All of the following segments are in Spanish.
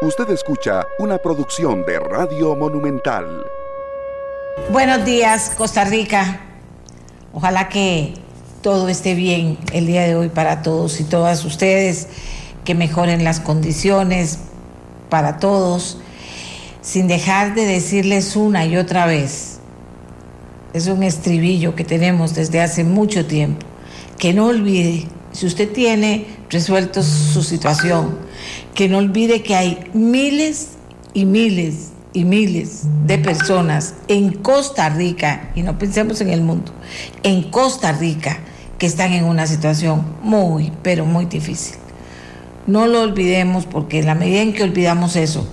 Usted escucha una producción de Radio Monumental. Buenos días, Costa Rica. Ojalá que todo esté bien el día de hoy para todos y todas ustedes, que mejoren las condiciones para todos, sin dejar de decirles una y otra vez. Es un estribillo que tenemos desde hace mucho tiempo. Que no olvide, si usted tiene resuelto su situación, que no olvide que hay miles y miles y miles de personas en Costa Rica, y no pensemos en el mundo, en Costa Rica, que están en una situación muy, pero muy difícil. No lo olvidemos porque en la medida en que olvidamos eso,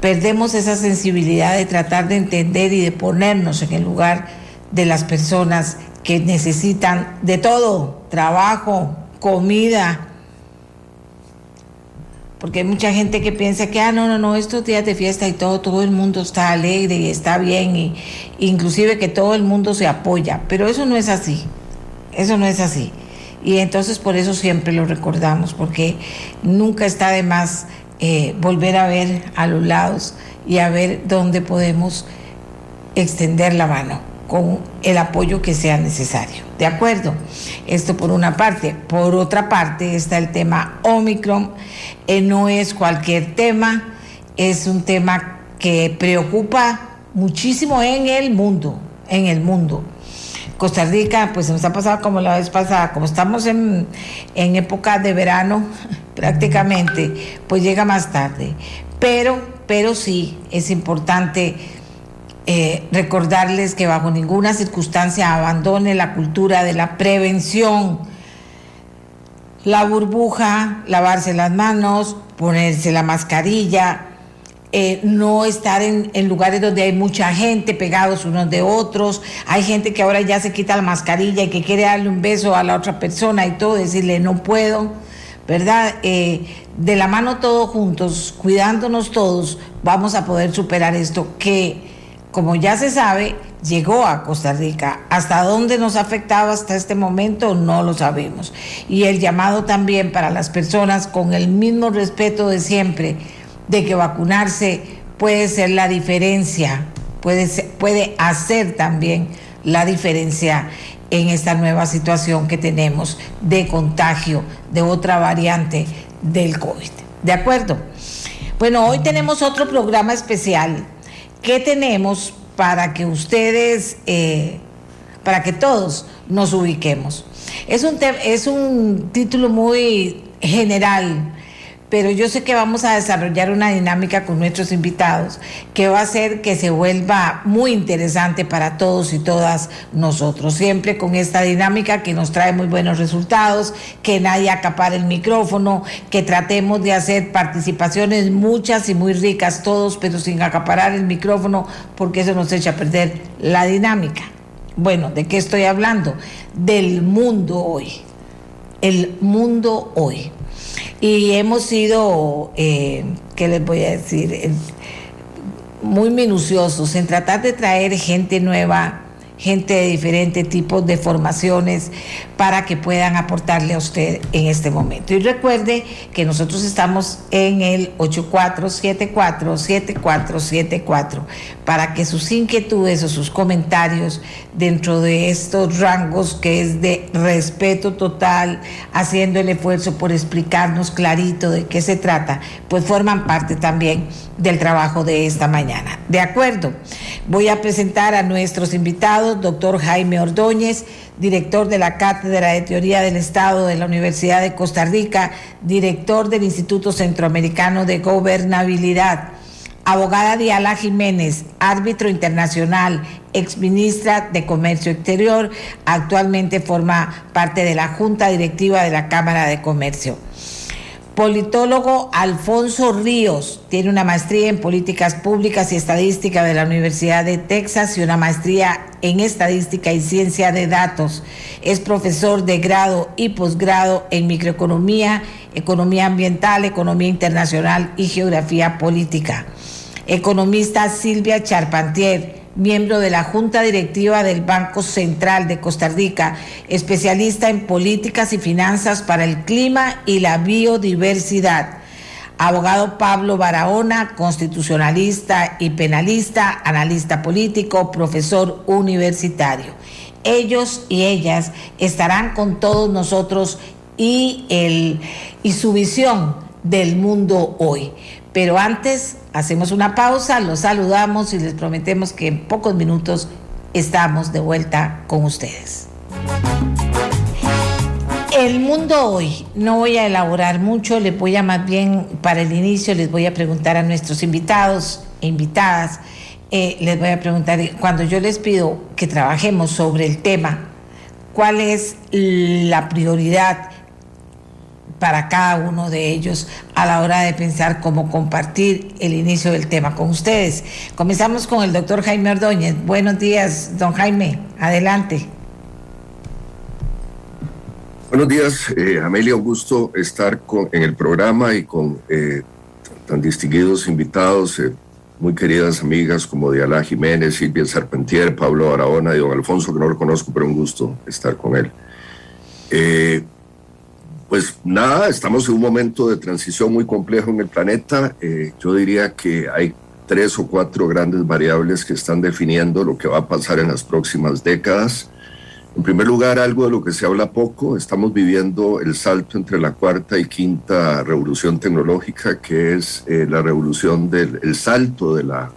perdemos esa sensibilidad de tratar de entender y de ponernos en el lugar de las personas que necesitan de todo, trabajo, comida, porque hay mucha gente que piensa que, ah, no, no, no, estos días de fiesta y todo, todo el mundo está alegre y está bien, y inclusive que todo el mundo se apoya, pero eso no es así, eso no es así. Y entonces por eso siempre lo recordamos, porque nunca está de más eh, volver a ver a los lados y a ver dónde podemos extender la mano con el apoyo que sea necesario. ¿De acuerdo? Esto por una parte. Por otra parte está el tema Omicron. Eh, no es cualquier tema, es un tema que preocupa muchísimo en el mundo, en el mundo. Costa Rica, pues nos ha pasado como la vez pasada, como estamos en, en época de verano prácticamente, pues llega más tarde. Pero, pero sí es importante eh, recordarles que bajo ninguna circunstancia abandone la cultura de la prevención, la burbuja, lavarse las manos, ponerse la mascarilla, eh, no estar en, lugares donde hay mucha gente pegados unos de otros. Hay gente que ahora ya se quita la mascarilla y que quiere darle un beso a la otra persona y todo, decirle no puedo, ¿verdad? Eh, de la mano todos juntos, cuidándonos todos, vamos a poder superar esto que como ya se sabe, llegó a Costa Rica. ¿Hasta dónde nos ha afectado hasta este momento? No lo sabemos. Y el llamado también para las personas con el mismo respeto de siempre, de que vacunarse puede ser la diferencia, puede, puede hacer también la diferencia en esta nueva situación que tenemos de contagio de otra variante del COVID. ¿De acuerdo? Bueno, hoy tenemos otro programa especial ¿Qué tenemos para que ustedes, eh, para que todos nos ubiquemos? Es un, es un título muy general, pero yo sé que vamos a desarrollar una dinámica con nuestros invitados que va a hacer que se vuelva muy interesante para todos y todas nosotros. Siempre con esta dinámica que nos trae muy buenos resultados, que nadie acapare el micrófono, que tratemos de hacer participaciones muchas y muy ricas todos, pero sin acaparar el micrófono, porque eso nos echa a perder la dinámica. Bueno, ¿de qué estoy hablando? Del mundo hoy. El mundo hoy. Y hemos sido, eh, ¿qué les voy a decir? Muy minuciosos en tratar de traer gente nueva gente de diferentes tipos de formaciones para que puedan aportarle a usted en este momento. Y recuerde que nosotros estamos en el 8474-7474 para que sus inquietudes o sus comentarios dentro de estos rangos que es de respeto total, haciendo el esfuerzo por explicarnos clarito de qué se trata, pues forman parte también del trabajo de esta mañana. De acuerdo, voy a presentar a nuestros invitados, doctor Jaime Ordóñez, director de la Cátedra de Teoría del Estado de la Universidad de Costa Rica, director del Instituto Centroamericano de Gobernabilidad. Abogada Diala Jiménez, árbitro internacional, exministra de Comercio Exterior, actualmente forma parte de la Junta Directiva de la Cámara de Comercio. Politólogo Alfonso Ríos tiene una maestría en políticas públicas y estadística de la Universidad de Texas y una maestría en estadística y ciencia de datos. Es profesor de grado y posgrado en microeconomía, economía ambiental, economía internacional y geografía política. Economista Silvia Charpantier miembro de la Junta Directiva del Banco Central de Costa Rica, especialista en políticas y finanzas para el clima y la biodiversidad. abogado Pablo Barahona, constitucionalista y penalista, analista político, profesor universitario. Ellos y ellas estarán con todos nosotros y, el, y su visión del mundo hoy. Pero antes hacemos una pausa, los saludamos y les prometemos que en pocos minutos estamos de vuelta con ustedes. El mundo hoy, no voy a elaborar mucho, les voy a más bien para el inicio, les voy a preguntar a nuestros invitados e invitadas, eh, les voy a preguntar, cuando yo les pido que trabajemos sobre el tema, ¿cuál es la prioridad para cada uno de ellos a la hora de pensar cómo compartir el inicio del tema con ustedes. Comenzamos con el doctor Jaime Ordóñez. Buenos días, don Jaime. Adelante. Buenos días, eh, Amelia. Un gusto estar con, en el programa y con eh, tan distinguidos invitados, eh, muy queridas amigas como Diala Jiménez, Silvia Serpentier, Pablo Aragona y don Alfonso, que no lo conozco, pero un gusto estar con él. Pues nada, estamos en un momento de transición muy complejo en el planeta. Eh, yo diría que hay tres o cuatro grandes variables que están definiendo lo que va a pasar en las próximas décadas. En primer lugar, algo de lo que se habla poco, estamos viviendo el salto entre la cuarta y quinta revolución tecnológica, que es eh, la revolución del el salto de la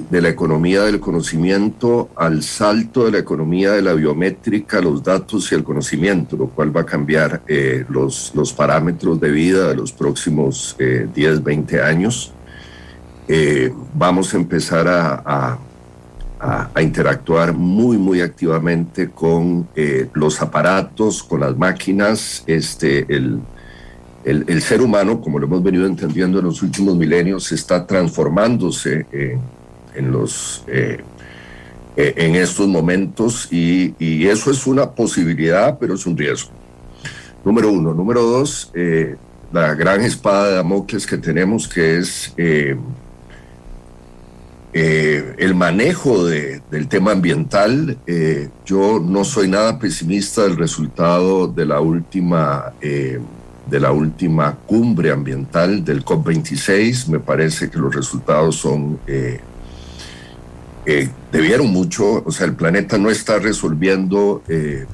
de la economía del conocimiento al salto de la economía de la biométrica, los datos y el conocimiento, lo cual va a cambiar eh, los, los, parámetros de vida de los próximos 10, eh, 20 años. Eh, vamos a empezar a, a, a, interactuar muy, muy activamente con los aparatos, con las máquinas, este, el, el, el, ser humano, como lo hemos venido entendiendo en los últimos milenios, está transformándose en, los, eh, eh, en estos momentos y, eso es una posibilidad, pero es un riesgo. Número uno. Número dos, eh, la gran espada de Damocles que tenemos, que es el manejo de, del tema ambiental. Yo no soy nada pesimista del resultado de la última de la última cumbre ambiental del COP26. Me parece que los resultados son debieron mucho, o sea, el planeta no está resolviendo eh,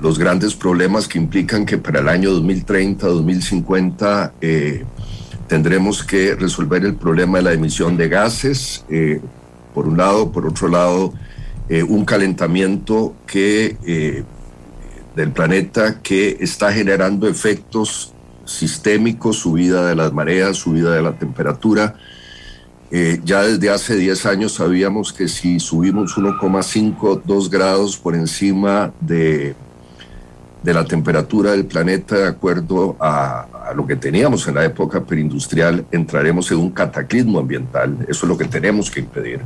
los grandes problemas que implican que para el año 2030, 2050 eh, tendremos que resolver el problema de la emisión de gases, eh, por un lado, por otro lado, un calentamiento que del planeta que está generando efectos sistémicos, subida de las mareas, subida de la temperatura, eh, ya desde hace 10 años sabíamos que si subimos 1,5, 2 grados por encima de, de, la temperatura del planeta, de acuerdo a, a, lo que teníamos en la época preindustrial, entraremos en un cataclismo ambiental. Eso es lo que tenemos que impedir.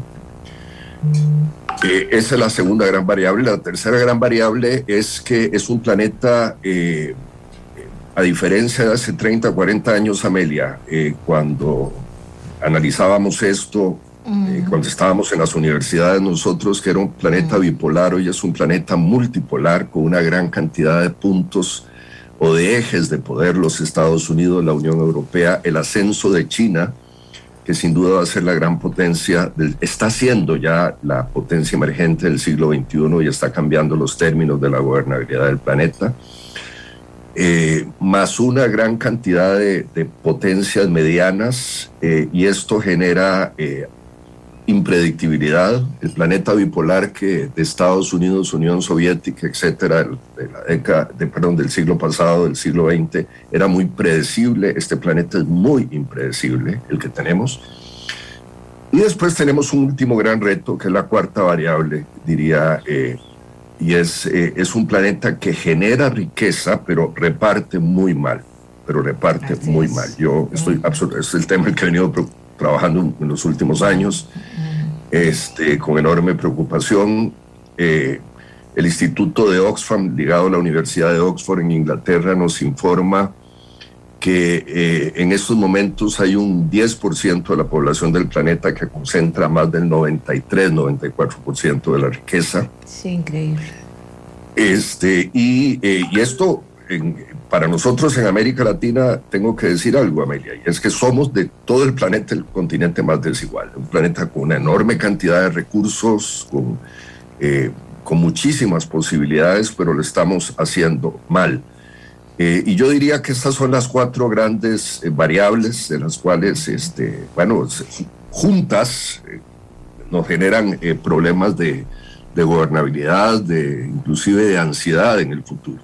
Eh, esa es la segunda gran variable. La tercera gran variable es que es un planeta, eh, a diferencia de hace 30, 40 años, Amelia, eh, cuando analizábamos esto eh, cuando estábamos en las universidades nosotros, que era un planeta bipolar, hoy es un planeta multipolar con una gran cantidad de puntos o de ejes de poder, los Estados Unidos, la Unión Europea, el ascenso de China, que sin duda va a ser la gran potencia, del, está siendo ya la potencia emergente del siglo XXI y está cambiando los términos de la gobernabilidad del planeta eh, más una gran cantidad de, de potencias medianas eh, y esto genera eh, impredictibilidad. El planeta bipolar que de Estados Unidos, Unión Soviética, etcétera, de la década, de, perdón, del siglo pasado, del siglo XX, era muy predecible. Este planeta es muy impredecible, el que tenemos. Y después tenemos un último gran reto, que es la cuarta variable, diría eh, y es, eh, es un planeta que genera riqueza, pero reparte muy mal, pero reparte Así muy es. mal. Yo estoy es el tema que he venido trabajando en los últimos años, este, con enorme preocupación. Eh, el Instituto de Oxfam, ligado a la Universidad de Oxford en Inglaterra, nos informa que eh, en estos momentos hay un 10% de la población del planeta que concentra más del 93, 94% de la riqueza. Sí, increíble. Este, y, eh, y esto en, para nosotros en América Latina tengo que decir algo, Amelia, y es que somos de todo el planeta el continente más desigual, un planeta con una enorme cantidad de recursos, con, eh, con muchísimas posibilidades, pero lo estamos haciendo mal. Eh, y yo diría que estas son las cuatro grandes eh, variables de las cuales, este, bueno, juntas nos generan problemas de, de gobernabilidad, de, inclusive de ansiedad en el futuro.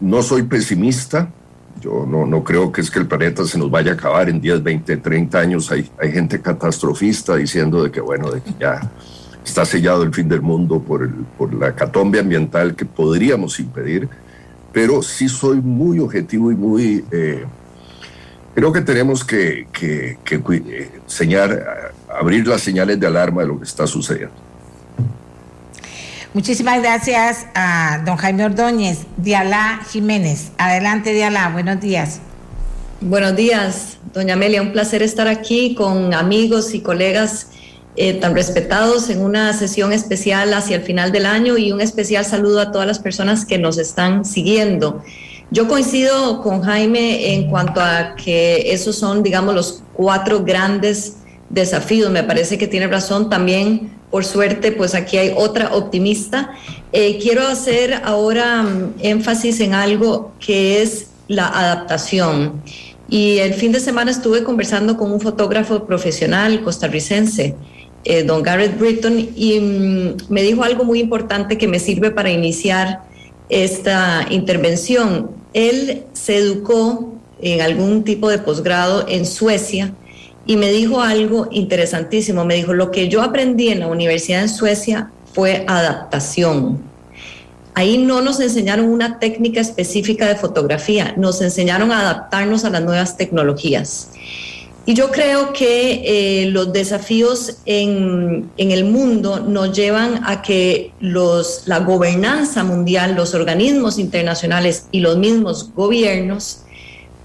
No soy pesimista, yo no, no, creo que es que el planeta se nos vaya a acabar en 10, 20, 30 años. Hay, hay gente catastrofista diciendo de que, bueno, de que ya está sellado el fin del mundo por, el, por la catombe ambiental que podríamos impedir, pero sí soy muy objetivo y muy... Eh, creo que tenemos que, que, que eh, abrir las señales de alarma de lo que está sucediendo. Muchísimas gracias a don Jaime Ordóñez, Dialá Jiménez. Adelante, Dialá, buenos días. Buenos días, doña Amelia, un placer estar aquí con amigos y colegas eh, tan respetados en una sesión especial hacia el final del año y un especial saludo a todas las personas que nos están siguiendo. Yo coincido con Jaime en cuanto a que esos son, digamos, los cuatro grandes desafíos. Me parece que tiene razón también por suerte, pues aquí hay otra optimista. Eh, quiero hacer ahora mm, énfasis en algo que es la adaptación. Y el fin de semana estuve conversando con un fotógrafo profesional costarricense, eh, don Garrett Britton, y mm, me dijo algo muy importante que me sirve para iniciar esta intervención. Él se educó en algún tipo de posgrado en Suecia y me dijo algo interesantísimo. Me dijo, lo que yo aprendí en la universidad en Suecia fue adaptación. Ahí no nos enseñaron una técnica específica de fotografía, nos enseñaron a adaptarnos a las nuevas tecnologías. Y yo creo que eh, los desafíos en, en, el mundo nos llevan a que los, la gobernanza mundial, los organismos internacionales y los mismos gobiernos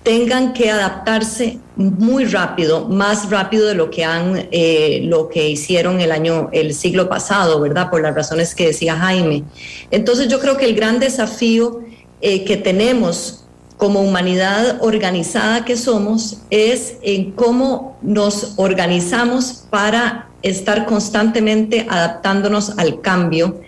tengan que adaptarse muy rápido, más rápido de lo que han, eh, lo que hicieron el año, el siglo pasado, ¿verdad? Por las razones que decía Jaime. Entonces yo creo que el gran desafío eh, que tenemos como humanidad organizada que somos es en cómo nos organizamos para estar constantemente adaptándonos al cambio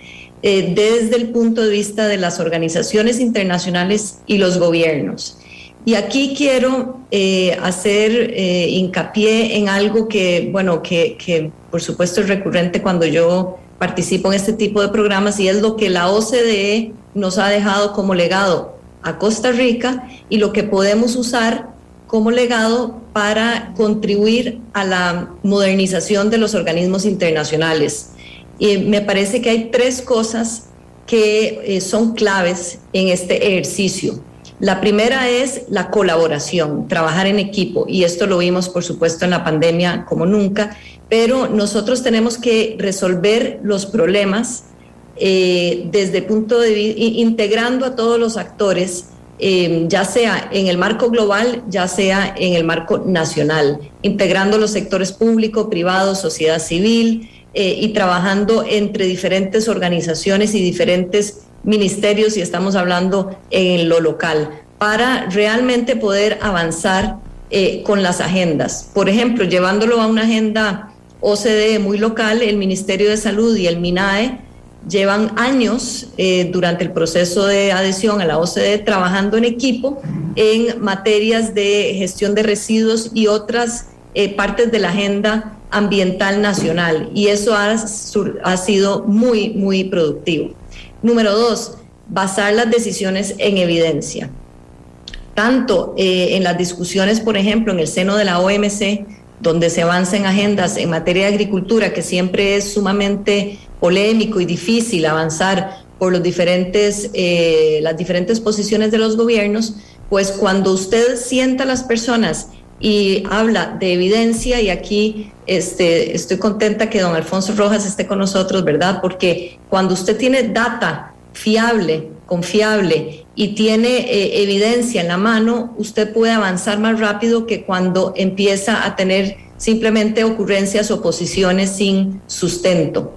eh, desde el punto de vista de las organizaciones internacionales y los gobiernos. Y aquí quiero eh, hacer eh, hincapié en algo que, bueno, que, que, por supuesto es recurrente cuando yo participo en este tipo de programas y es lo que la OCDE nos ha dejado como legado a Costa Rica y lo que podemos usar como legado para contribuir a la modernización de los organismos internacionales. Y me parece que hay tres cosas que eh, son claves en este ejercicio. La primera es la colaboración, trabajar en equipo, y esto lo vimos, por supuesto, en la pandemia como nunca, pero nosotros tenemos que resolver los problemas eh, desde el punto de vista, integrando a todos los actores, eh, ya sea en el marco global, ya sea en el marco nacional, integrando los sectores público, privado, sociedad civil eh, y trabajando entre diferentes organizaciones y diferentes ministerios y estamos hablando en lo local, para realmente poder avanzar con las agendas. Por ejemplo, llevándolo a una agenda OCDE muy local, el Ministerio de Salud y el MINAE llevan años eh, durante el proceso de adhesión a la OCDE trabajando en equipo en materias de gestión de residuos y otras eh, partes de la agenda ambiental nacional y eso ha, ha sido muy, muy productivo. Número dos, basar las decisiones en evidencia. Tanto eh, en las discusiones, por ejemplo, en el seno de la OMC, donde se avanzan agendas en materia de agricultura, que siempre es sumamente polémico y difícil avanzar por los diferentes, eh, las diferentes posiciones de los gobiernos, pues cuando usted sienta a las personas y habla de evidencia, y aquí este, estoy contenta que don Alfonso Rojas esté con nosotros, ¿verdad? Porque cuando usted tiene data fiable, confiable y tiene eh, evidencia en la mano, usted puede avanzar más rápido que cuando empieza a tener simplemente ocurrencias o posiciones sin sustento.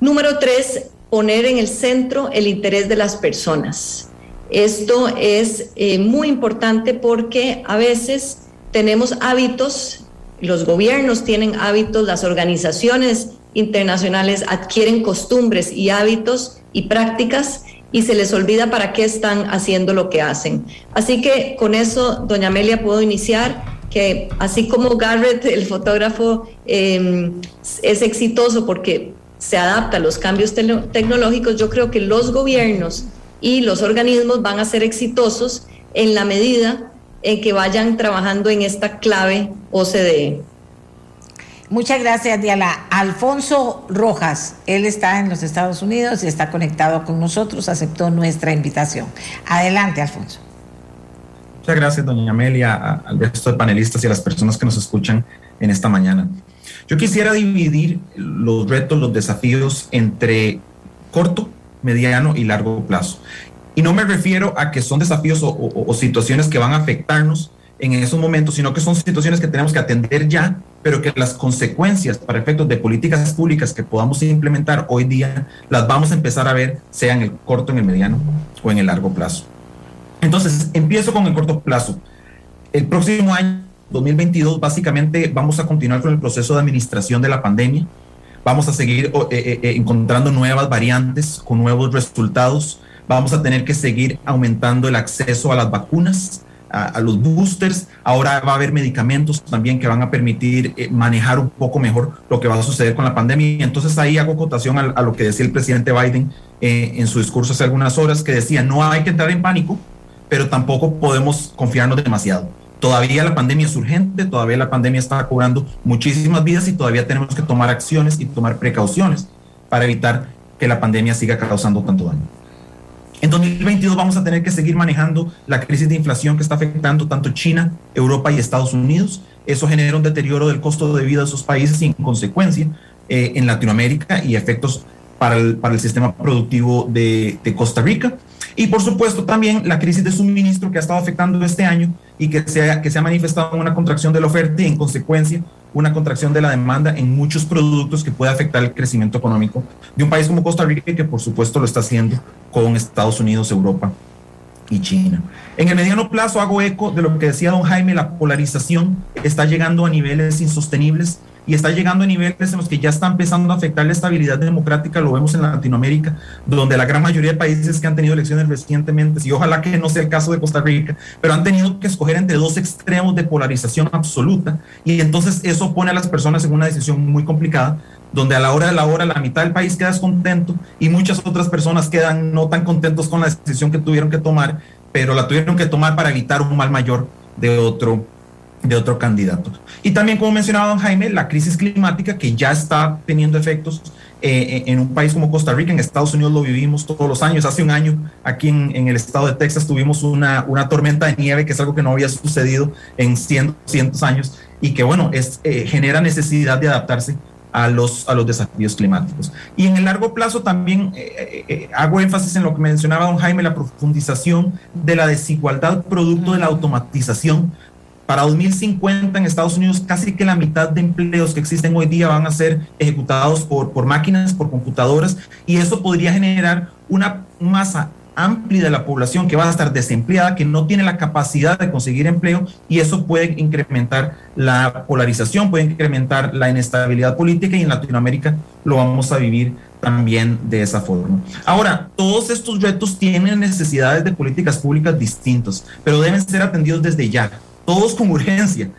Número tres, poner en el centro el interés de las personas. Esto es eh, muy importante porque a veces tenemos hábitos, los gobiernos tienen hábitos, las organizaciones internacionales adquieren costumbres y hábitos y prácticas y se les olvida para qué están haciendo lo que hacen. Así que con eso, doña Amelia, puedo iniciar que así como Garrett, el fotógrafo, em, es exitoso porque se adapta a los cambios tecnológicos, yo creo que los gobiernos y los organismos van a ser exitosos en la medida en que vayan trabajando en esta clave OCDE. Muchas gracias, Diana. Alfonso Rojas, él está en los Estados Unidos y está conectado con nosotros, aceptó nuestra invitación. Adelante, Alfonso. Muchas gracias, doña Amelia, al resto de panelistas y a las personas que nos escuchan en esta mañana. Yo quisiera dividir los retos, los desafíos entre corto, mediano y largo plazo. Y no me refiero a que son desafíos o, situaciones que van a afectarnos en esos momentos, sino que son situaciones que tenemos que atender ya, pero que las consecuencias para efectos de políticas públicas que podamos implementar hoy día las vamos a empezar a ver, sea en el corto, en el mediano o en el largo plazo. Entonces, empiezo con el corto plazo. El próximo año, 2022, básicamente vamos a continuar con el proceso de administración de la pandemia. Vamos a seguir eh, eh, eh, encontrando nuevas variantes con nuevos resultados. Vamos a tener que seguir aumentando el acceso a las vacunas, a, los boosters. Ahora va a haber medicamentos también que van a permitir manejar un poco mejor lo que va a suceder con la pandemia. Entonces ahí hago cotación a, a lo que decía el presidente Biden en su discurso hace algunas horas, que decía, no hay que entrar en pánico, pero tampoco podemos confiarnos demasiado. Todavía la pandemia es urgente, todavía la pandemia está cobrando muchísimas vidas y todavía tenemos que tomar acciones y tomar precauciones para evitar que la pandemia siga causando tanto daño. En 2022 vamos a tener que seguir manejando la crisis de inflación que está afectando tanto China, Europa y Estados Unidos. Eso genera un deterioro del costo de vida de esos países y en consecuencia eh, en Latinoamérica y efectos para el, sistema productivo de, de Costa Rica. Y por supuesto también la crisis de suministro que ha estado afectando este año y que se ha, que se ha manifestado en una contracción de la oferta y en consecuencia una contracción de la demanda en muchos productos que puede afectar el crecimiento económico de un país como Costa Rica que por supuesto lo está haciendo con Estados Unidos, Europa y China. En el mediano plazo hago eco de lo que decía don Jaime, la polarización está llegando a niveles insostenibles y está llegando a niveles en los que ya está empezando a afectar la estabilidad democrática, lo vemos en Latinoamérica, donde la gran mayoría de países que han tenido elecciones recientemente, y ojalá que no sea el caso de Costa Rica, pero han tenido que escoger entre dos extremos de polarización absoluta, y entonces eso pone a las personas en una decisión muy complicada, donde a la hora de la hora la mitad del país queda descontento y muchas otras personas quedan no tan contentos con la decisión que tuvieron que tomar, pero la tuvieron que tomar para evitar un mal mayor de otro de otro candidato. Y también, como mencionaba don Jaime, la crisis climática que ya está teniendo efectos eh, en un país como Costa Rica, en Estados Unidos lo vivimos todos los años. Hace un año, aquí en, el estado de Texas, tuvimos una, una, tormenta de nieve, que es algo que no había sucedido en cientos, cientos años y que, bueno, es, eh, genera necesidad de adaptarse a los, a los desafíos climáticos. Y en el largo plazo también eh, hago énfasis en lo que mencionaba don Jaime, la profundización de la desigualdad producto de la automatización para 2050 en Estados Unidos casi que la mitad de empleos que existen hoy día van a ser ejecutados por, por máquinas, por computadoras, y eso podría generar una masa amplia de la población que va a estar desempleada, que no tiene la capacidad de conseguir empleo y eso puede incrementar la polarización, puede incrementar la inestabilidad política y en Latinoamérica lo vamos a vivir también de esa forma. Ahora, todos estos retos tienen necesidades de políticas públicas distintas, pero deben ser atendidos desde ya todos con urgencia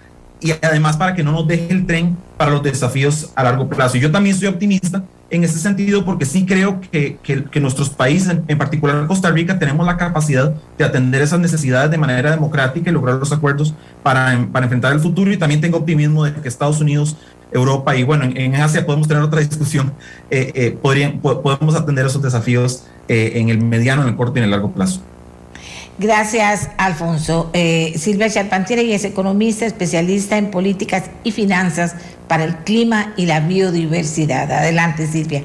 y además para que no nos deje el tren para los desafíos a largo plazo. Yo también soy optimista en ese sentido porque sí creo que, que, nuestros países, en particular Costa Rica, tenemos la capacidad de atender esas necesidades de manera democrática y lograr los acuerdos para, para enfrentar el futuro. Y también tengo optimismo de que Estados Unidos, Europa y bueno, en, Asia podemos tener otra discusión, eh, eh, podrían, podemos atender esos desafíos eh, en el mediano, en el corto y en el largo plazo. Gracias, Alfonso. Eh, Silvia Charpentier es economista, especialista en políticas y finanzas para el clima y la biodiversidad. Adelante, Silvia.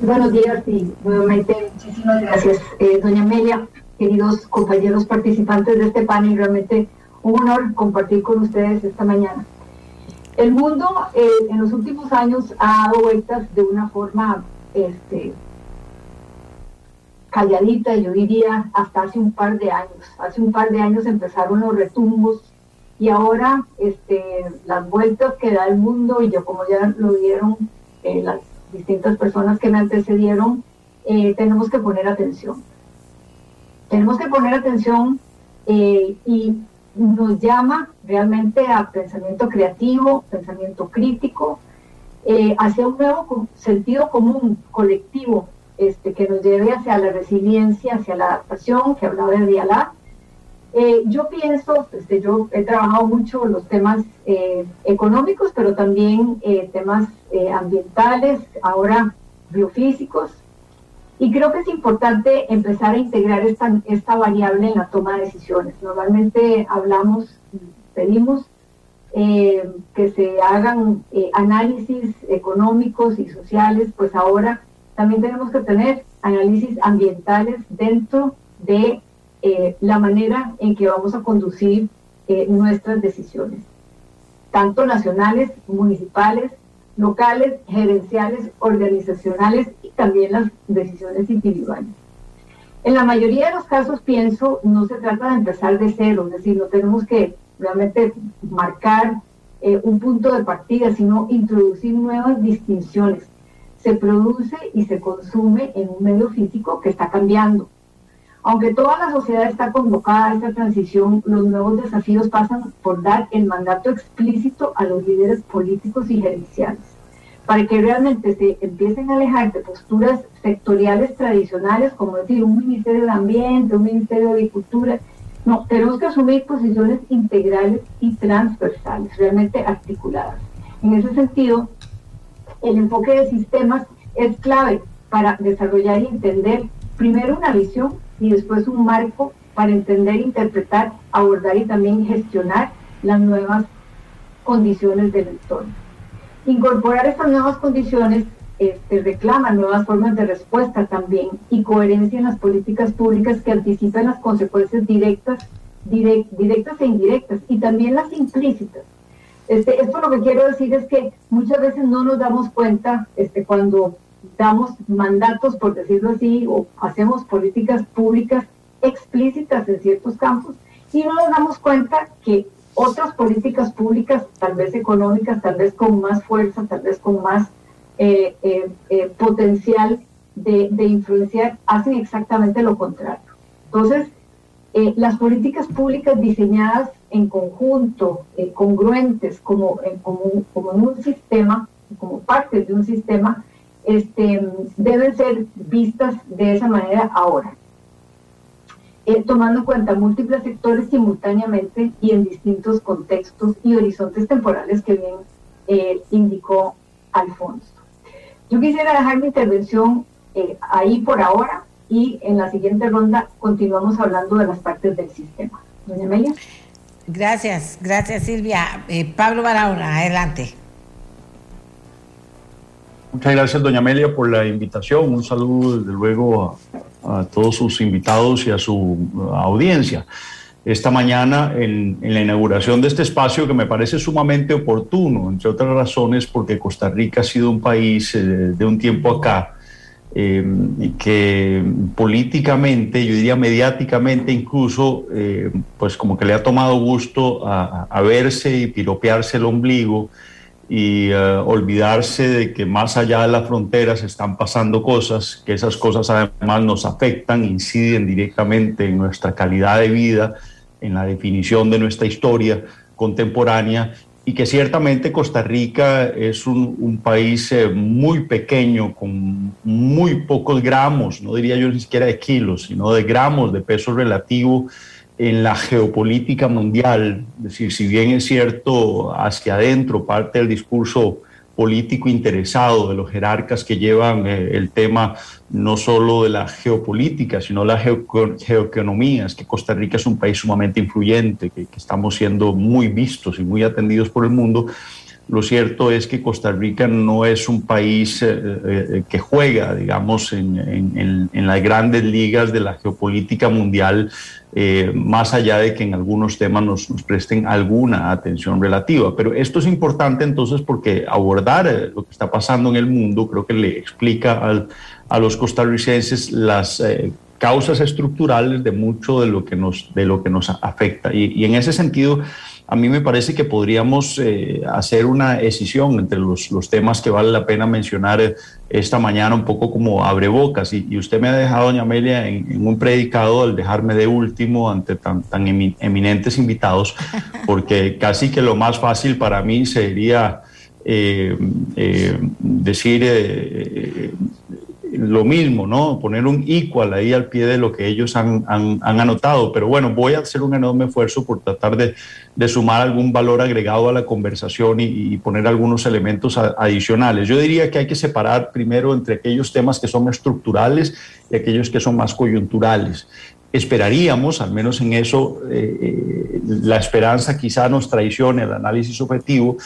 Buenos días y nuevamente muchísimas gracias, eh, doña Amelia, queridos compañeros participantes de este panel. Realmente un honor compartir con ustedes esta mañana. El mundo eh, en los últimos años ha dado vueltas de una forma este, calladita, yo diría, hasta hace un par de años. Hace un par de años empezaron los retumbos y ahora este, las vueltas que da el mundo, y yo como ya lo vieron eh, las distintas personas que me antecedieron, eh, tenemos que poner atención. Tenemos que poner atención eh, y nos llama realmente a pensamiento creativo, pensamiento crítico, hacia un nuevo sentido común, colectivo, este, que nos lleve hacia la resiliencia, hacia la adaptación, que hablaba de Dialá, eh, yo pienso, este, yo he trabajado mucho los temas eh, económicos, pero también eh, temas ambientales, ahora biofísicos, y creo que es importante empezar a integrar esta, esta variable en la toma de decisiones. Normalmente hablamos, pedimos que se hagan análisis económicos y sociales, pues ahora también tenemos que tener análisis ambientales dentro de eh, la manera en que vamos a conducir eh, nuestras decisiones, tanto nacionales, municipales, locales, gerenciales, organizacionales y también las decisiones individuales. En la mayoría de los casos, pienso, no se trata de empezar de cero, es decir, no tenemos que realmente marcar eh, un punto de partida, sino introducir nuevas distinciones. Se produce y se consume en un medio físico que está cambiando. Aunque toda la sociedad está convocada a esta transición, los nuevos desafíos pasan por dar el mandato explícito a los líderes políticos y gerenciales, para que realmente se empiecen a alejar de posturas sectoriales tradicionales, como decir un Ministerio de Ambiente, un Ministerio de Agricultura. No, tenemos que asumir posiciones integrales y transversales, realmente articuladas. En ese sentido, el enfoque de sistemas es clave para desarrollar y entender primero una visión y después un marco para entender, interpretar, abordar y también gestionar las nuevas condiciones del entorno. Incorporar estas nuevas condiciones este, reclama nuevas formas de respuesta también y coherencia en las políticas públicas que anticipan las consecuencias directas, directas e indirectas y también las implícitas. Este, esto lo que quiero decir es que muchas veces no nos damos cuenta este, cuando damos mandatos, por decirlo así, o hacemos políticas públicas explícitas en ciertos campos y no nos damos cuenta que otras políticas públicas, tal vez económicas, tal vez con más fuerza, tal vez con más eh, eh, eh, potencial de, de, influenciar, hacen exactamente lo contrario. Entonces, las políticas públicas diseñadas en conjunto, congruentes, como, como, en un sistema, como parte de un sistema, este, deben ser vistas de esa manera ahora, eh, tomando en cuenta múltiples sectores simultáneamente y en distintos contextos y horizontes temporales que bien eh, indicó Alfonso. Yo quisiera dejar mi intervención eh, ahí por ahora y en la siguiente ronda continuamos hablando de las partes del sistema. Doña Amelia. Gracias, gracias Silvia. Pablo Barahona, adelante. Muchas gracias, doña Amelia, por la invitación. Un saludo, desde luego, a, todos sus invitados y a su audiencia. Esta mañana, en, la inauguración de este espacio que me parece sumamente oportuno, entre otras razones, porque Costa Rica ha sido un país eh, de un tiempo acá eh, que políticamente, yo diría mediáticamente incluso, eh, pues como que le ha tomado gusto a, verse y piropearse el ombligo y eh, olvidarse de que más allá de las fronteras están pasando cosas, que esas cosas además nos afectan, inciden directamente en nuestra calidad de vida, en la definición de nuestra historia contemporánea y que ciertamente Costa Rica es un, país eh, muy pequeño, con muy pocos gramos, no diría yo ni siquiera de kilos, sino de gramos de peso relativo en la geopolítica mundial. Es decir, si bien es cierto, hacia adentro parte del discurso político interesado de los jerarcas que llevan eh, el tema no solo de la geopolítica, sino la geoeconomía. Es que Costa Rica es un país sumamente influyente, que, estamos siendo muy vistos y muy atendidos por el mundo. Lo cierto es que Costa Rica no es un país eh, eh, que juega, digamos, en, las grandes ligas de la geopolítica mundial eh, más allá de que en algunos temas nos, presten alguna atención relativa. Pero esto es importante entonces porque abordar lo que está pasando en el mundo creo que le explica a los costarricenses las causas estructurales de mucho de lo que nos, de lo que nos afecta. Y, en ese sentido, a mí me parece que podríamos eh, hacer una decisión entre los, los, temas que vale la pena mencionar eh, esta mañana, un poco como abre bocas. Y, usted me ha dejado, doña Amelia, en, un predicado al dejarme de último ante tan, tan eminentes invitados, porque casi que lo más fácil para mí sería... Eh, decir lo mismo, ¿no? Poner un equal ahí al pie de lo que ellos han, anotado. Pero bueno, voy a hacer un enorme esfuerzo por tratar de, sumar algún valor agregado a la conversación y, poner algunos elementos adicionales. Yo diría que hay que separar primero entre aquellos temas que son estructurales y aquellos que son más coyunturales. Esperaríamos, al menos en eso, eh, eh, la esperanza quizá nos traicione el análisis objetivo,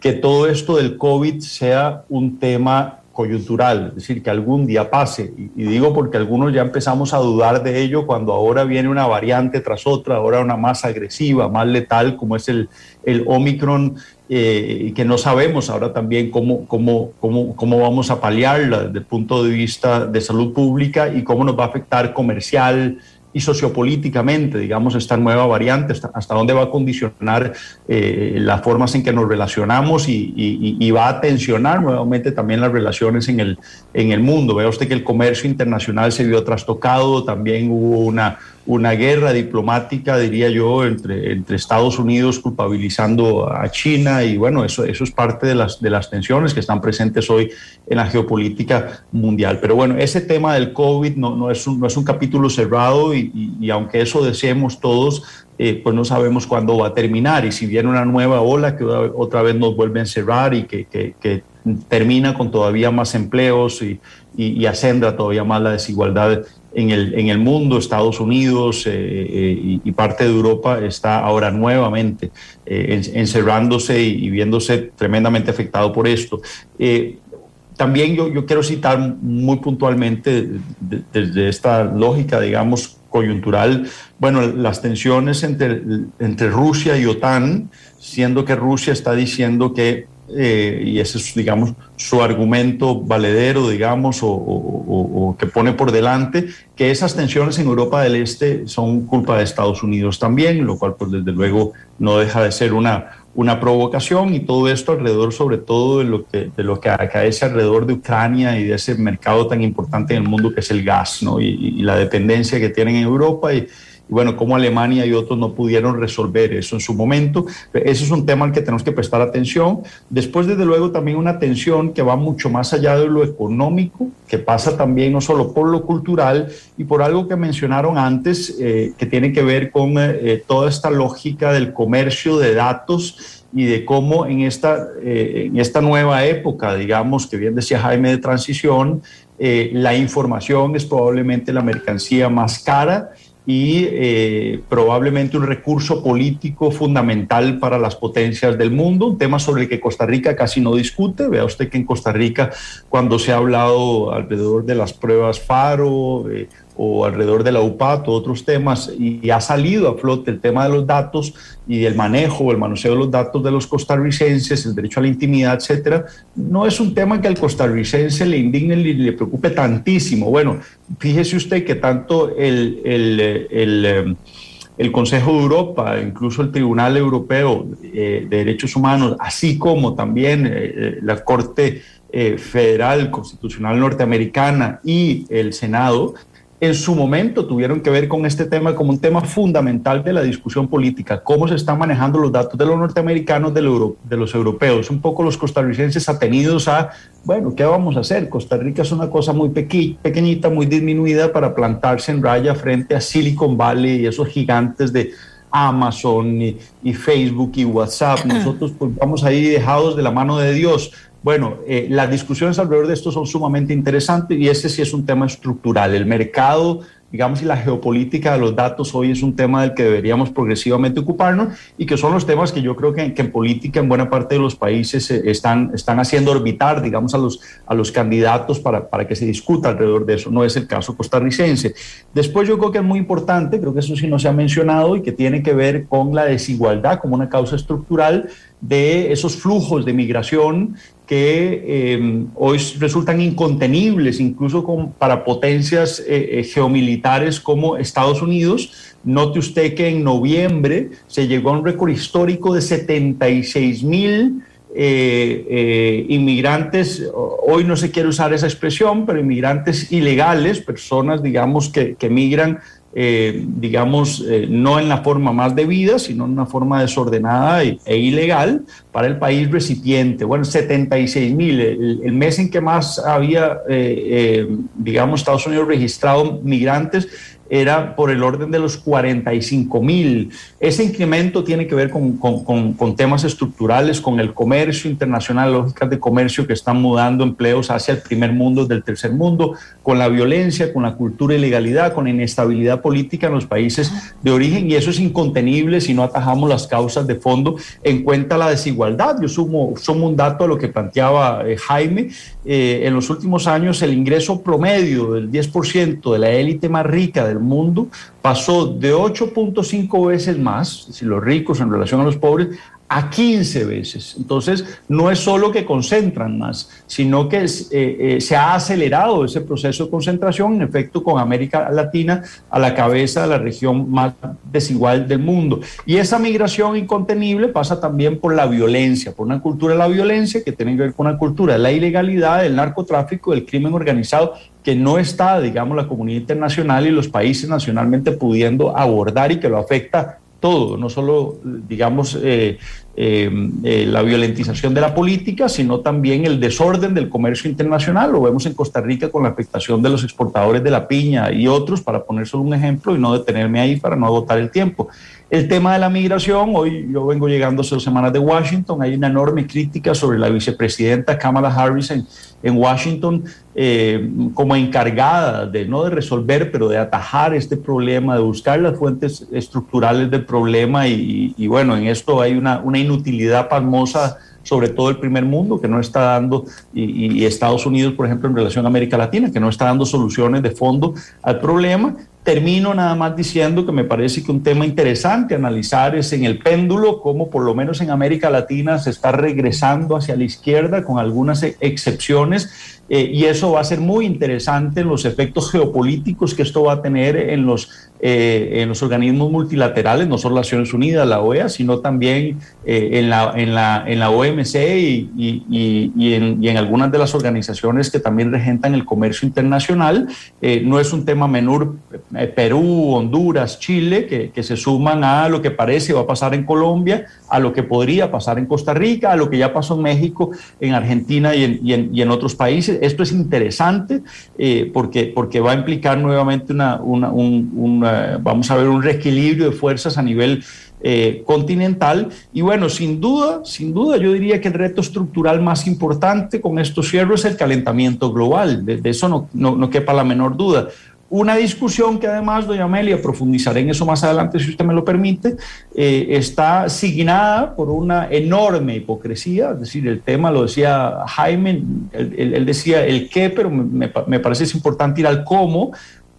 que todo esto del COVID sea un tema coyuntural, es decir, que algún día pase. Y, digo porque algunos ya empezamos a dudar de ello cuando ahora viene una variante tras otra, ahora una más agresiva, más letal, como es el, el Omicron, eh, que no sabemos ahora también cómo, cómo, cómo, cómo vamos a paliarla desde el punto de vista de salud pública y cómo nos va a afectar comercial, y sociopolíticamente, digamos, esta nueva variante, hasta, dónde va a condicionar eh, las formas en que nos relacionamos y, va a tensionar nuevamente también las relaciones en el, en el mundo. Vea usted que el comercio internacional se vio trastocado, también hubo una, una guerra diplomática, diría yo, entre, entre Estados Unidos culpabilizando a China y bueno, eso, eso es parte de las, de las tensiones que están presentes hoy en la geopolítica mundial. Pero bueno, ese tema del COVID no, no, es, un, no es un capítulo cerrado y, y, aunque eso deseemos todos, eh, pues no sabemos cuándo va a terminar y si viene una nueva ola que otra vez nos vuelve a encerrar y que, termina con todavía más empleos y, y, ascendra todavía más la desigualdad en el, en el mundo, Estados Unidos eh, eh, y, parte de Europa está ahora nuevamente eh, encerrándose y, viéndose tremendamente afectado por esto. también yo, yo, quiero citar muy puntualmente desde esta lógica, digamos, coyuntural, bueno, las tensiones entre, entre Rusia y OTAN, siendo que Rusia está diciendo que eh, y ese es, digamos, su argumento valedero, digamos, o, que pone por delante, que esas tensiones en Europa del Este son culpa de Estados Unidos también, lo cual, pues, desde luego, no deja de ser una, una provocación y todo esto alrededor, sobre todo, de lo que, de lo que acaece alrededor de Ucrania y de ese mercado tan importante en el mundo que es el gas, ¿no? Y, y la dependencia que tienen en Europa y y bueno, cómo Alemania y otros no pudieron resolver eso en su momento. Ese es un tema al que tenemos que prestar atención. Después, desde luego, también una atención que va mucho más allá de lo económico, que pasa también no solo por lo cultural y por algo que mencionaron antes, eh, que tiene que ver con eh, toda esta lógica del comercio de datos y de cómo en esta, eh, en esta nueva época, digamos, que bien decía Jaime de transición, la información es probablemente la mercancía más cara y eh, probablemente un recurso político fundamental para las potencias del mundo, un tema sobre el que Costa Rica casi no discute. Vea usted que en Costa Rica, cuando se ha hablado alrededor de las pruebas FARO, o alrededor de la UPAT o otros temas y, ha salido a flote el tema de los datos y el manejo o el manoseo de los datos de los costarricenses, el derecho a la intimidad, etcétera, no es un tema que al costarricense le indigne y le preocupe tantísimo. Bueno, fíjese usted que tanto el, el, el, eh, Consejo de Europa, incluso el Tribunal Europeo eh, de Derechos Humanos, así como también eh, la Corte Federal Constitucional Norteamericana y el Senado, en su momento tuvieron que ver con este tema como un tema fundamental de la discusión política, cómo se están manejando los datos de los norteamericanos, de, de los europeos, un poco los costarricenses atenidos a, bueno, ¿qué vamos a hacer? Costa Rica es una cosa muy pequeñita, muy disminuida para plantarse en raya frente a Silicon Valley y esos gigantes de Amazon y, y Facebook y WhatsApp. Nosotros pues vamos ahí dejados de la mano de Dios bueno, eh, las discusiones alrededor de esto son sumamente interesantes y este sí es un tema estructural. El mercado, digamos, y la geopolítica de los datos hoy es un tema del que deberíamos progresivamente ocuparnos y que son los temas que yo creo que, en política en buena parte de los países eh, están, están haciendo orbitar, digamos, a los, a los candidatos para, para que se discuta alrededor de eso. No es el caso costarricense. Después yo creo que es muy importante, creo que eso sí no se ha mencionado y que tiene que ver con la desigualdad como una causa estructural de esos flujos de migración que em, hoy resultan incontenibles, incluso para potencias eh, geomilitares como Estados Unidos. Note usted que en noviembre se llegó a un récord histórico de 76 mil eh, eh, inmigrantes, hoy no se quiere usar esa expresión, pero inmigrantes ilegales, personas, digamos, que, que migran, eh, digamos, no en la forma más debida, sino en una forma desordenada e, e ilegal para el país recipiente. Bueno, 76 mil, el, el, mes en que más había, digamos, Estados Unidos registrado migrantes era por el orden de los 45 mil. Ese incremento tiene que ver con, con, con, temas estructurales, con el comercio internacional, lógicas de comercio que están mudando empleos hacia el primer mundo del tercer mundo, con la violencia, con la cultura ilegalidad, con la inestabilidad política en los países de origen y eso es incontenible si no atajamos las causas de fondo en cuenta la desigualdad. Yo sumo, sumo un dato a lo que planteaba eh, Jaime. Eh, en los últimos años el ingreso promedio del 10% de la élite más rica del mundo pasó de 8.5 veces más, si los ricos en relación a los pobres, a 15 veces. Entonces, no es solo que concentran más, sino que eh, eh, se ha acelerado ese proceso de concentración, en efecto, con América Latina a la cabeza de la región más desigual del mundo. Y esa migración incontenible pasa también por la violencia, por una cultura de la violencia que tiene que ver con una cultura de la ilegalidad, del narcotráfico, del crimen organizado que no está, digamos, la comunidad internacional y los países nacionalmente pudiendo abordar y que lo afecta todo, no solo, digamos, eh, eh, eh, la violentización de la política, sino también el desorden del comercio internacional. Lo vemos en Costa Rica con la afectación de los exportadores de la piña y otros, para poner solo un ejemplo y no detenerme ahí para no agotar el tiempo. El tema de la migración, hoy yo vengo llegando hace dos semanas de Washington, hay una enorme crítica sobre la vicepresidenta Kamala Harris en, en Washington eh, como encargada de no de resolver, pero de atajar este problema, de buscar las fuentes estructurales del problema y, y bueno, en esto hay una, una inutilidad pasmosa sobre todo el primer mundo, que no está dando, y, y, Estados Unidos, por ejemplo, en relación a América Latina, que no está dando soluciones de fondo al problema, Termino nada más diciendo que me parece que un tema interesante analizar es en el péndulo, cómo por lo menos en América Latina se está regresando hacia la izquierda con algunas excepciones eh, y eso va a ser muy interesante los efectos geopolíticos que esto va a tener en los, eh, en los organismos multilaterales, no solo las Naciones Unidas, la OEA, sino también eh, en, la, en, la, en la OMC y, y, y, en, y, en, algunas de las organizaciones que también regentan el comercio internacional. no es un tema menor Perú, Honduras, Chile, que, que se suman a lo que parece va a pasar en Colombia, a lo que podría pasar en Costa Rica, a lo que ya pasó en México, en Argentina y en, y en, y en otros países esto es interesante eh, porque, porque va a implicar nuevamente una, un, vamos a ver, un reequilibrio de fuerzas a nivel eh, continental. Y bueno, sin duda, sin duda, yo diría que el reto estructural más importante con estos cierres es el calentamiento global. De, de eso no, no, no quepa la menor duda. Una discusión que además, doña Amelia, profundizaré en eso más adelante si usted me lo permite, eh, está signada por una enorme hipocresía, es decir, el tema lo decía Jaime, él, decía el qué, pero me, me, parece es importante ir al cómo,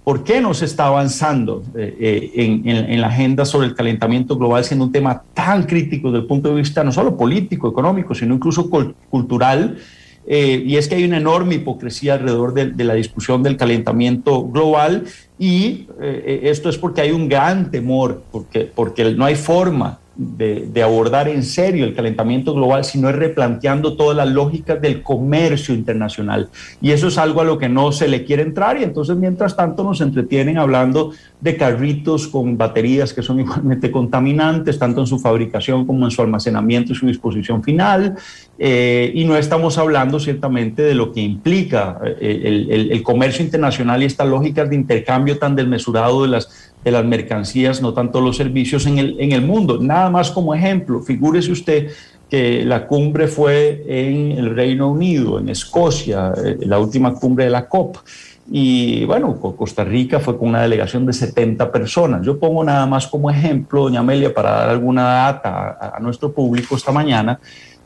por qué no se está avanzando eh, eh, en, en, la agenda sobre el calentamiento global siendo un tema tan crítico desde el punto de vista no solo político, económico, sino incluso cultural eh, y es que hay una enorme hipocresía alrededor de, la discusión del calentamiento global y eh, esto es porque hay un gran temor, porque, porque no hay forma de, abordar en serio el calentamiento global, sino es replanteando todas las lógicas del comercio internacional. Y eso es algo a lo que no se le quiere entrar y entonces mientras tanto nos entretienen hablando de carritos con baterías que son igualmente contaminantes, tanto en su fabricación como en su almacenamiento y su disposición final. Eh, y no estamos hablando ciertamente de lo que implica eh, el, el comercio internacional y estas lógicas de intercambio tan desmesurado de las de las mercancías, no tanto los servicios en el, en el mundo. Nada más como ejemplo, figúrese usted que la cumbre fue en el Reino Unido, en Escocia, eh, la última cumbre de la COP. Y bueno, Costa Rica fue con una delegación de 70 personas. Yo pongo nada más como ejemplo, doña Amelia, para dar alguna data a, a nuestro público esta mañana,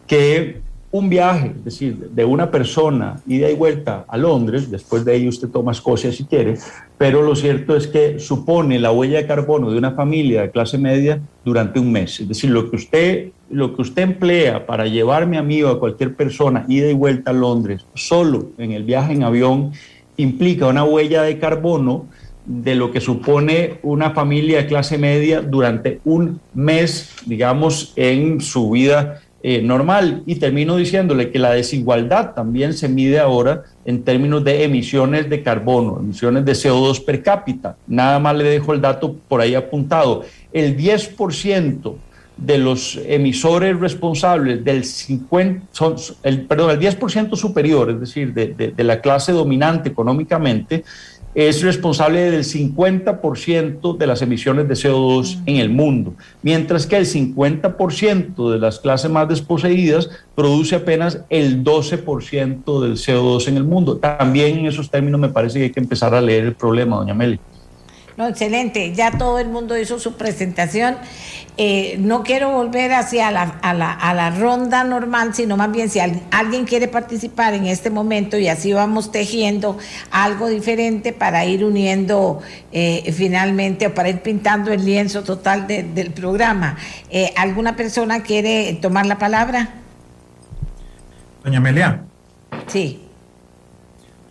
que un viaje, es decir, de una persona ida y vuelta a Londres, después de ahí usted toma Escocia si quiere, pero lo cierto es que supone la huella de carbono de una familia de clase media durante un mes. Es decir, lo que usted, lo que usted emplea para llevarme a mí o a cualquier persona ida y vuelta a Londres solo en el viaje en avión implica una huella de carbono de lo que supone una familia de clase media durante un mes, digamos, en su vida eh, normal. Y termino diciéndole que la desigualdad también se mide ahora en términos de emisiones de carbono, emisiones de CO2 per cápita. Nada más le dejo el dato por ahí apuntado. El 10% de los emisores responsables del 50, son, el, perdón, el 10% superior, es decir, de, de la clase dominante económicamente, es responsable del 50% de las emisiones de CO2 en el mundo, mientras que el 50% de las clases más desposeídas produce apenas el 12% del CO2 en el mundo. También en esos términos me parece que hay que empezar a leer el problema, doña Meli. No, excelente. Ya todo el mundo hizo su presentación. Eh, no quiero volver hacia la, a, la, a la ronda normal, sino más bien si alguien quiere participar en este momento y así vamos tejiendo algo diferente para ir uniendo eh, finalmente o para ir pintando el lienzo total del programa. Eh, ¿Alguna persona quiere tomar la palabra? Doña Amelia. Sí.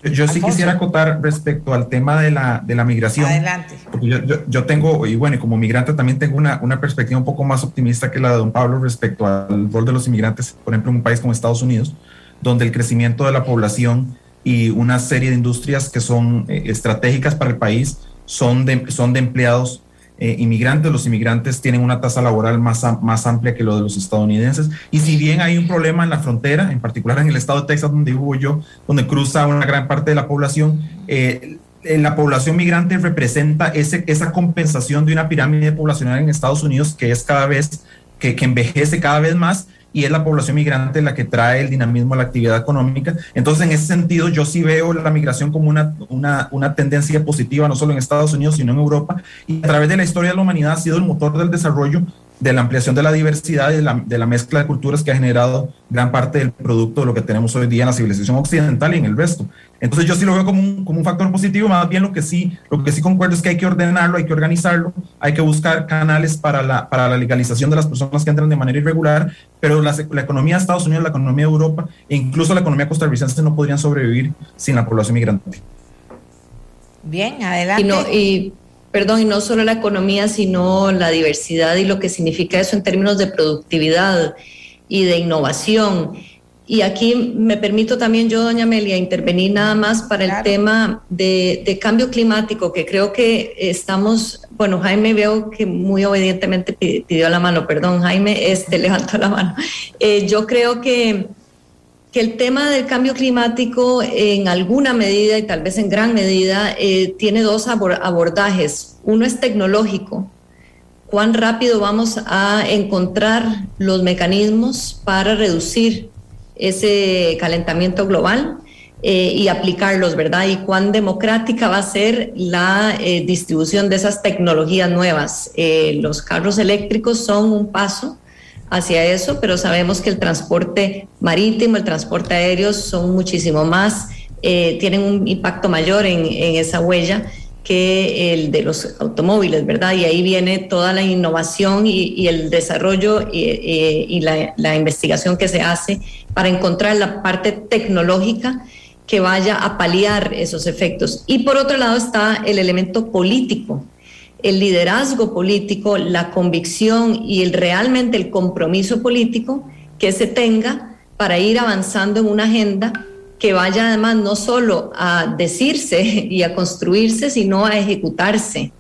Yo sí quisiera acotar respecto al tema de la, de la migración. Adelante. Yo, yo, tengo, y bueno, y como migrante también tengo una, una, perspectiva un poco más optimista que la de don Pablo respecto al rol de los inmigrantes, por ejemplo, en un país como Estados Unidos, donde el crecimiento de la población y una serie de industrias que son eh, estratégicas para el país son de, son de empleados eh, inmigrantes, los inmigrantes tienen una tasa laboral más, más amplia que lo de los estadounidenses. Y si bien hay un problema en la frontera, en particular en el estado de Texas, donde vivo yo, donde cruza una gran parte de la población, eh, la población migrante representa ese, esa compensación de una pirámide poblacional en Estados Unidos que es cada vez, que, que envejece cada vez más y es la población migrante la que trae el dinamismo a la actividad económica. Entonces, en ese sentido, yo sí veo la migración como una, una, una, tendencia positiva, no solo en Estados Unidos, sino en Europa. Y a través de la historia de la humanidad ha sido el motor del desarrollo de la ampliación de la diversidad y de la, de la, mezcla de culturas que ha generado gran parte del producto de lo que tenemos hoy día en la civilización occidental y en el resto. Entonces yo sí lo veo como un, como un factor positivo, más bien lo que sí, lo que sí concuerdo es que hay que ordenarlo, hay que organizarlo, hay que buscar canales para la, para la legalización de las personas que entran de manera irregular, pero la, la economía de Estados Unidos, la economía de Europa e incluso la economía costarricense no podrían sobrevivir sin la población migrante. Bien, adelante. Y, no, y perdón, y no solo la economía, sino la diversidad y lo que significa eso en términos de productividad y de innovación. Y aquí me permito también yo, doña Amelia, intervenir nada más para el tema de, cambio climático, que creo que estamos, bueno, Jaime veo que muy obedientemente pidió la mano, perdón, Jaime, este levantó la mano. Eh, yo creo que que el tema del cambio climático en alguna medida y tal vez en gran medida eh, tiene dos abordajes. Uno es tecnológico. ¿Cuán rápido vamos a encontrar los mecanismos para reducir ese calentamiento global eh, y aplicarlos, verdad? Y cuán democrática va a ser la eh, distribución de esas tecnologías nuevas. los carros eléctricos son un paso hacia eso, pero sabemos que el transporte marítimo, el transporte aéreo son muchísimo más, eh, tienen un impacto mayor en, esa huella que el de los automóviles, ¿verdad? Y ahí viene toda la innovación y, el desarrollo y, la, la, investigación que se hace para encontrar la parte tecnológica que vaya a paliar esos efectos. Y por otro lado está el elemento político, el liderazgo político, la convicción y el, realmente el compromiso político que se tenga para ir avanzando en una agenda que vaya además no solo a decirse y a construirse, sino a ejecutarse.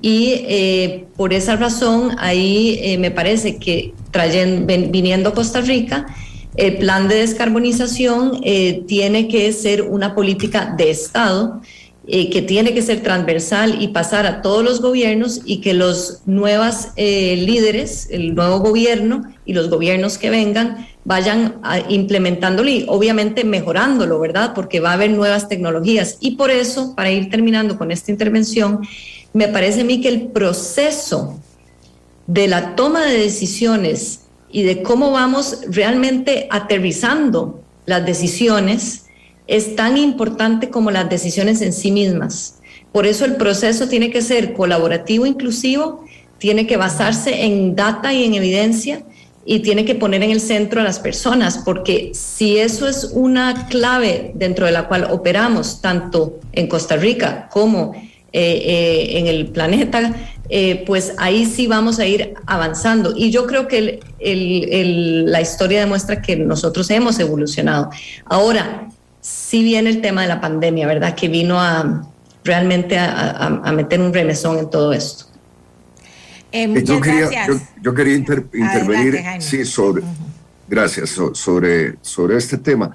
Y eh, por esa razón, ahí eh, me parece que trayendo, viniendo a Costa Rica, el plan de descarbonización eh, tiene que ser una política de Estado eh, que tiene que ser transversal y pasar a todos los gobiernos y que los nuevos eh, líderes, el nuevo gobierno y los gobiernos que vengan vayan implementándolo y obviamente mejorándolo, ¿verdad? Porque va a haber nuevas tecnologías. Y por eso, para ir terminando con esta intervención, me parece a mí que el proceso de la toma de decisiones y de cómo vamos realmente aterrizando las decisiones es tan importante como las decisiones en sí mismas. Por eso el proceso tiene que ser colaborativo, inclusivo, tiene que basarse en data y en evidencia y tiene que poner en el centro a las personas, porque si eso es una clave dentro de la cual operamos, tanto en Costa Rica como eh, eh, en el planeta, eh, pues ahí sí vamos a ir avanzando. Y yo creo que la historia demuestra que nosotros hemos evolucionado. Ahora, sí viene el tema de la pandemia, ¿verdad? Que vino a realmente a, meter un remesón en todo esto. Eh, yo, quería, yo, quería, intervenir, sí, sobre, gracias, sobre, sobre este tema.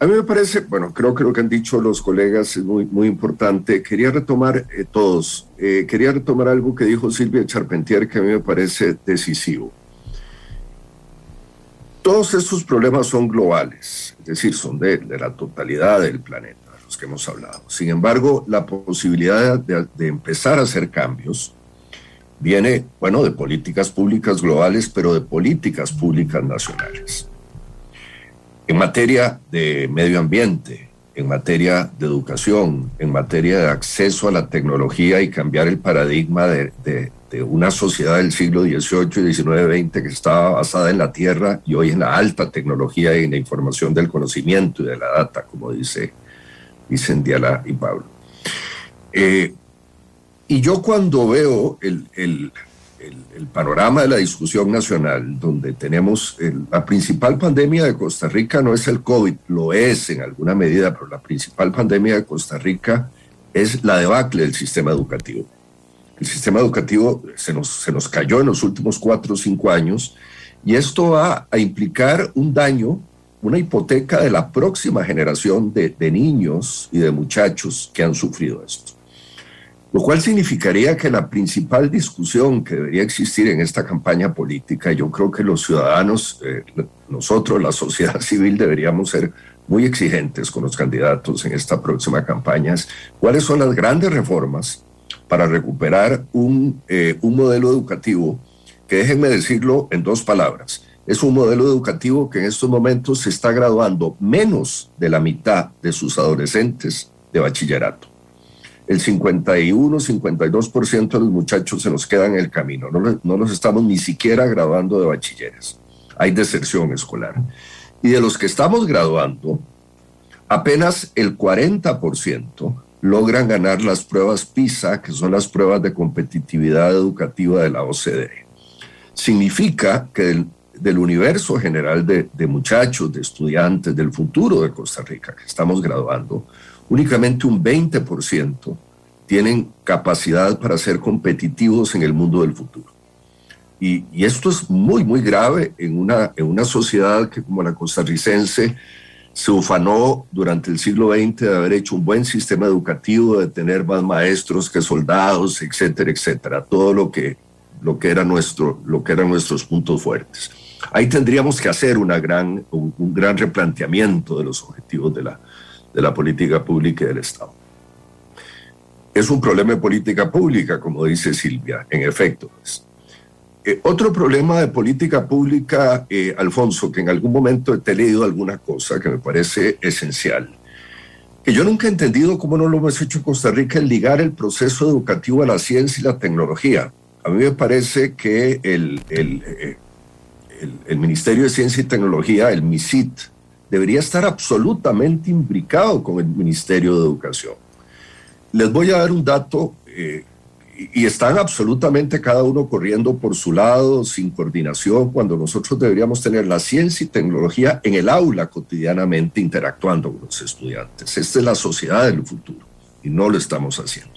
A mí me parece, bueno, creo que lo que han dicho los colegas es muy, muy importante. Quería retomar eh, todos, eh, quería retomar algo que dijo Silvia Charpentier que a mí me parece decisivo. Todos estos problemas son globales, es decir, son de, de la totalidad del planeta, los que hemos hablado. Sin embargo, la posibilidad de, de empezar a hacer cambios viene, bueno, de políticas públicas globales, pero de políticas públicas nacionales. En materia de medio ambiente, en materia de educación, en materia de acceso a la tecnología y cambiar el paradigma de, una sociedad del siglo XVIII XIX, XX que estaba basada en la tierra y hoy en la alta tecnología y en la información del conocimiento y de la data, como dice, dicen Diala y Pablo. Eh, y yo cuando veo el, el, el, panorama de la discusión nacional, donde tenemos la principal pandemia de Costa Rica no es el COVID, lo es en alguna medida, pero la principal pandemia de Costa Rica es la debacle del sistema educativo. El sistema educativo se nos, se nos cayó en los últimos cuatro o cinco años y esto va a implicar un daño, una hipoteca de la próxima generación de, de niños y de muchachos que han sufrido esto. Lo cual significaría que la principal discusión que debería existir en esta campaña política, yo creo que los ciudadanos, eh, nosotros, la sociedad civil, deberíamos ser muy exigentes con los candidatos en esta próxima campaña, es cuáles son las grandes reformas para recuperar un, eh, un modelo educativo que déjenme decirlo en dos palabras. Es un modelo educativo que en estos momentos se está graduando menos de la mitad de sus adolescentes de bachillerato el 51, 52% de los muchachos se nos quedan en el camino. No, no los estamos ni siquiera graduando de bachilleres. Hay deserción escolar. Y de los que estamos graduando, apenas el 40% logran ganar las pruebas PISA, que son las pruebas de competitividad educativa de la OCDE. Significa que del, del universo general de, muchachos, de estudiantes, del futuro de Costa Rica que estamos graduando, únicamente un 20% tienen capacidad para ser competitivos en el mundo del futuro. Y, y, esto es muy, muy grave en una, en una sociedad que como la costarricense se ufanó durante el siglo XX de haber hecho un buen sistema educativo, de tener más maestros que soldados, etcétera, etcétera, todo lo que, lo que, era nuestro, lo que eran nuestros puntos fuertes. Ahí tendríamos que hacer gran, un, gran replanteamiento de los objetivos de la, de la política pública y del Estado. Es un problema de política pública, como dice Silvia, en efecto. Eh, otro problema de política pública, eh, Alfonso, que en algún momento te he leído alguna cosa que me parece esencial, que yo nunca he entendido cómo no lo hemos hecho en Costa Rica, el ligar el proceso educativo a la ciencia y la tecnología. A mí me parece que el, eh, el, el Ministerio de Ciencia y Tecnología, el MISIT, debería estar absolutamente imbricado con el Ministerio de Educación. Les voy a dar un dato eh, y están absolutamente cada uno corriendo por su lado, sin coordinación, cuando nosotros deberíamos tener la ciencia y tecnología en el aula cotidianamente interactuando con los estudiantes. Esta es la sociedad del futuro y no lo estamos haciendo.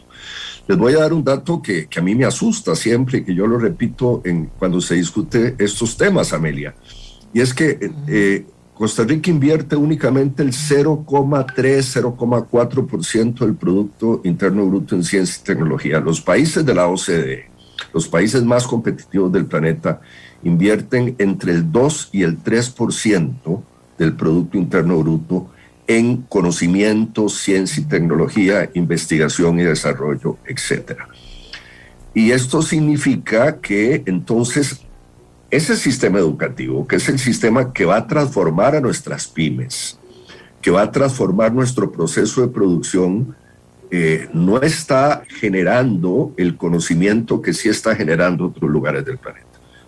Les voy a dar un dato que, que a mí me asusta siempre y que yo lo repito en, cuando se discute estos temas, Amelia. Y es que eh, Costa Rica invierte únicamente el 0,3-0,4% del Producto Interno Bruto en ciencia y tecnología. Los países de la OCDE, los países más competitivos del planeta, invierten entre el 2 y el 3% del Producto Interno Bruto en conocimiento, ciencia y tecnología, investigación y desarrollo, etc. Y esto significa que entonces ese sistema educativo, que es el sistema que va a transformar a nuestras pymes, que va a transformar nuestro proceso de producción, eh, no está generando el conocimiento que sí está generando otros lugares del planeta.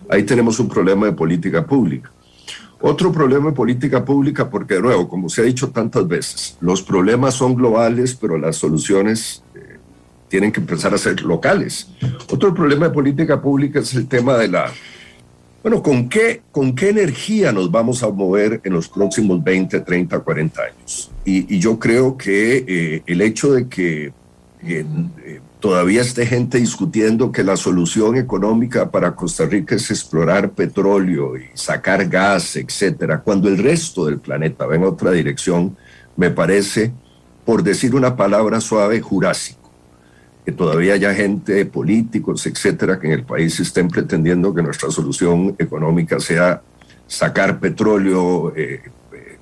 Ahí tenemos un problema de política pública. Otro problema de política pública, porque de nuevo, como se ha dicho tantas veces, los problemas son globales, pero las soluciones eh, tienen que empezar a ser locales. Otro problema de política pública es el tema de la bueno, ¿con qué, ¿con qué energía nos vamos a mover en los próximos 20, 30, 40 años? Y, yo creo que eh, el hecho de que eh, todavía esté gente discutiendo que la solución económica para Costa Rica es explorar petróleo y sacar gas, etcétera, cuando el resto del planeta va en otra dirección, me parece, por decir una palabra suave, jurásico que todavía haya gente, políticos, etcétera, que en el país estén pretendiendo que nuestra solución económica sea sacar petróleo, eh, eh,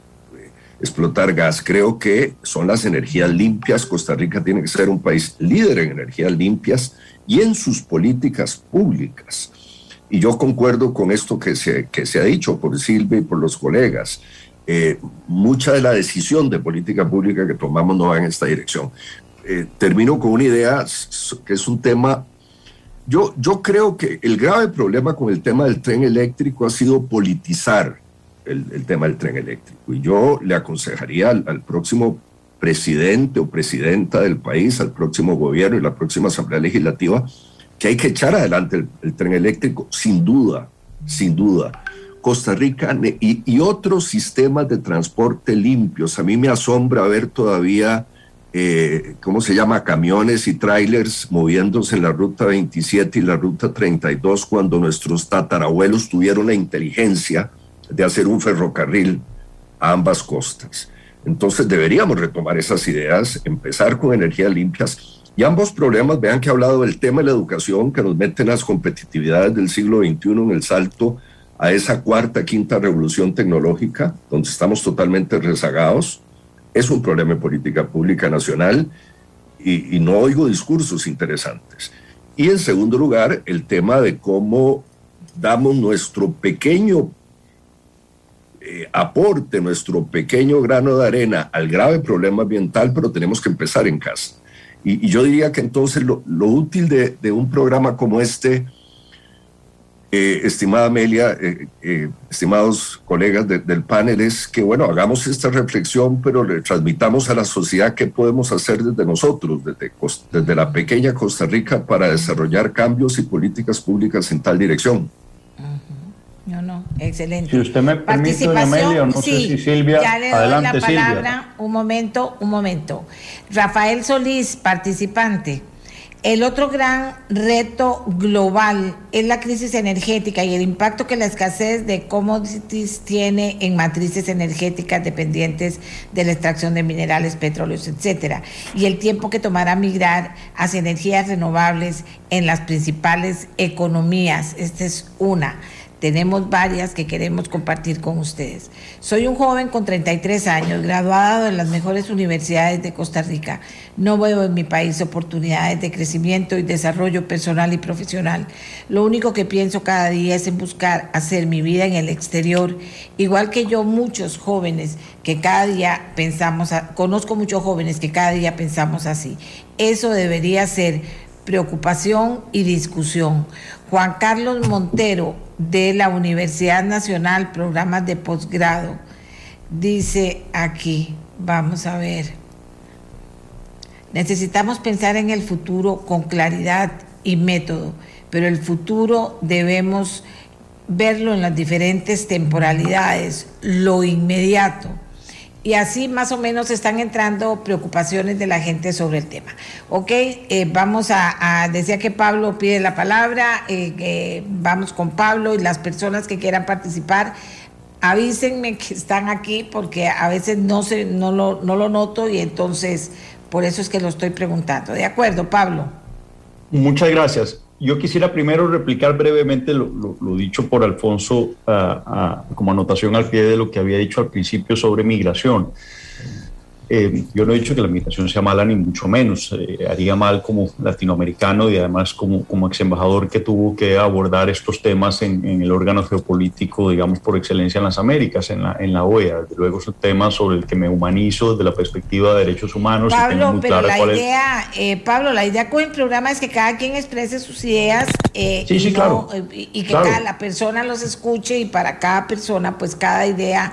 explotar gas. Creo que son las energías limpias. Costa Rica tiene que ser un país líder en energías limpias y en sus políticas públicas. Y yo concuerdo con esto que se, que se ha dicho por Silvia y por los colegas. Eh, mucha de la decisión de política pública que tomamos no va en esta dirección. Eh, termino con una idea que es un tema, yo, yo creo que el grave problema con el tema del tren eléctrico ha sido politizar el, tema del tren eléctrico. Y yo le aconsejaría al, próximo presidente o presidenta del país, al próximo gobierno y la próxima asamblea legislativa, que hay que echar adelante el, tren eléctrico, sin duda, sin duda. Costa Rica y, y, otros sistemas de transporte limpios. A mí me asombra ver todavía eh, ¿cómo se llama? Camiones y trailers moviéndose en la ruta 27 y la ruta 32 cuando nuestros tatarabuelos tuvieron la inteligencia de hacer un ferrocarril a ambas costas. Entonces deberíamos retomar esas ideas, empezar con energías limpias y ambos problemas, vean que he hablado del tema de la educación que nos mete en las competitividades del siglo XXI en el salto a esa cuarta, quinta revolución tecnológica, donde estamos totalmente rezagados es un problema de política pública nacional y, no oigo discursos interesantes. Y en segundo lugar, el tema de cómo damos nuestro pequeño eh, aporte, nuestro pequeño grano de arena al grave problema ambiental, pero tenemos que empezar en casa. Y, yo diría que entonces lo, útil de, de, un programa como este eh, estimada Amelia, eh, eh, estimados colegas del panel, es que, bueno, hagamos esta reflexión, pero le transmitamos a la sociedad qué podemos hacer desde nosotros, desde, desde la pequeña Costa Rica, para desarrollar cambios y políticas públicas en tal dirección. No, no, excelente. Si usted me permite, doña Amelia, no sé si Silvia, ya le doy la palabra. Un momento, un momento. Rafael Solís, participante. El otro gran reto global es la crisis energética y el impacto que la escasez de commodities tiene en matrices energéticas dependientes de la extracción de minerales, petróleos, etcétera, y el tiempo que tomará migrar hacia energías renovables en las principales economías. Esta es una. Tenemos varias que queremos compartir con ustedes. Soy un joven con 33 años, graduado en las mejores universidades de Costa Rica. No veo en mi país oportunidades de crecimiento y desarrollo personal y profesional. Lo único que pienso cada día es en buscar hacer mi vida en el exterior, igual que yo muchos jóvenes que cada día pensamos, conozco muchos jóvenes que cada día pensamos así. Eso debería ser preocupación y discusión. Juan Carlos Montero, de la Universidad Nacional, programas de posgrado, dice aquí, vamos a ver, necesitamos pensar en el futuro con claridad y método, pero el futuro debemos verlo en las diferentes temporalidad,es lo inmediato y así más o menos están entrando preocupaciones de la gente sobre el tema. Ok, eh, vamos a, decía que Pablo pide la palabra, eh, vamos con Pablo y las personas que quieran participar, avísenme que están aquí porque a veces no, se, no, lo, no lo noto y entonces por eso es que lo estoy preguntando. ¿De acuerdo, Pablo? Muchas gracias. Yo quisiera primero replicar brevemente lo, dicho por Alfonso ah, ah, como anotación al pie de lo que había dicho al principio sobre migración. Eh, yo no he dicho que la migración sea mala, ni mucho menos. Eh, haría mal como latinoamericano y además como, como ex embajador que tuvo que abordar estos temas en, el órgano geopolítico, digamos, por excelencia en las Américas, en la, en la OEA. Desde luego es un tema sobre el que me humanizo desde la perspectiva de derechos humanos. Pablo, pero la idea, eh, Pablo, la idea con el programa es que cada quien exprese sus ideas sí, sí, claro. y que cada la persona los escuche y para cada persona, pues cada idea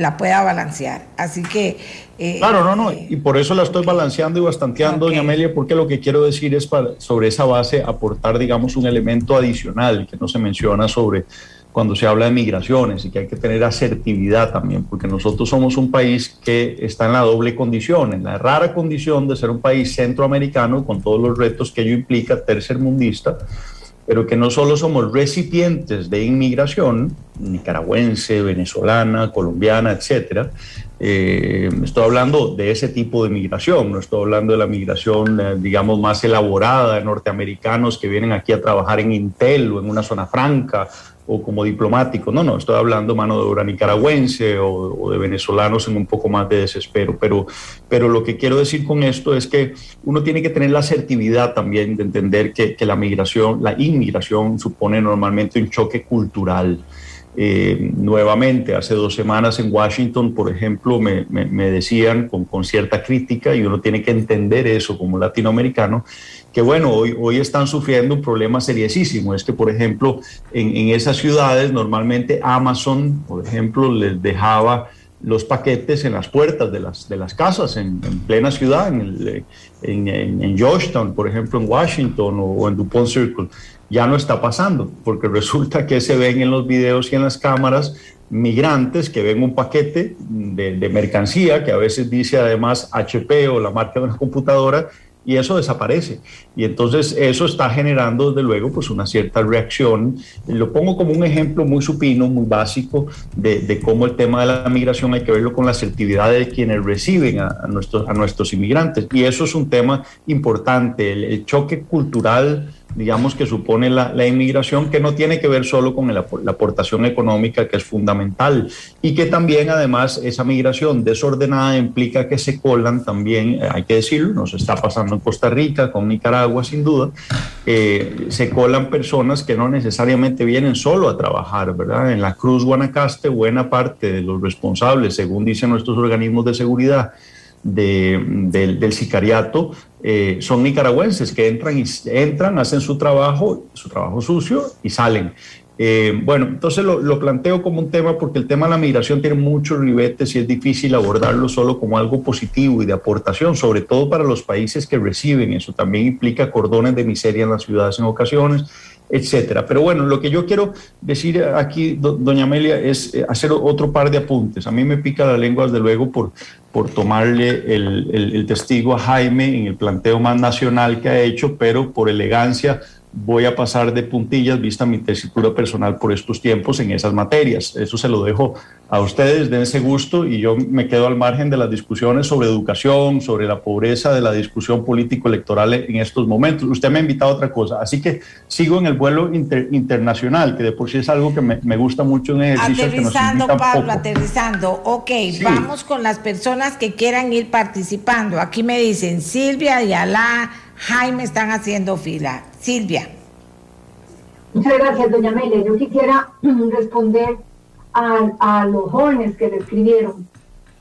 la pueda balancear. Así que... Eh, claro, no, no, y por eso la estoy balanceando y bastanteando, doña Amelia, porque lo que quiero decir es para, sobre esa base aportar, digamos, un elemento adicional que no se menciona sobre cuando se habla de migraciones y que hay que tener asertividad también, porque nosotros somos un país que está en la doble condición, en la rara condición de ser un país centroamericano con todos los retos que ello implica, tercermundista, pero que no solo somos recipientes de inmigración, nicaragüense, venezolana, colombiana, etcétera. Eh, estoy hablando de ese tipo de migración, no estoy hablando de la migración, eh, digamos, más elaborada de norteamericanos que vienen aquí a trabajar en Intel o en una zona franca o como diplomático. No, no, estoy hablando mano de obra nicaragüense o, de venezolanos en un poco más de desespero. Pero, pero lo que quiero decir con esto es que uno tiene que tener la asertividad también de entender que, que la migración, la inmigración supone normalmente un choque cultural. Eh, nuevamente, hace dos semanas en Washington, por ejemplo, me, decían con, cierta crítica, y uno tiene que entender eso como latinoamericano, que bueno, hoy, hoy están sufriendo un problema seriosísimo. Es que, por ejemplo, en, esas ciudades normalmente Amazon, por ejemplo, les dejaba los paquetes en las puertas de las, de las casas en, plena ciudad, en, Georgetown, por ejemplo, en Washington o, en DuPont Circle. Ya no está pasando, porque resulta que se ven en los videos y en las cámaras migrantes que ven un paquete de, de mercancía que a veces dice además HP o la marca de una computadora y eso desaparece. Y entonces eso está generando, desde luego, pues una cierta reacción. Lo pongo como un ejemplo muy supino, muy básico, de, cómo el tema de la migración hay que verlo con la asertividad de quienes reciben a, nuestros, a nuestros inmigrantes. Y eso es un tema importante, el choque cultural digamos, que supone la, inmigración, que no tiene que ver solo con la aportación económica, que es fundamental, y que también, además, esa migración desordenada implica que se colan también, eh, hay que decirlo, nos está pasando en Costa Rica, con Nicaragua, sin duda, eh, se colan personas que no necesariamente vienen solo a trabajar, ¿verdad? En la Cruz Guanacaste, buena parte de los responsables, según dicen nuestros organismos de seguridad, del sicariato eh, son nicaragüenses que entran, y, entran, hacen su trabajo, su trabajo sucio y salen. Eh, bueno, entonces lo, lo, planteo como un tema porque el tema de la migración tiene muchos ribetes y es difícil abordarlo solo como algo positivo y de aportación, sobre todo para los países que reciben. Eso también implica cordones de miseria en las ciudades en ocasiones etcétera. Pero bueno, lo que yo quiero decir aquí, doña Amelia, es eh, hacer otro par de apuntes. A mí me pica la lengua, desde luego, por, por tomarle el, el testigo a Jaime en el planteo más nacional que ha hecho, pero por elegancia voy a pasar de puntillas, vista mi tesitura personal por estos tiempos en esas materias. Eso se lo dejo a ustedes, den ese gusto y yo me quedo al margen de las discusiones sobre educación, sobre la pobreza, de la discusión político-electoral en estos momentos. Usted me ha invitado a otra cosa, así que sigo en el vuelo internacional, que de por sí es algo que me, gusta mucho en ejercicio. Aterrizando, Pablo, aterrizando. Ok, vamos con las personas que quieran ir participando. Aquí me dicen Silvia y Alá Jaime están haciendo fila. Silvia. Muchas gracias, doña Amelia. Yo quisiera responder a, los jóvenes que le escribieron,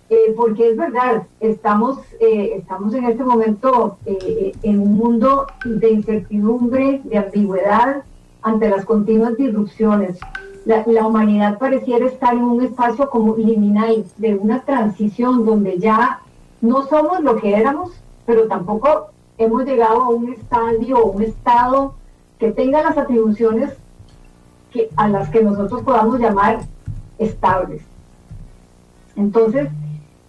eh, porque es verdad, estamos, eh, estamos en este momento eh, en un mundo de incertidumbre, de ambigüedad ante las continuas disrupciones. La, la, humanidad pareciera estar en un espacio como liminal, de una transición donde ya no somos lo que éramos, pero tampoco hemos llegado a un estadio un estado que tenga las atribuciones a las que nosotros podamos llamar estables. Entonces,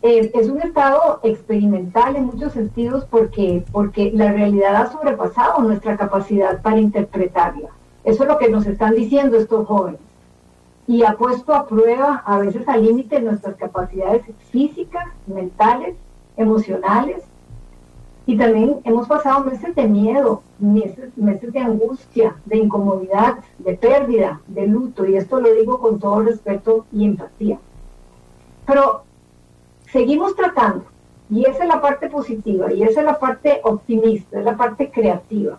eh, es un estado experimental en muchos sentidos porque, porque la realidad ha sobrepasado nuestra capacidad para interpretarla. Eso es lo que nos están diciendo estos jóvenes. Y ha puesto a prueba, a veces al límite, nuestras capacidades físicas, mentales, emocionales, y también hemos pasado meses de miedo, meses, meses de angustia, de incomodidad, de pérdida, de luto, y esto lo digo con todo respeto y empatía. Pero seguimos tratando, Y esa es la parte positiva, y esa es la parte optimista, es la parte creativa.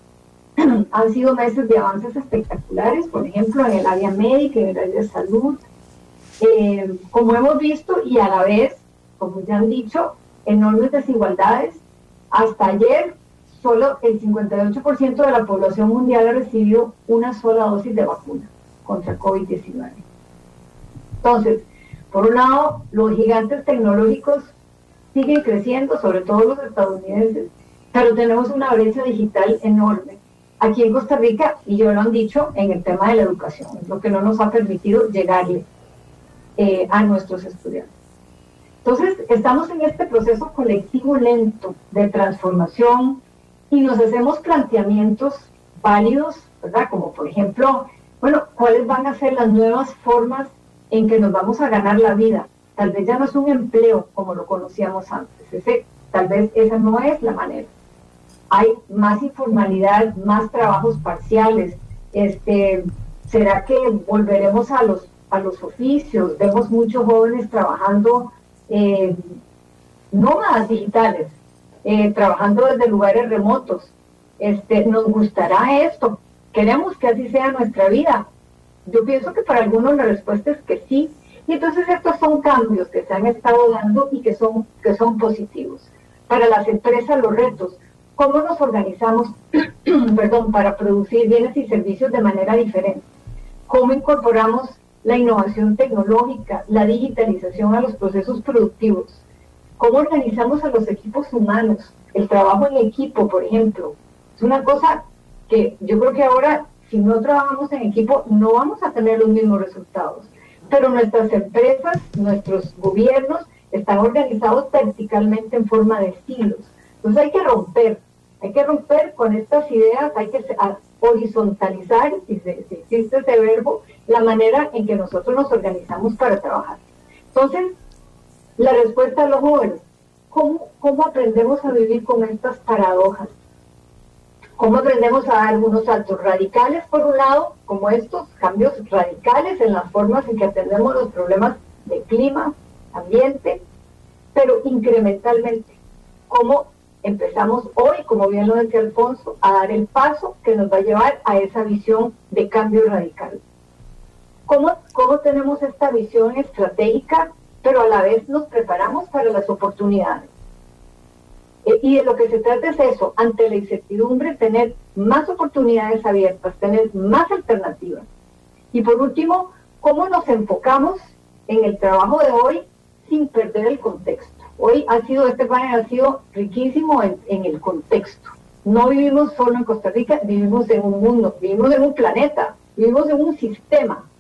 Han sido meses de avances espectaculares, por ejemplo, en el área médica, en el área de salud, eh, como hemos visto, y a la vez, como ya han dicho, enormes desigualdades. Hasta ayer, solo el 58% de la población mundial ha recibido una sola dosis de vacuna contra COVID-19. Entonces, por un lado, los gigantes tecnológicos siguen creciendo, sobre todo los estadounidenses, pero tenemos una brecha digital enorme. Aquí en Costa Rica, y yo lo han dicho, en el tema de la educación, lo que no nos ha permitido llegarle eh, a nuestros estudiantes. Entonces, estamos en este proceso colectivo lento de transformación y nos hacemos planteamientos válidos, ¿verdad? Como por ejemplo, bueno, ¿cuáles van a ser las nuevas formas en que nos vamos a ganar la vida? Tal vez ya no es un empleo como lo conocíamos antes, ese, tal vez esa no es la manera. Hay más informalidad, más trabajos parciales. Este, ¿Será que volveremos a los, a los oficios? Vemos muchos jóvenes trabajando eh, nómadas digitales, eh, trabajando desde lugares remotos. Este, nos gustará esto, queremos que así sea nuestra vida. Yo pienso que para algunos la respuesta es que sí. Y entonces estos son cambios que se han estado dando y que son, que son positivos. Para las empresas los retos, cómo nos organizamos perdón, para producir bienes y servicios de manera diferente, cómo incorporamos la innovación tecnológica, la digitalización a los procesos productivos. ¿Cómo organizamos a los equipos humanos? El trabajo en equipo, por ejemplo. Es una cosa que yo creo que ahora, si no trabajamos en equipo, no vamos a tener los mismos resultados. Pero nuestras empresas, nuestros gobiernos, están organizados verticalmente en forma de estilos. Entonces hay que romper, hay que romper con estas ideas, hay que horizontalizar, si, existe ese verbo, la manera en que nosotros nos organizamos para trabajar. Entonces, la respuesta a los jóvenes, ¿cómo, aprendemos a vivir con estas paradojas? ¿Cómo aprendemos a dar unos saltos radicales, por un lado, como estos cambios radicales en las formas en que atendemos los problemas de clima, ambiente, pero incrementalmente? ¿Cómo empezamos hoy, como bien lo decía Alfonso, a dar el paso que nos va a llevar a esa visión de cambio radical? ¿Cómo, tenemos esta visión estratégica, pero a la vez nos preparamos para las oportunidades? Eh, y de lo que se trata es eso, ante la incertidumbre, tener más oportunidades abiertas, tener más alternativas. Y por último, ¿cómo nos enfocamos en el trabajo de hoy sin perder el contexto? Hoy ha sido, este panel ha sido riquísimo en el contexto. No vivimos solo en Costa Rica, vivimos en un mundo, vivimos en un planeta, vivimos en un sistema.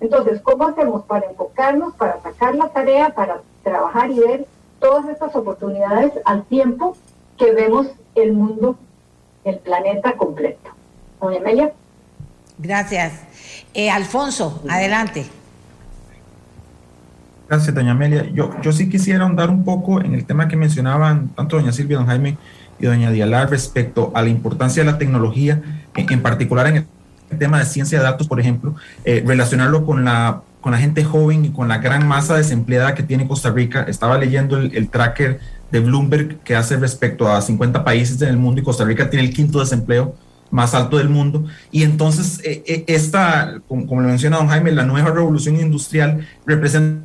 Entonces, ¿cómo hacemos para enfocarnos, para sacar la tarea, para trabajar y ver todas estas oportunidades al tiempo que vemos el mundo, el planeta completo? Doña Amelia. Gracias. Eh, Alfonso, adelante. Gracias, doña Amelia. Yo, yo sí quisiera ahondar un poco en el tema que mencionaban tanto doña Silvia, don Jaime y doña Dialar respecto a la importancia de la tecnología, en, en particular en el el tema de ciencia de datos, por ejemplo, eh, relacionarlo con la, con la gente joven y con la gran masa desempleada que tiene Costa Rica. Estaba leyendo el, tracker de Bloomberg que hace respecto a 50 países en el mundo y Costa Rica tiene el quinto desempleo más alto del mundo. Y entonces, eh, eh, esta, como, como, lo menciona don Jaime, la nueva revolución industrial representa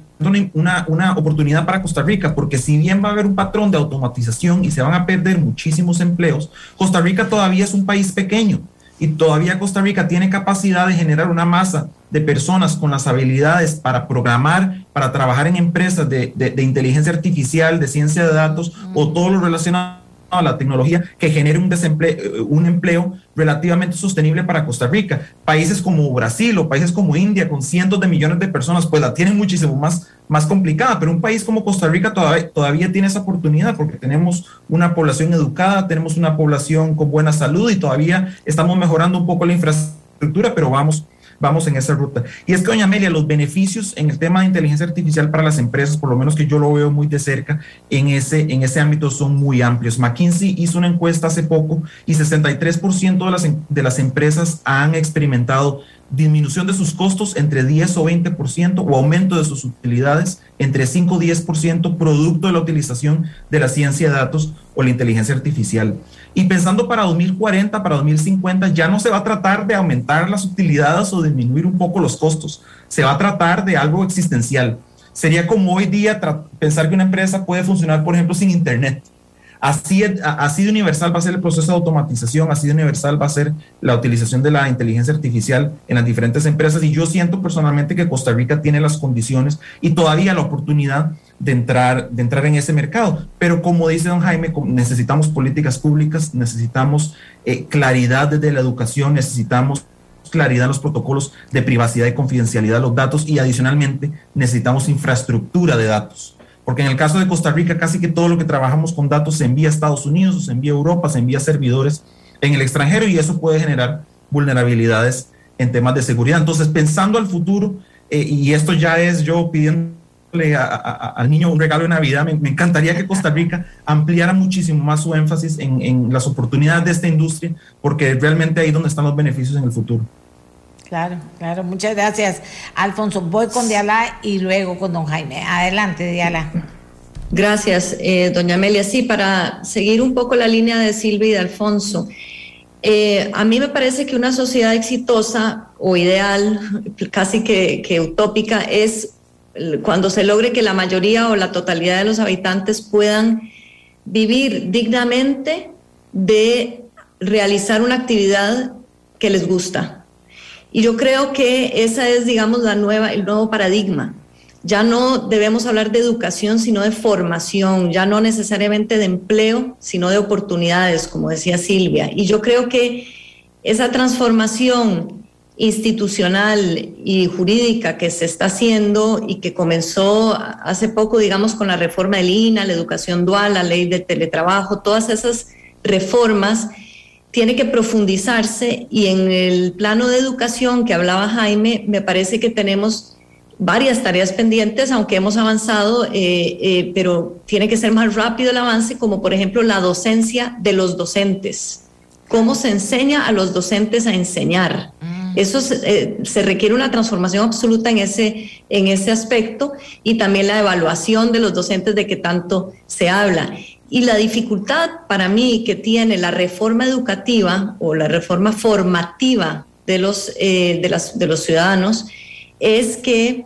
una, una, oportunidad para Costa Rica, porque si bien va a haber un patrón de automatización y se van a perder muchísimos empleos, Costa Rica todavía es un país pequeño y todavía Costa Rica tiene capacidad de generar una masa de personas con las habilidades para programar, para trabajar en empresas de, de, inteligencia artificial, de ciencia de datos o todo lo relacionado a la tecnología que genere un, desempleo, eh, un empleo relativamente sostenible para Costa Rica. Países como Brasil o países como India, con cientos de millones de personas, pues la tienen muchísimo más, más complicada, pero un país como Costa Rica todavía, todavía tiene esa oportunidad porque tenemos una población educada, tenemos una población con buena salud y todavía estamos mejorando un poco la infraestructura, pero vamos, vamos en esa ruta. Y es que, doña Amelia, los beneficios en el tema de inteligencia artificial para las empresas, por lo menos que yo lo veo muy de cerca, en ese, en ese ámbito son muy amplios. McKinsey hizo una encuesta hace poco y 63% de las, de las empresas han experimentado disminución de sus costos entre 10 o 20% o aumento de sus utilidades entre 5 o 10% producto de la utilización de la ciencia de datos o la inteligencia artificial. Y pensando para 2040, para 2050, ya no se va a tratar de aumentar las utilidades o disminuir un poco los costos, se va a tratar de algo existencial. Sería como hoy día pensar que una empresa puede funcionar, por ejemplo, sin Internet. Así, así de universal va a ser el proceso de automatización, así de universal va a ser la utilización de la inteligencia artificial en las diferentes empresas. Y yo siento personalmente que Costa Rica tiene las condiciones y todavía la oportunidad de entrar, de entrar en ese mercado. Pero como dice don Jaime, necesitamos políticas públicas, necesitamos eh, claridad desde la educación, necesitamos claridad en los protocolos de privacidad y confidencialidad de los datos y adicionalmente necesitamos infraestructura de datos porque en el caso de Costa Rica casi que todo lo que trabajamos con datos se envía a Estados Unidos, se envía a Europa, se envía a servidores en el extranjero y eso puede generar vulnerabilidades en temas de seguridad. Entonces, pensando al futuro, eh, y esto ya es yo al niño un regalo de Navidad, me, encantaría que Costa Rica ampliara muchísimo más su énfasis en, en las oportunidades de esta industria, porque realmente ahí es donde están los beneficios en el futuro. Claro, claro, muchas gracias, Alfonso. Voy con Diala y luego con don Jaime. Adelante, Diala. Gracias, eh, doña Amelia. Sí, para seguir un poco la línea de Silvia y de Alfonso. Eh, a mí me parece que una sociedad exitosa o ideal, casi que, que utópica, es cuando se logre que la mayoría o la totalidad de los habitantes puedan vivir dignamente de realizar una actividad que les gusta y yo creo que esa es, digamos, la nueva, el nuevo paradigma. Ya no debemos hablar de educación, sino de formación, ya no necesariamente de empleo, sino de oportunidades, como decía Silvia. Y yo creo que esa transformación institucional y jurídica que se está haciendo y que comenzó hace poco, digamos, con la reforma del INA, la educación dual, la ley de teletrabajo, todas esas reformas tiene que profundizarse y en el plano de educación que hablaba Jaime, me parece que tenemos varias tareas pendientes, aunque hemos avanzado, eh, eh, pero tiene que ser más rápido el avance, como por ejemplo la docencia de los docentes. ¿Cómo se enseña a los docentes a enseñar? Mm. Eso eh, se, requiere una transformación absoluta en ese, en ese aspecto y también la evaluación de los docentes de que tanto se habla. Y la dificultad para mí que tiene la reforma educativa o la reforma formativa de los, eh, de las, de los ciudadanos es que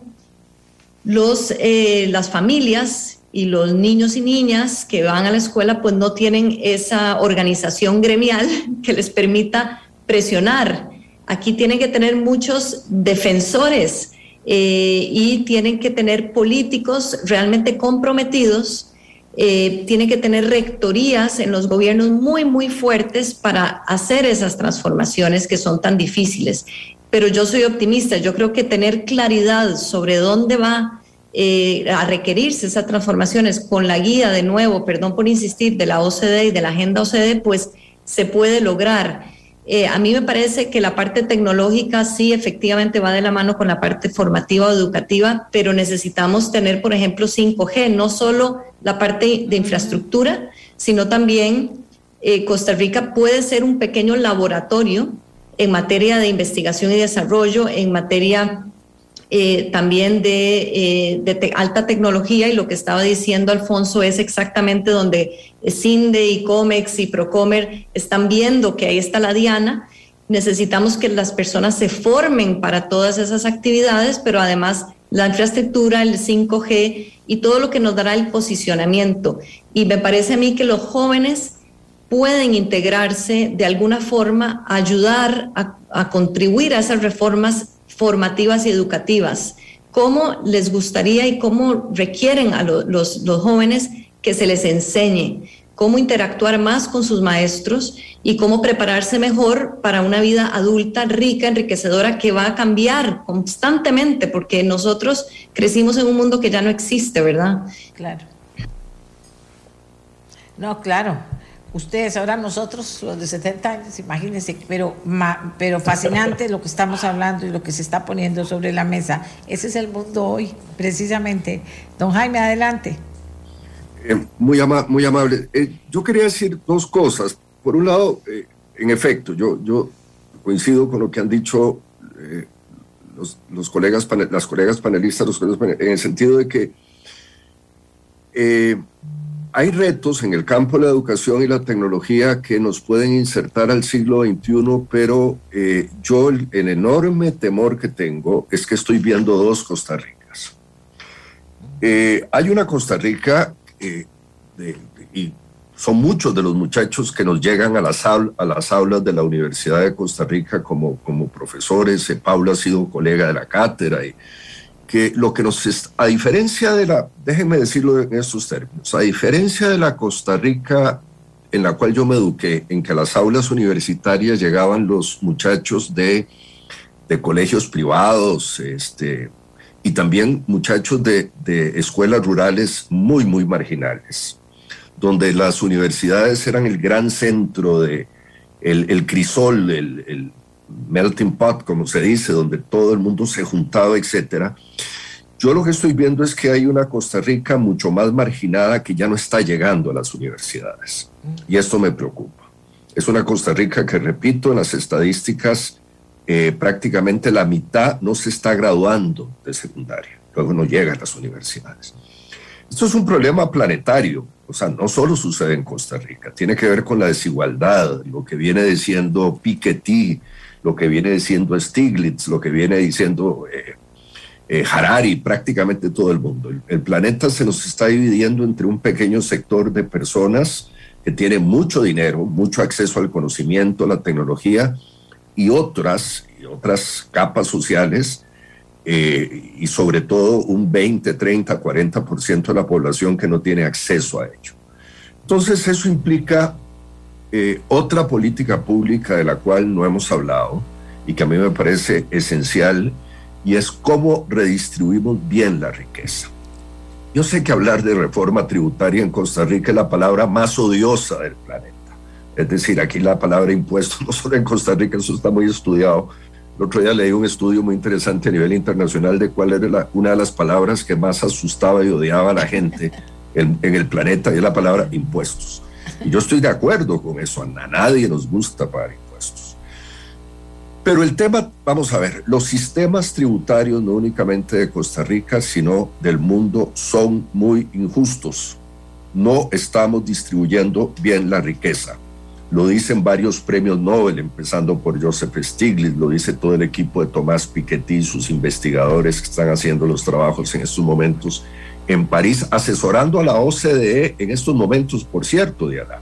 los, eh, las familias y los niños y niñas que van a la escuela pues no tienen esa organización gremial que les permita presionar. Aquí tienen que tener muchos defensores eh, y tienen que tener políticos realmente comprometidos eh, tiene que tener rectorías en los gobiernos muy, muy fuertes para hacer esas transformaciones que son tan difíciles. Pero yo soy optimista, yo creo que tener claridad sobre dónde va eh, a requerirse esas transformaciones con la guía, de nuevo, perdón por insistir, de la OCDE y de la agenda OCDE, pues se puede lograr. Eh, a mí me parece que la parte tecnológica sí efectivamente va de la mano con la parte formativa o educativa, pero necesitamos tener, por ejemplo, 5G, no solo la parte de infraestructura, sino también eh, Costa Rica puede ser un pequeño laboratorio en materia de investigación y desarrollo, en materia eh, también de, de alta tecnología y lo que estaba diciendo Alfonso es exactamente donde CINDE y COMEX y Procomer están viendo que ahí está la diana. Necesitamos que las personas se formen para todas esas actividades, pero además la infraestructura, el 5G y todo lo que nos dará el posicionamiento. Y me parece a mí que los jóvenes pueden integrarse de alguna forma, ayudar a, contribuir a esas reformas formativas y educativas. ¿Cómo les gustaría y cómo requieren a los, jóvenes que se les enseñe cómo interactuar más con sus maestros y cómo prepararse mejor para una vida adulta rica, enriquecedora, que va a cambiar constantemente, porque nosotros crecimos en un mundo que ya no existe, ¿verdad? Claro. No, claro. Ustedes, ahora nosotros, los de 70 años, imagínense, pero, pero fascinante lo que estamos hablando y lo que se está poniendo sobre la mesa. Ese es el mundo hoy, precisamente. Don Jaime, adelante. Eh, muy, muy amable. Eh, yo quería decir dos cosas. Por un lado, eh, en efecto, yo, yo coincido con lo que han dicho los, los, colegas, las colegas panelistas, los colegas en el sentido de que hay retos en el campo de la educación y la tecnología que nos pueden insertar al siglo XXI, pero eh, yo el, enorme temor que tengo es que estoy viendo dos Costa Ricas. Eh, hay una Costa Rica eh, y son muchos de los muchachos que nos llegan a las, aulas de la Universidad de Costa Rica como, como profesores. Pablo ha sido colega de la cátedra y que lo que nos, a diferencia de la, déjenme decirlo en estos términos, a diferencia de la Costa Rica en la cual yo me eduqué, en que a las aulas universitarias llegaban los muchachos de, de colegios privados, este, y también muchachos de, de, escuelas rurales muy, muy marginales, donde las universidades eran el gran centro de el, el crisol, el, el melting pot, como se dice, donde todo el mundo se juntaba, etcétera. Yo lo que estoy viendo es que hay una Costa Rica mucho más marginada que ya no está llegando a las universidades. Y esto me preocupa. Es una Costa Rica que, repito, en las estadísticas, eh, prácticamente la mitad no se está graduando de secundaria. Luego no llega a las universidades. Esto es un problema planetario. O sea, no solo sucede en Costa Rica, tiene que ver con la desigualdad, lo que viene diciendo Piketty, lo que viene diciendo Stiglitz, lo que viene diciendo eh, eh, Harari, prácticamente todo el mundo. El, planeta se nos está dividiendo entre un pequeño sector de personas que tienen mucho dinero, mucho acceso al conocimiento, la tecnología, y otras, y otras capas sociales, eh, y sobre todo un 20, 30, 40% de la población que no tiene acceso a ello. Entonces eso implica eh, otra política pública de la cual no hemos hablado y que a mí me parece esencial y es cómo redistribuimos bien la riqueza. Yo sé que hablar de reforma tributaria en Costa Rica es la palabra más odiosa del planeta. Es decir, aquí la palabra impuesto, no solo en Costa Rica, eso está muy estudiado. El otro día leí un estudio muy interesante a nivel internacional de cuál era una de las palabras que más asustaba y odiaba a la gente en, en el planeta, y es la palabra impuestos. Y yo estoy de acuerdo con eso, a nadie nos gusta pagar impuestos. Pero el tema, vamos a ver, los sistemas tributarios no únicamente de Costa Rica, sino del mundo son muy injustos. No estamos distribuyendo bien la riqueza. Lo dicen varios premios Nobel, empezando por Joseph Stiglitz, lo dice todo el equipo de Tomás Piketty, sus investigadores que están haciendo los trabajos en estos momentos en París, asesorando a la OCDE en estos momentos, por cierto, Diana.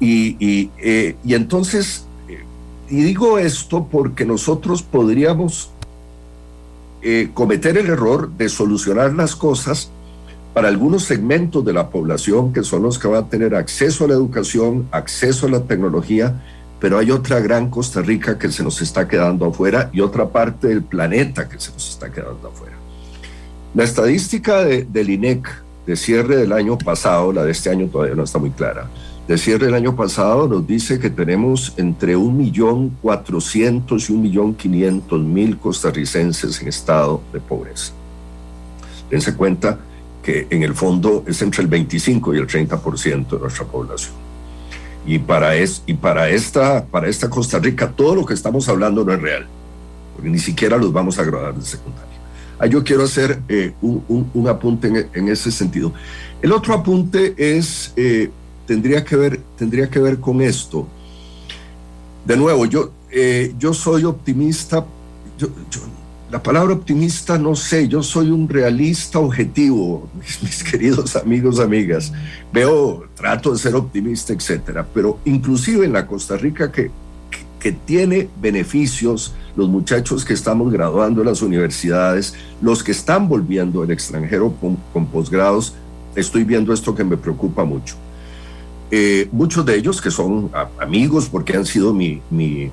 Y, y, eh, entonces, eh, y digo esto porque nosotros podríamos eh, cometer el error de solucionar las cosas para algunos segmentos de la población que son los que van a tener acceso a la educación, acceso a la tecnología, pero hay otra gran Costa Rica que se nos está quedando afuera y otra parte del planeta que se nos está quedando afuera. La estadística del INEC de cierre del año pasado, la de este año todavía no está muy clara, de cierre del año pasado nos dice que tenemos entre 1.400.000 y 1.500.000 costarricenses en estado de pobreza. Dense cuenta que en el fondo es entre el 25 y el 30% de nuestra población. Y para, es, y para, esta, para esta Costa Rica todo lo que estamos hablando no es real, porque ni siquiera los vamos a graduar de secundaria. Ah, yo quiero hacer eh, un, apunte en, ese sentido. El otro apunte es, eh, tendría, que ver, tendría que ver con esto. De nuevo, yo, eh, yo soy optimista. la palabra optimista no sé, yo soy un realista objetivo, mis, queridos amigos, amigas. Veo, trato de ser optimista, etcétera, pero inclusive en la Costa Rica que, que tiene beneficios los muchachos que estamos graduando en las universidades, los que están volviendo del extranjero con, posgrados, estoy viendo esto que me preocupa mucho. Eh, muchos de ellos que son amigos porque han sido mi, mi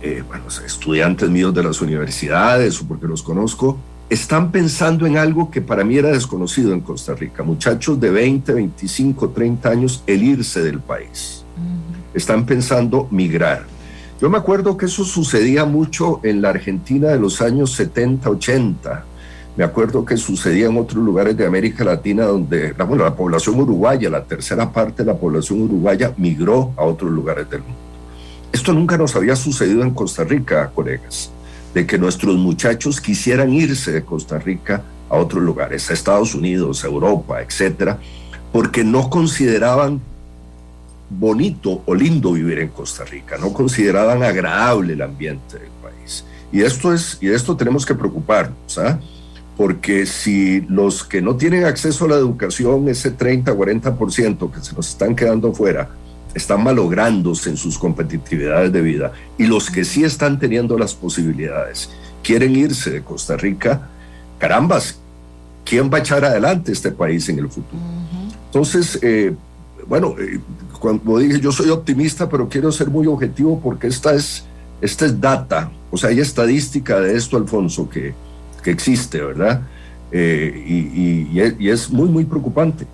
eh, bueno, estudiantes míos de las universidades o porque los conozco, están pensando en algo que para mí era desconocido en Costa Rica. Muchachos de 20, 25, 30 años, el irse del país. están pensando migrar. Yo me acuerdo que eso sucedía mucho en la Argentina de los años 70, 80. Me acuerdo que sucedía en otros lugares de América Latina donde la, población uruguaya, la tercera parte de la población uruguaya migró a otros lugares del mundo. Esto nunca nos había sucedido en Costa Rica, colegas, de que nuestros muchachos quisieran irse de Costa Rica a otros lugares, a Estados Unidos, a Europa, etcétera, porque no consideraban bonito o lindo vivir en Costa Rica, no consideraban agradable el ambiente del país. Y esto es y de esto tenemos que preocuparnos, ¿ah? Porque si los que no tienen acceso a la educación, ese 30, 40% que se nos están quedando fuera, están malográndose en sus competitividades de vida, y los que sí están teniendo las posibilidades quieren irse de Costa Rica, carambas, ¿quién va a echar adelante este país en el futuro? Entonces, eh, bueno, eh, cuando dije, yo soy optimista, pero quiero ser muy objetivo porque esta es, esta es data, o sea, hay estadística de esto, Alfonso, que, que existe, ¿verdad? Eh, y, y, es muy, muy preocupante.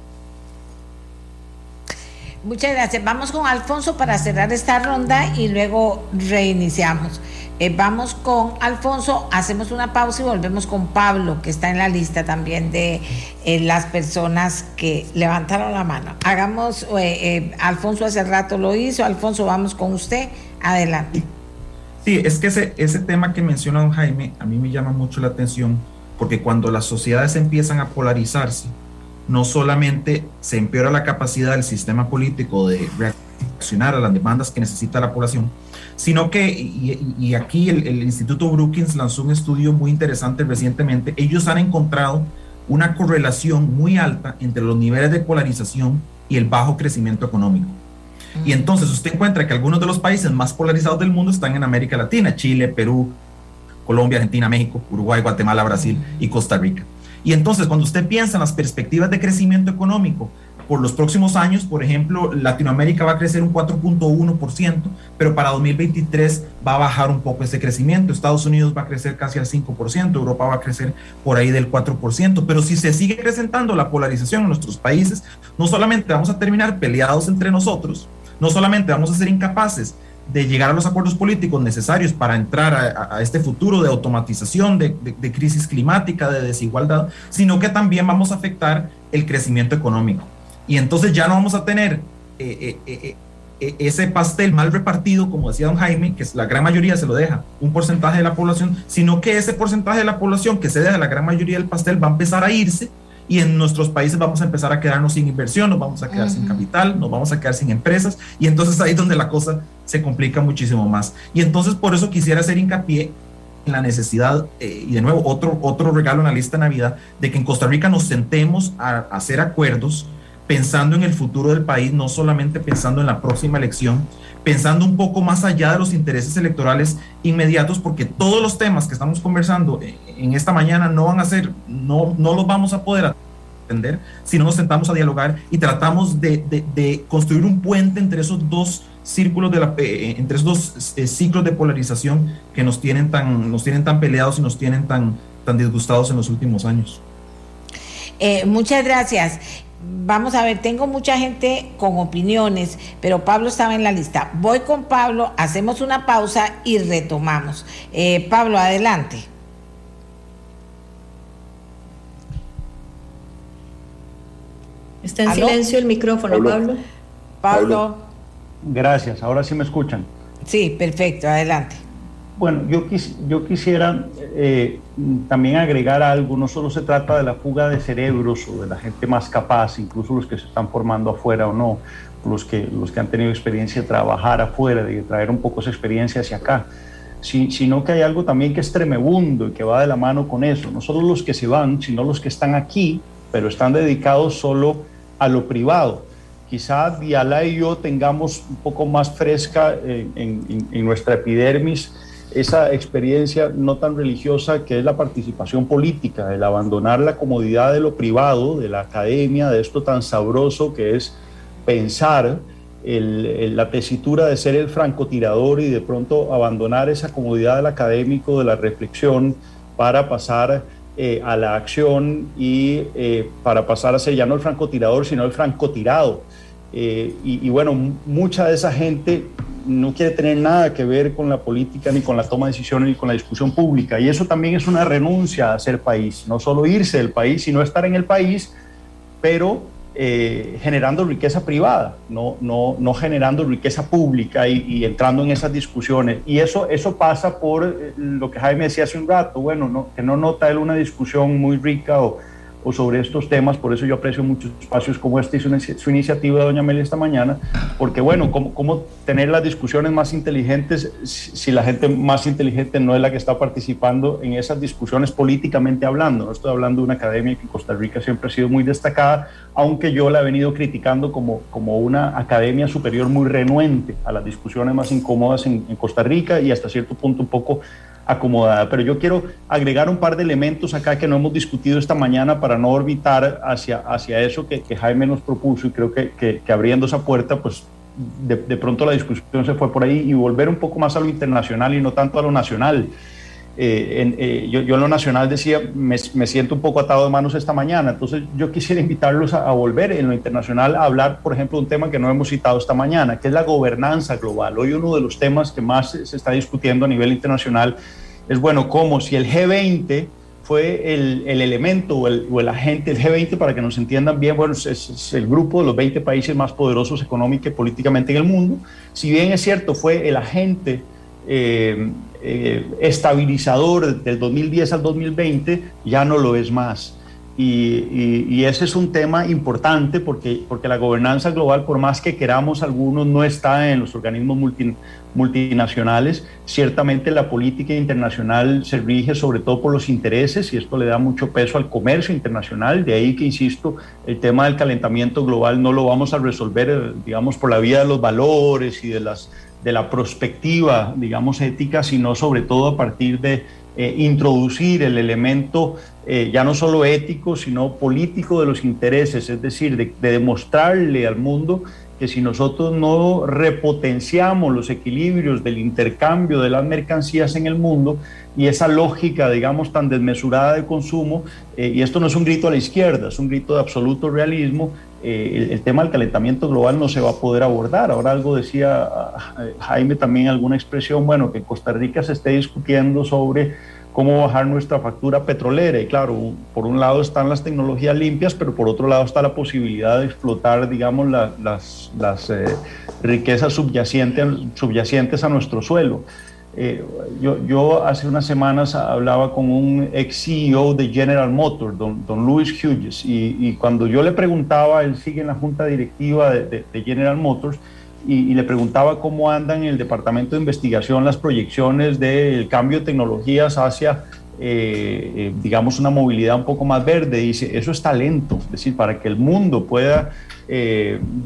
Muchas gracias. Vamos con Alfonso para cerrar esta ronda y luego reiniciamos. Eh, vamos con Alfonso, hacemos una pausa y volvemos con Pablo, que está en la lista también de eh, las personas que levantaron la mano. Hagamos, eh, Alfonso hace rato lo hizo, Alfonso, vamos con usted, adelante. Sí, es que ese, ese tema que menciona don Jaime a mí me llama mucho la atención, porque cuando las sociedades empiezan a polarizarse, no solamente se empeora la capacidad del sistema político de reaccionar a las demandas que necesita la población, sino que, y, aquí el, Instituto Brookings lanzó un estudio muy interesante recientemente, ellos han encontrado una correlación muy alta entre los niveles de polarización y el bajo crecimiento económico. Y mm. entonces usted encuentra que algunos de los países más polarizados del mundo están en América Latina, Chile, Perú, Colombia, Argentina, México, Uruguay, Guatemala, Brasil y Costa Rica. Y entonces cuando usted piensa en las perspectivas de crecimiento económico por los próximos años, por ejemplo, Latinoamérica va a crecer un 4.1%, pero para 2023 va a bajar un poco ese crecimiento. Estados Unidos va a crecer casi al 5%, Europa va a crecer por ahí del 4%, pero si se sigue presentando la polarización en nuestros países, no solamente vamos a terminar peleados entre nosotros, no solamente vamos a ser incapaces de llegar a los acuerdos políticos necesarios para entrar a, este futuro de automatización, de, de crisis climática, de desigualdad, sino que también vamos a afectar el crecimiento económico. Y entonces ya no vamos a tener eh, eh, eh, ese pastel mal repartido, como decía don Jaime, que la gran mayoría se lo deja un porcentaje de la población, sino que ese porcentaje de la población que se deja la gran mayoría del pastel va a empezar a irse y en nuestros países vamos a empezar a quedarnos sin inversión, nos vamos a quedar sin capital, nos vamos a quedar sin empresas y entonces ahí es donde la cosa se complica muchísimo más. Y entonces por eso quisiera hacer hincapié en la necesidad, y de nuevo otro, otro regalo en la lista de Navidad, de que en Costa Rica nos sentemos a hacer acuerdos pensando en el futuro del país, no solamente pensando en la próxima elección, pensando un poco más allá de los intereses electorales inmediatos, porque todos los temas que estamos conversando en esta mañana no van a ser, no, no los vamos a poder atender si no nos sentamos a dialogar y tratamos de, construir un puente entre esos dos círculos de la, eh, eh, entre esos dos eh, ciclos de polarización que nos tienen tan, nos tienen tan peleados y nos tienen tan, tan disgustados en los últimos años. muchas gracias. Vamos a ver, tengo mucha gente con opiniones, pero Pablo estaba en la lista. Voy con Pablo, hacemos una pausa y retomamos. Eh, Pablo, adelante. Está en silencio el micrófono, Pablo. Pablo. Gracias, ahora sí me escuchan. Sí, perfecto, adelante. Bueno, yo, yo quisiera eh, también agregar algo, no solo se trata de la fuga de cerebros o de la gente más capaz, incluso los que se están formando afuera o no, los que, los que han tenido experiencia de trabajar afuera, de traer un poco esa experiencia hacia acá, sino que hay algo también que es tremebundo y que va de la mano con eso, no solo los que se van, sino los que están aquí, pero están dedicados solo a lo privado. Quizá Diala y yo tengamos un poco más fresca en, en, en, nuestra epidermis esa experiencia no tan religiosa que es la participación política, el abandonar la comodidad de lo privado, de la academia, de esto tan sabroso que es pensar la tesitura de ser el francotirador y de pronto abandonar esa comodidad del académico, de la reflexión, para pasar eh, a la acción y eh, para pasar a ser ya no el francotirador, sino el francotirado y, y, bueno, mucha de esa gente no quiere tener nada que ver con la política, ni con la toma de decisiones, ni con la discusión pública. Y eso también es una renuncia a ser país, no solo irse del país, sino estar en el país, pero eh, generando riqueza privada, no, no, no generando riqueza pública y, entrando en esas discusiones. Y eso, eso pasa por eh, lo que Jaime decía hace un rato, bueno, no, que no nota él una discusión muy rica o o sobre estos temas, por eso yo aprecio muchos espacios como este y su, iniciativa de Doña Amelia esta mañana, porque bueno, ¿cómo, ¿cómo, tener las discusiones más inteligentes si la gente más inteligente no es la que está participando en esas discusiones políticamente hablando? No estoy hablando de una academia que en Costa Rica siempre ha sido muy destacada, aunque yo la he venido criticando como, como una academia superior muy renuente a las discusiones más incómodas en, en Costa Rica y hasta cierto punto un poco acomodada. Pero yo quiero agregar un par de elementos acá que no hemos discutido esta mañana para no orbitar hacia, hacia eso que, Jaime nos propuso y creo que, que, abriendo esa puerta, pues de, de, pronto la discusión se fue por ahí y volver un poco más a lo internacional y no tanto a lo nacional. Eh, eh, yo, en lo nacional decía, me, siento un poco atado de manos esta mañana, entonces yo quisiera invitarlos a, volver en lo internacional a hablar, por ejemplo, un tema que no hemos citado esta mañana, que es la gobernanza global. Hoy uno de los temas que más se está discutiendo a nivel internacional es, bueno, como si el G20 fue el, el elemento o el, o el, agente, el G20, para que nos entiendan bien, bueno, es, es, el grupo de los 20 países más poderosos económica y políticamente en el mundo. Si bien es cierto, fue el agente eh, eh, estabilizador del 2010 al 2020 ya no lo es más. Y, ese es un tema importante porque, porque la gobernanza global, por más que queramos algunos, no está en los organismos multi, multinacionales. Ciertamente la política internacional se rige sobre todo por los intereses y esto le da mucho peso al comercio internacional. De ahí que, insisto, el tema del calentamiento global no lo vamos a resolver, digamos, por la vía de los valores y de las de la prospectiva, digamos, ética, sino sobre todo a partir de eh, introducir el elemento eh, ya no solo ético, sino político de los intereses, es decir, de, de, demostrarle al mundo que si nosotros no repotenciamos los equilibrios del intercambio de las mercancías en el mundo y esa lógica, digamos, tan desmesurada de consumo, eh, y esto no es un grito a la izquierda, es un grito de absoluto realismo, eh, el, tema del calentamiento global no se va a poder abordar. Ahora algo decía ah, Jaime también, alguna expresión, bueno, que Costa Rica se esté discutiendo sobre cómo bajar nuestra factura petrolera. Y claro, por un lado están las tecnologías limpias, pero por otro lado está la posibilidad de explotar, digamos, las, las eh, riquezas subyacentes, subyacentes a nuestro suelo. Eh, yo, yo, hace unas semanas hablaba con un ex CEO de General Motors, don, don Louis Hughes, y, cuando yo le preguntaba, él sigue en la junta directiva de, General Motors, y, le preguntaba cómo andan en el departamento de investigación las proyecciones del cambio de tecnologías hacia, eh, eh, digamos, una movilidad un poco más verde. Dice, eso es talento, es decir, para que el mundo pueda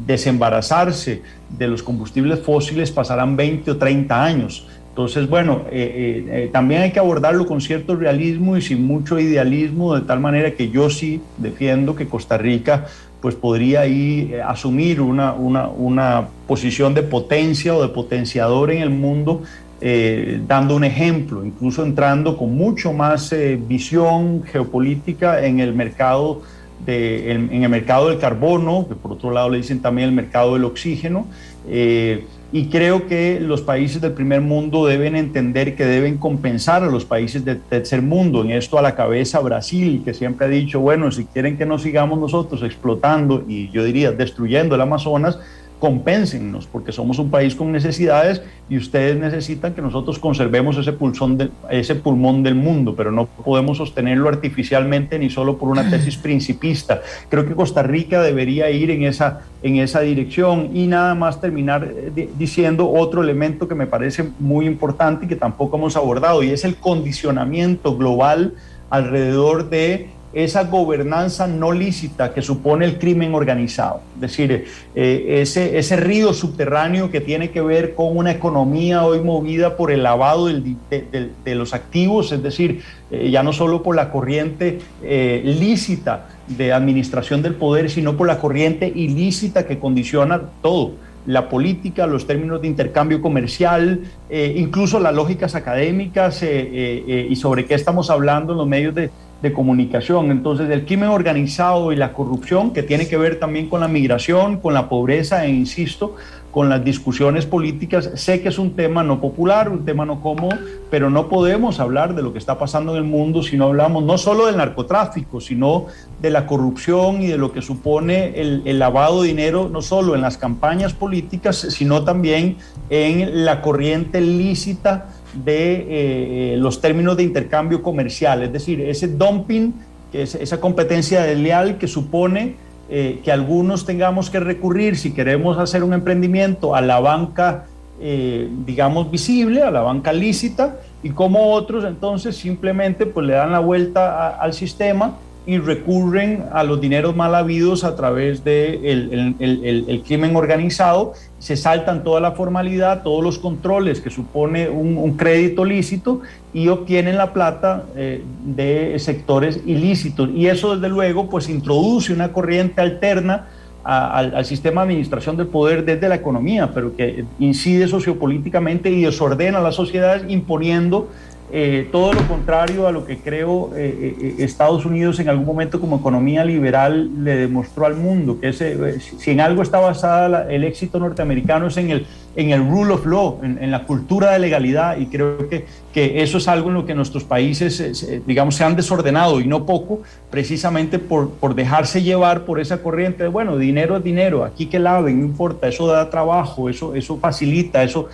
desembarazarse de los combustibles fósiles pasarán 20 o 30 años. Entonces, bueno, eh, eh, también hay que abordarlo con cierto realismo y sin mucho idealismo, de tal manera que yo sí defiendo que Costa Rica pues podría ahí eh, asumir una, una, una, posición de potencia o de potenciador en el mundo, eh, dando un ejemplo, incluso entrando con mucho más eh, visión geopolítica en el mercado de, en, en, el mercado del carbono, que por otro lado le dicen también el mercado del oxígeno. Eh, y creo que los países del primer mundo deben entender que deben compensar a los países del tercer mundo. En esto a la cabeza Brasil, que siempre ha dicho, bueno, si quieren que nos sigamos nosotros explotando y yo diría destruyendo el Amazonas, compénsennos, porque somos un país con necesidades y ustedes necesitan que nosotros conservemos ese, pulsón de, ese pulmón del mundo, pero no podemos sostenerlo artificialmente ni solo por una tesis principista. Creo que Costa Rica debería ir en esa, en esa dirección y nada más terminar eh, diciendo otro elemento que me parece muy importante y que tampoco hemos abordado, y es el condicionamiento global alrededor de esa gobernanza no lícita que supone el crimen organizado, es decir, eh, ese, ese río subterráneo que tiene que ver con una economía hoy movida por el lavado de, los activos, es decir, eh, ya no solo por la corriente eh, lícita de administración del poder, sino por la corriente ilícita que condiciona todo la política, los términos de intercambio comercial, incluso las lógicas académicas y sobre qué estamos hablando en los medios de, de comunicación. Entonces, el crimen organizado y la corrupción, que tiene que ver también con la migración, con la pobreza e, insisto, con las discusiones políticas. Sé que es un tema no popular, un tema no cómodo, pero no podemos hablar de lo que está pasando en el mundo si no hablamos no solo del narcotráfico, sino de la corrupción y de lo que supone el, lavado de dinero, no solo en las campañas políticas, sino también en la corriente lícita de eh, los términos de intercambio comercial, es decir, ese dumping, esa competencia desleal que supone eh, que algunos tengamos que recurrir, si queremos hacer un emprendimiento, a la banca, eh, digamos, visible, a la banca lícita, y como otros entonces simplemente pues le dan la vuelta al sistema y recurren a los dineros mal habidos a través del de el, crimen organizado, se saltan toda la formalidad, todos los controles que supone un, crédito lícito y obtienen la plata eh, de sectores ilícitos. Y eso desde luego pues introduce una corriente alterna al, al, sistema de administración del poder desde la economía, pero que incide sociopolíticamente y desordena las sociedades imponiendo eh, todo lo contrario a lo que creo eh, eh, Estados Unidos en algún momento como economía liberal le demostró al mundo, que si en algo está basada el éxito norteamericano es en el, en el rule of law, en, la cultura de legalidad, y creo que, que, eso es algo en lo que nuestros países, digamos, se han desordenado y no poco, precisamente por, por dejarse llevar por esa corriente de, bueno, dinero es dinero, aquí que laven, no importa, eso da trabajo, eso, eso facilita, eso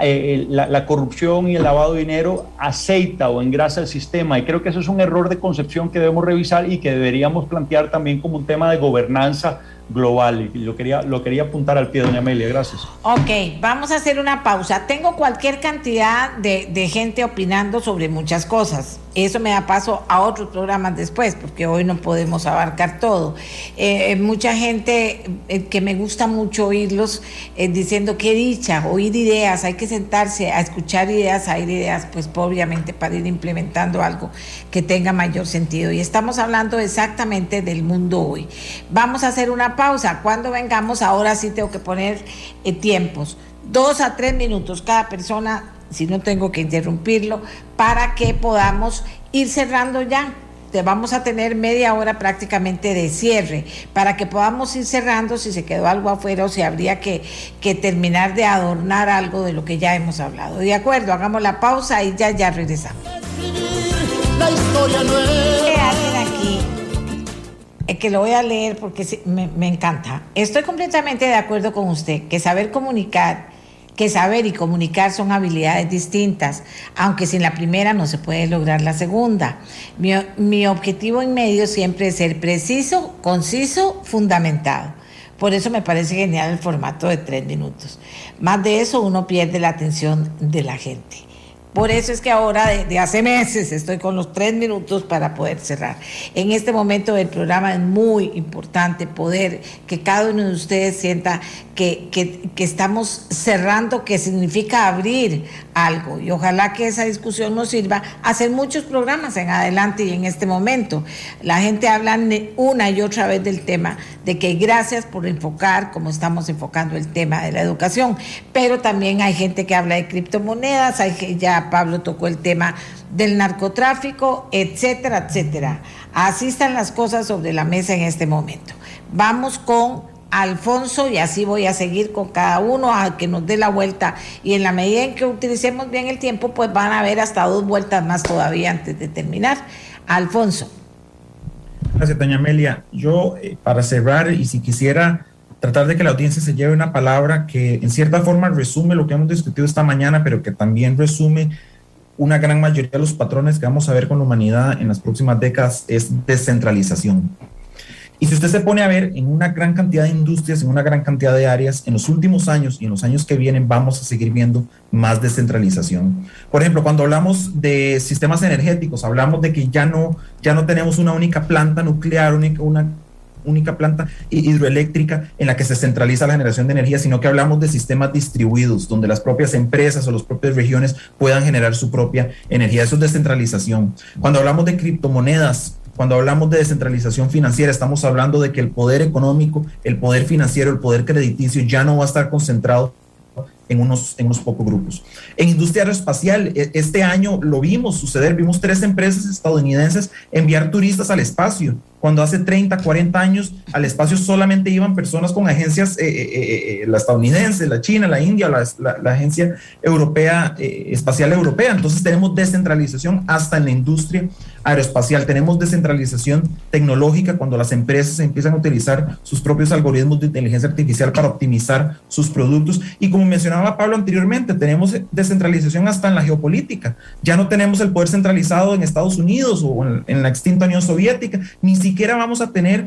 eh, la, corrupción y el lavado de dinero aceita o engrasa el sistema. Y creo que eso es un error de concepción que debemos revisar y que deberíamos plantear también como un tema de gobernanza global. Y lo quería, lo quería apuntar al pie, doña Amelia. Gracias. Ok, vamos a hacer una pausa. Tengo cualquier cantidad de, de gente opinando sobre muchas cosas eso me da paso a otros programas después, porque hoy no podemos abarcar todo. Eh, eh, mucha gente eh, que me gusta mucho oírlos diciendo qué dicha, oír ideas, hay que sentarse a escuchar ideas, a ir ideas, pues obviamente para ir implementando algo que tenga mayor sentido. Y estamos hablando exactamente del mundo hoy. Vamos a hacer una pausa. Cuando vengamos, ahora sí tengo que poner tiempos. Dos a tres minutos cada persona si no tengo que interrumpirlo, para que podamos ir cerrando ya. Te vamos a tener media hora prácticamente de cierre para que podamos ir cerrando si se quedó algo afuera o si habría que, terminar de adornar algo de lo que ya hemos hablado. De acuerdo, hagamos la pausa y ya, ya regresamos. Que lo voy a leer porque me, encanta. Estoy completamente de acuerdo con usted que saber comunicar que saber y comunicar son habilidades distintas, aunque sin la primera no se puede lograr la segunda. Mi, objetivo en medio siempre es ser preciso, conciso, fundamentado. Por eso me parece genial el formato de tres minutos. Más de eso uno pierde la atención de la gente. Por eso es que ahora, de, hace meses, estoy con los tres minutos para poder cerrar. En este momento del programa es muy importante poder que cada uno de ustedes sienta que, que, estamos cerrando, que significa abrir algo. Y ojalá que esa discusión nos sirva a hacer muchos programas en adelante y en este momento. La gente habla una y otra vez del tema, de que gracias por enfocar como estamos enfocando el tema de la educación, pero también hay gente que habla de criptomonedas, hay ya Pablo tocó el tema del narcotráfico, etcétera, etcétera. Así están las cosas sobre la mesa en este momento. Vamos con Alfonso y así voy a seguir con cada uno a que nos dé la vuelta y en la medida en que utilicemos bien el tiempo pues van a haber hasta dos vueltas más todavía antes de terminar. Alfonso. Gracias, doña Amelia. Yo eh, para cerrar y si quisiera tratar de que la audiencia se lleve una palabra que en cierta forma resume lo que hemos discutido esta mañana, pero que también resume una gran mayoría de los patrones que vamos a ver con la humanidad en las próximas décadas, es descentralización. Y si usted se pone a ver en una gran cantidad de industrias, en una gran cantidad de áreas, en los últimos años y en los años que vienen vamos a seguir viendo más descentralización. Por ejemplo, cuando hablamos de sistemas energéticos, hablamos de que ya no, ya no tenemos una única planta nuclear, única, una única planta hidroeléctrica en la que se centraliza la generación de energía, sino que hablamos de sistemas distribuidos, donde las propias empresas o las propias regiones puedan generar su propia energía. Eso es descentralización. Cuando hablamos de criptomonedas, cuando hablamos de descentralización financiera, estamos hablando de que el poder económico, el poder financiero, el poder crediticio ya no va a estar concentrado en unos, en unos pocos grupos. En industria aeroespacial, e, este año lo vimos suceder, vimos tres empresas estadounidenses enviar turistas al espacio cuando hace 30, 40 años al espacio solamente iban personas con agencias, eh, eh, eh, la estadounidense, la China, la India, la, la, Agencia Europea, Espacial Europea. Entonces tenemos descentralización hasta en la industria aeroespacial. Tenemos descentralización tecnológica cuando las empresas empiezan a utilizar sus propios algoritmos de inteligencia artificial para optimizar sus productos. Y como mencionaba Pablo anteriormente, tenemos descentralización hasta en la geopolítica. Ya no tenemos el poder centralizado en Estados Unidos o en, la extinta Unión Soviética, ni siquiera vamos a tener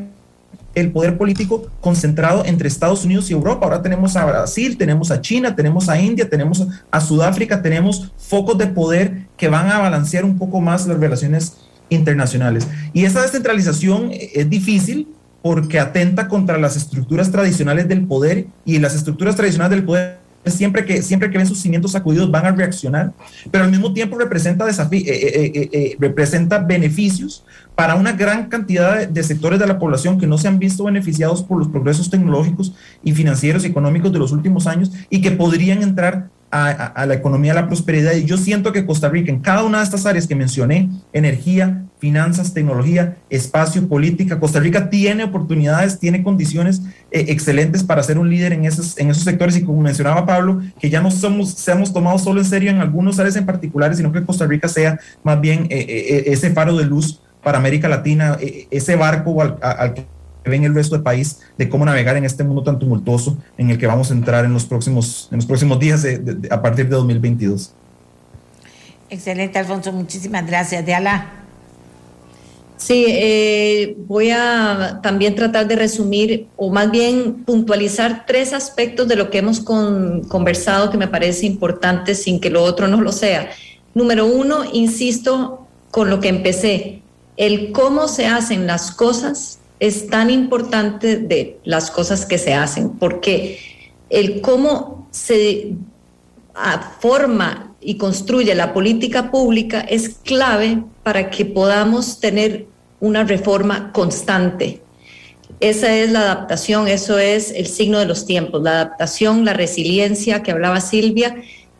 el poder político concentrado entre Estados Unidos y Europa. Ahora tenemos a Brasil, tenemos a China, tenemos a India, tenemos a Sudáfrica, tenemos focos de poder que van a balancear un poco más las relaciones internacionales. Y esa descentralización es difícil porque atenta contra las estructuras tradicionales del poder y las estructuras tradicionales del poder siempre que, siempre que ven sus cimientos sacudidos van a reaccionar, pero al mismo tiempo representa, eh, eh, eh, representa beneficios para una gran cantidad de, sectores de la población que no se han visto beneficiados por los progresos tecnológicos y financieros y económicos de los últimos años y que podrían entrar a, la economía, a la prosperidad. Y yo siento que Costa Rica, en cada una de estas áreas que mencioné, energía, finanzas, tecnología, espacio, política, Costa Rica tiene oportunidades, tiene condiciones eh, excelentes para ser un líder en esos, en esos sectores. Y como mencionaba Pablo, que ya no somos, seamos tomados solo en serio en algunos áreas en particulares, sino que Costa Rica sea más bien eh, eh, ese faro de luz para América Latina, ese barco al, al que ven el resto del país de cómo navegar en este mundo tan tumultuoso en el que vamos a entrar en los próximos, en los próximos días a partir de 2022. Excelente, Alfonso. Muchísimas gracias. De Alá. Sí, eh, voy a también tratar de resumir o más bien puntualizar tres aspectos de lo que hemos conversado que me parece importante sin que lo otro no lo sea. Número uno, insisto con lo que empecé, el cómo se hacen las cosas es tan importante de las cosas que se hacen, porque el cómo se forma y construye la política pública es clave para que podamos tener una reforma constante. Esa es la adaptación, eso es el signo de los tiempos, la adaptación, la resiliencia que hablaba Silvia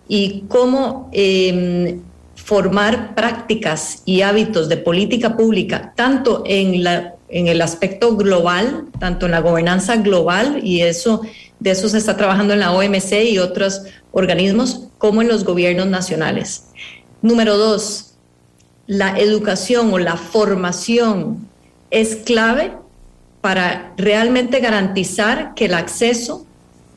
y cómo em, formar prácticas y hábitos de política pública, tanto en la en el aspecto global, tanto en la gobernanza global, y eso, de eso se está trabajando en la OMC y otros organismos, como en los gobiernos nacionales. Número dos, la educación o la formación es clave para realmente garantizar que el acceso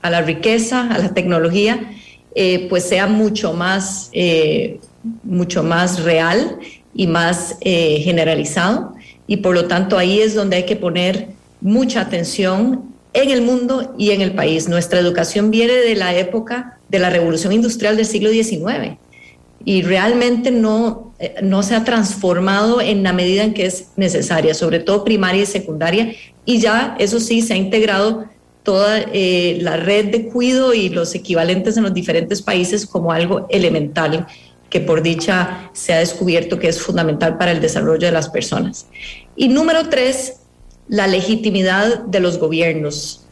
a la riqueza, a la tecnología, eh, pues sea mucho más, eh, mucho más real y más eh, generalizado y por lo tanto ahí es donde hay que poner mucha atención en el mundo y en el país. Nuestra educación viene de la época de la revolución industrial del siglo XIX y realmente no, eh, no se ha transformado en la medida en que es necesaria, sobre todo primaria y secundaria, y ya eso sí se ha integrado toda eh, la red de cuido y los equivalentes en los diferentes países como algo elemental que por dicha se ha descubierto que es fundamental para el desarrollo de las personas. Y número tres, la legitimidad de los gobiernos.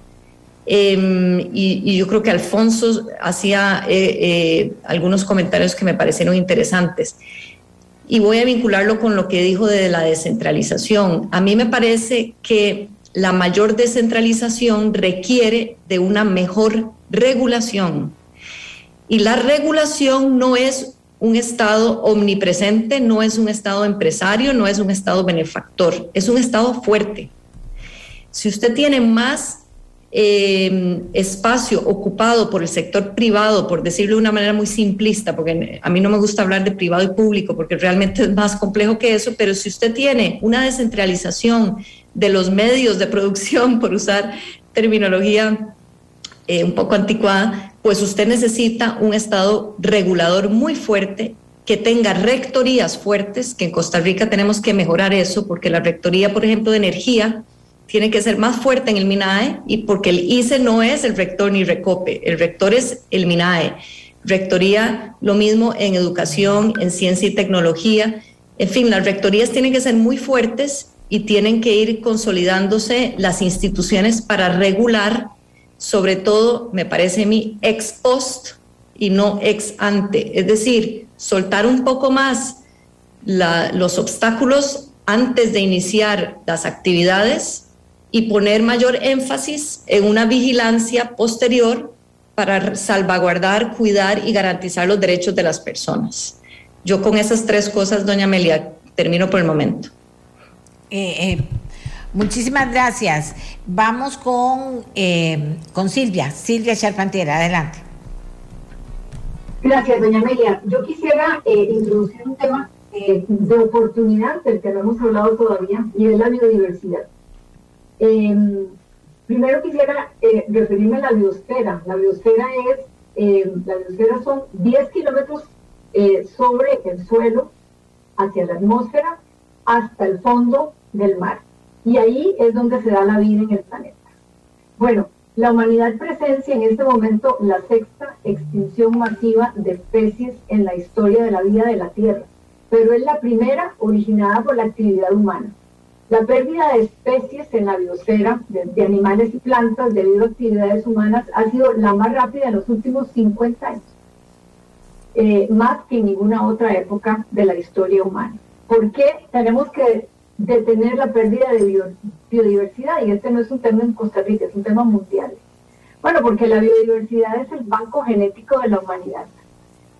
Em, y, yo creo que Alfonso hacía eh, eh, algunos comentarios que me parecieron interesantes. Y voy a vincularlo con lo que dijo de la descentralización. A mí me parece que la mayor descentralización requiere de una mejor regulación. Y la regulación no es un Estado omnipresente, no es un Estado empresario, no es un Estado benefactor, es un Estado fuerte. Si usted tiene más eh, espacio ocupado por el sector privado, por decirlo de una manera muy simplista, porque a mí no me gusta hablar de privado y público, porque realmente es más complejo que eso, pero si usted tiene una descentralización de los medios de producción, por usar terminología eh, un poco anticuada, pues usted necesita un Estado regulador muy fuerte que tenga rectorías fuertes, que en Costa Rica tenemos que mejorar eso, porque la rectoría, por ejemplo, de energía, tiene que ser más fuerte en el MINAE y porque el ICE no es el rector ni RECOPE, el rector es el MINAE. Rectoría, lo mismo en educación, en ciencia y tecnología. En fin, las rectorías tienen que ser muy fuertes y tienen que ir consolidándose las instituciones para regular sobre todo, me parece a mí, ex post y no ex ante. Es decir, soltar un poco más los obstáculos antes de iniciar las actividades y poner mayor énfasis en una vigilancia posterior para salvaguardar, cuidar y garantizar los derechos de las personas. Yo con esas tres cosas, doña Amelia, termino por el momento. Eh, eh, muchísimas gracias. Vamos con, eh, con Silvia, Silvia Charpantera, adelante. Gracias, doña Amelia. Yo quisiera introducir un tema de oportunidad del que no hemos hablado todavía y es la biodiversidad. Primero quisiera eh, referirme a la biosfera. La biosfera es, eh, la biosfera son 10 kilómetros eh, sobre el suelo, hacia la atmósfera, hasta el fondo del mar. Y ahí es donde se da la vida en el planeta. Bueno, la humanidad presencia en este momento la sexta extinción masiva de especies en la historia de la vida de la Tierra, pero es la primera originada por la actividad humana. La pérdida de especies en la biosfera de, animales y plantas debido a actividades humanas ha sido la más rápida en los últimos 50 años, eh, más que en ninguna otra época de la historia humana. ¿Por qué tenemos que detener la pérdida de biodiversidad? Y este no es un tema en Costa Rica, es un tema mundial. Bueno, porque la biodiversidad es el banco genético de la humanidad.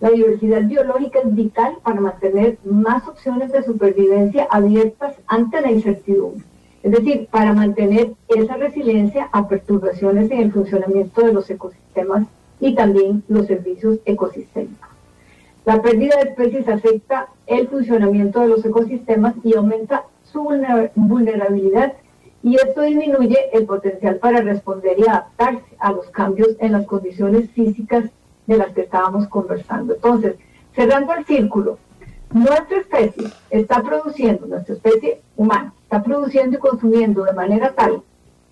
La diversidad biológica es vital para mantener más opciones de supervivencia abiertas ante la incertidumbre. Es decir, para mantener esa resiliencia a perturbaciones en el funcionamiento de los ecosistemas y también los servicios ecosistémicos. La pérdida de especies afecta el funcionamiento de los ecosistemas y aumenta su vulnerabilidad y esto disminuye el potencial para responder y adaptarse a los cambios en las condiciones físicas de las que estábamos conversando. Entonces, cerrando el círculo, nuestra especie está produciendo, nuestra especie humana, está produciendo y consumiendo de manera tal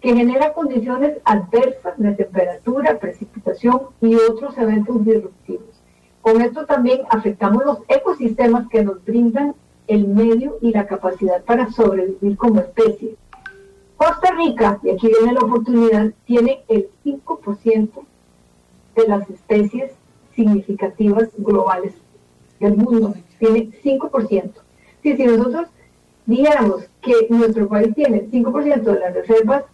que genera condiciones adversas de temperatura, precipitación y otros eventos disruptivos. Con esto también afectamos los ecosistemas que nos brindan el medio y la capacidad para sobrevivir como especie. Costa Rica, y aquí viene la oportunidad, tiene el 5% de las especies significativas globales del mundo. Tiene 5%. Si, si nosotros dijéramos que nuestro país tiene 5% de las reservas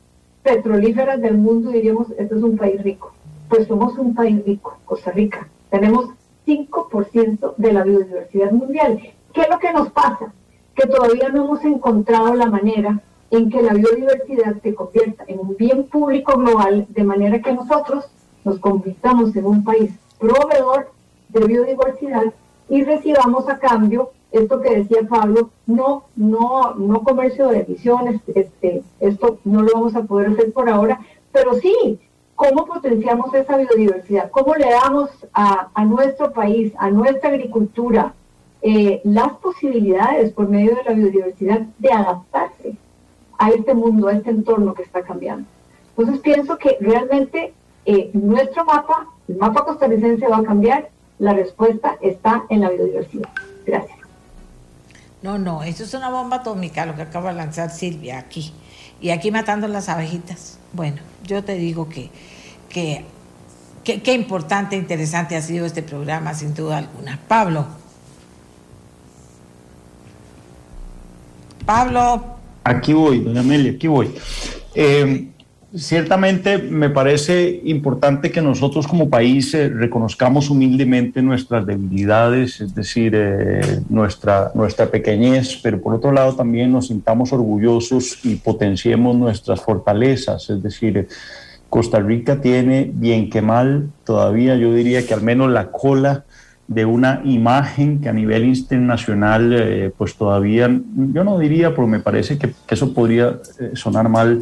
petrolíferas del mundo, diríamos, esto es un país rico. Pues somos un país rico, Costa Rica. Tenemos 5% de la biodiversidad mundial. ¿Qué es lo que nos pasa? Que todavía no hemos encontrado la manera en que la biodiversidad se convierta en un bien público global, de manera que nosotros nos convirtamos en un país proveedor de biodiversidad y recibamos a cambio esto que decía Pablo, no, no, no comercio de emisiones, este, esto no lo vamos a poder hacer por ahora, pero sí, ¿cómo potenciamos esa biodiversidad? ¿Cómo le damos a, nuestro país, a nuestra agricultura, eh, las posibilidades por medio de la biodiversidad de adaptarse a este mundo, a este entorno que está cambiando? Entonces pienso que realmente eh, nuestro mapa, el mapa costarricense va a cambiar, la respuesta está en la biodiversidad. Gracias. No, no, eso es una bomba atómica lo que acaba de lanzar Silvia aquí. Y aquí matando las abejitas. Bueno, yo te digo que, que, qué importante, interesante ha sido este programa, sin duda alguna. Pablo. Pablo. Aquí voy, doña Amelia, aquí voy. Eh, Ciertamente me parece importante que nosotros como país eh, reconozcamos humildemente nuestras debilidades, es decir, eh, nuestra, nuestra pequeñez, pero por otro lado también nos sintamos orgullosos y potenciemos nuestras fortalezas, es decir, Costa Rica tiene bien que mal todavía, yo diría que al menos la cola de una imagen que a nivel internacional, eh, pues todavía, yo no diría, pero me parece que, eso podría sonar mal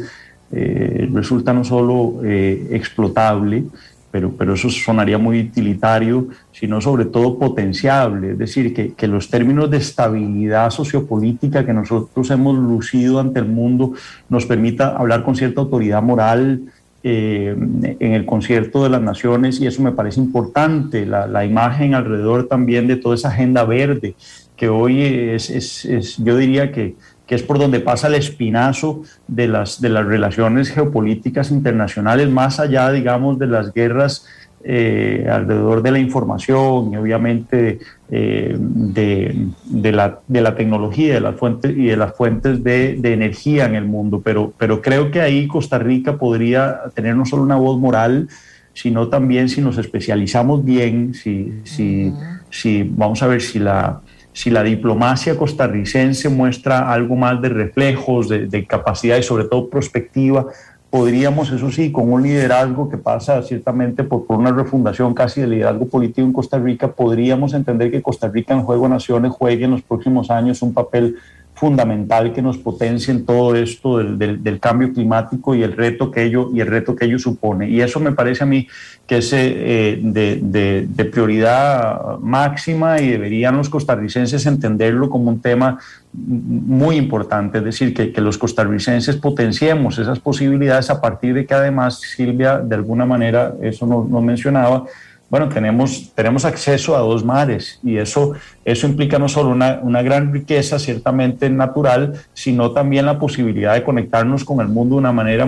eh, resulta no solo eh, explotable, pero, pero eso sonaría muy utilitario, sino sobre todo potenciable, es decir, que, que, los términos de estabilidad sociopolítica que nosotros hemos lucido ante el mundo nos permita hablar con cierta autoridad moral eh, en el concierto de las naciones y eso me parece importante, la, la, imagen alrededor también de toda esa agenda verde que hoy es, es, es yo diría que que es por donde pasa el espinazo de las, de las relaciones geopolíticas internacionales, más allá, digamos, de las guerras eh, alrededor de la información y obviamente eh, de, la, de, la, tecnología de las fuentes, y de las fuentes de, energía en el mundo. Pero, pero creo que ahí Costa Rica podría tener no solo una voz moral, sino también si nos especializamos bien, si, si, si vamos a ver si la, si la diplomacia costarricense muestra algo más de reflejos, de, de capacidad y sobre todo prospectiva, podríamos, eso sí, con un liderazgo que pasa ciertamente por, por, una refundación casi del liderazgo político en Costa Rica, podríamos entender que Costa Rica en Juego de Naciones juegue en los próximos años un papel fundamental que nos potencie en todo esto del, del, cambio climático y el reto que ello y el reto que ello supone. Y eso me parece a mí que es eh, de, de, prioridad máxima y deberían los costarricenses entenderlo como un tema muy importante, es decir, que, que, los costarricenses potenciemos esas posibilidades a partir de que además Silvia, de alguna manera, eso no, no mencionaba, bueno, tenemos, tenemos acceso a dos mares y eso, eso implica no solo una, una, gran riqueza ciertamente natural, sino también la posibilidad de conectarnos con el mundo de una manera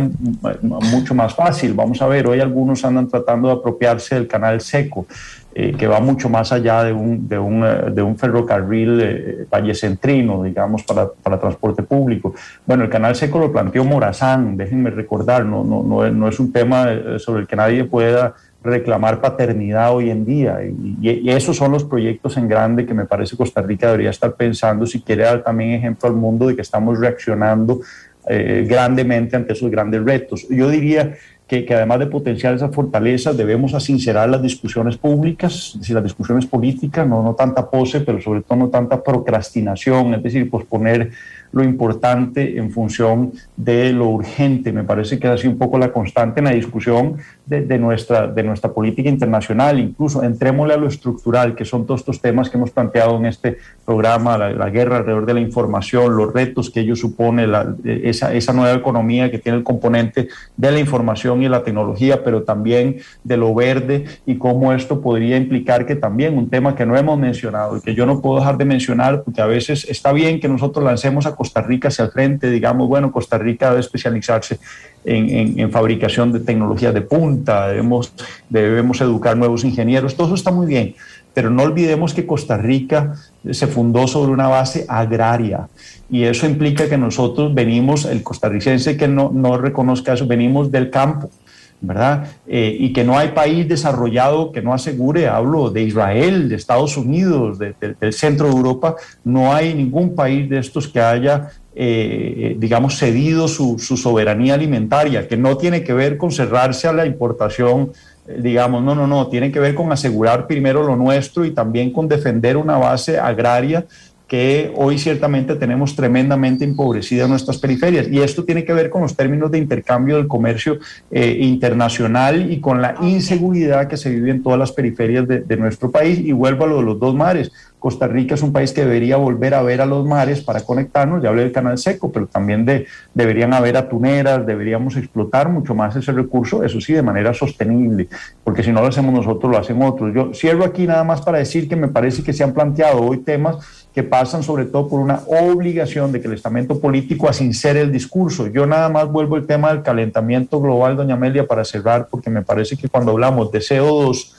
mucho más fácil. Vamos a ver, hoy algunos andan tratando de apropiarse del canal seco. Eh, que va mucho más allá de un, de un, eh, de un ferrocarril eh, vallecentrino, digamos, para, para, transporte público. Bueno, el canal seco lo planteó Morazán, déjenme recordar, no, no, no, no es un tema sobre el que nadie pueda reclamar paternidad hoy en día. Y, esos son los proyectos en grande que me parece Costa Rica debería estar pensando si quiere dar también ejemplo al mundo de que estamos reaccionando eh, grandemente ante esos grandes retos. Yo diría que, además de potenciar esas fortalezas, debemos asincerar las discusiones públicas, es decir, las discusiones políticas, no, no tanta pose, pero sobre todo no tanta procrastinación, es decir, posponer lo importante en función de lo urgente. Me parece que ha sido un poco la constante en la discusión de, nuestra, de nuestra política internacional. Incluso entrémosle a lo estructural, que son todos estos temas que hemos planteado en este programa, la, guerra alrededor de la información, los retos que ello supone, esa, esa nueva economía que tiene el componente de la información y la tecnología, pero también de lo verde y cómo esto podría implicar que también un tema que no hemos mencionado y que yo no puedo dejar de mencionar, porque a veces está bien que nosotros lancemos a Costa Rica hacia el frente, digamos, bueno, Costa Rica debe especializarse en, fabricación de tecnología de punta, debemos, educar nuevos ingenieros, todo eso está muy bien, pero no olvidemos que Costa Rica se fundó sobre una base agraria y eso implica que nosotros venimos, el costarricense que no reconozca eso, venimos del campo. ¿Verdad? Eh, y que no hay país desarrollado que no asegure, hablo de Israel, de Estados Unidos, del centro de Europa, no hay ningún país de estos que haya, eh, digamos, cedido su, soberanía alimentaria, que no tiene que ver con cerrarse a la importación, eh, digamos, no, no, no, tiene que ver con asegurar primero lo nuestro y también con defender una base agraria que hoy ciertamente tenemos tremendamente empobrecidas nuestras periferias. Y esto tiene que ver con los términos de intercambio del comercio eh, internacional y con la inseguridad que se vive en todas las periferias de, de, nuestro país. Y vuelvo a lo de los dos mares. Costa Rica es un país que debería volver a ver a los mares para conectarnos. Ya hablé del canal seco, pero también de, deberían haber atuneras, deberíamos explotar mucho más ese recurso, eso sí, de manera sostenible, porque si no lo hacemos nosotros, lo hacen otros. Yo cierro aquí nada más para decir que me parece que se han planteado hoy temas que pasan sobre todo por una obligación de que el estamento político asincere el discurso. Yo nada más vuelvo al tema del calentamiento global, doña Amelia, para cerrar, porque me parece que cuando hablamos de CO2,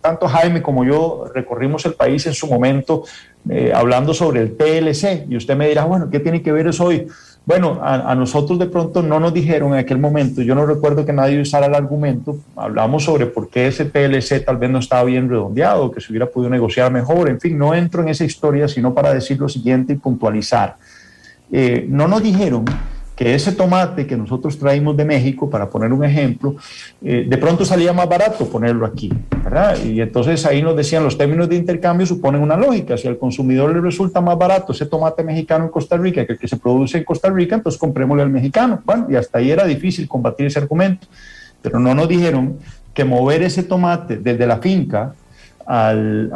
tanto Jaime como yo recorrimos el país en su momento eh, hablando sobre el PLC y usted me dirá, bueno, ¿qué tiene que ver eso hoy? Bueno, a, nosotros de pronto no nos dijeron en aquel momento, yo no recuerdo que nadie usara el argumento, hablamos sobre por qué ese PLC tal vez no estaba bien redondeado, que se hubiera podido negociar mejor, en fin, no entro en esa historia, sino para decir lo siguiente y puntualizar. Eh, no nos dijeron que ese tomate que nosotros traímos de México, para poner un ejemplo, eh, de pronto salía más barato ponerlo aquí, ¿verdad? Y entonces ahí nos decían los términos de intercambio suponen una lógica. Si al consumidor le resulta más barato ese tomate mexicano en Costa Rica que el que se produce en Costa Rica, entonces comprémosle al mexicano. Bueno, y hasta ahí era difícil combatir ese argumento. Pero no nos dijeron que mover ese tomate desde la finca al,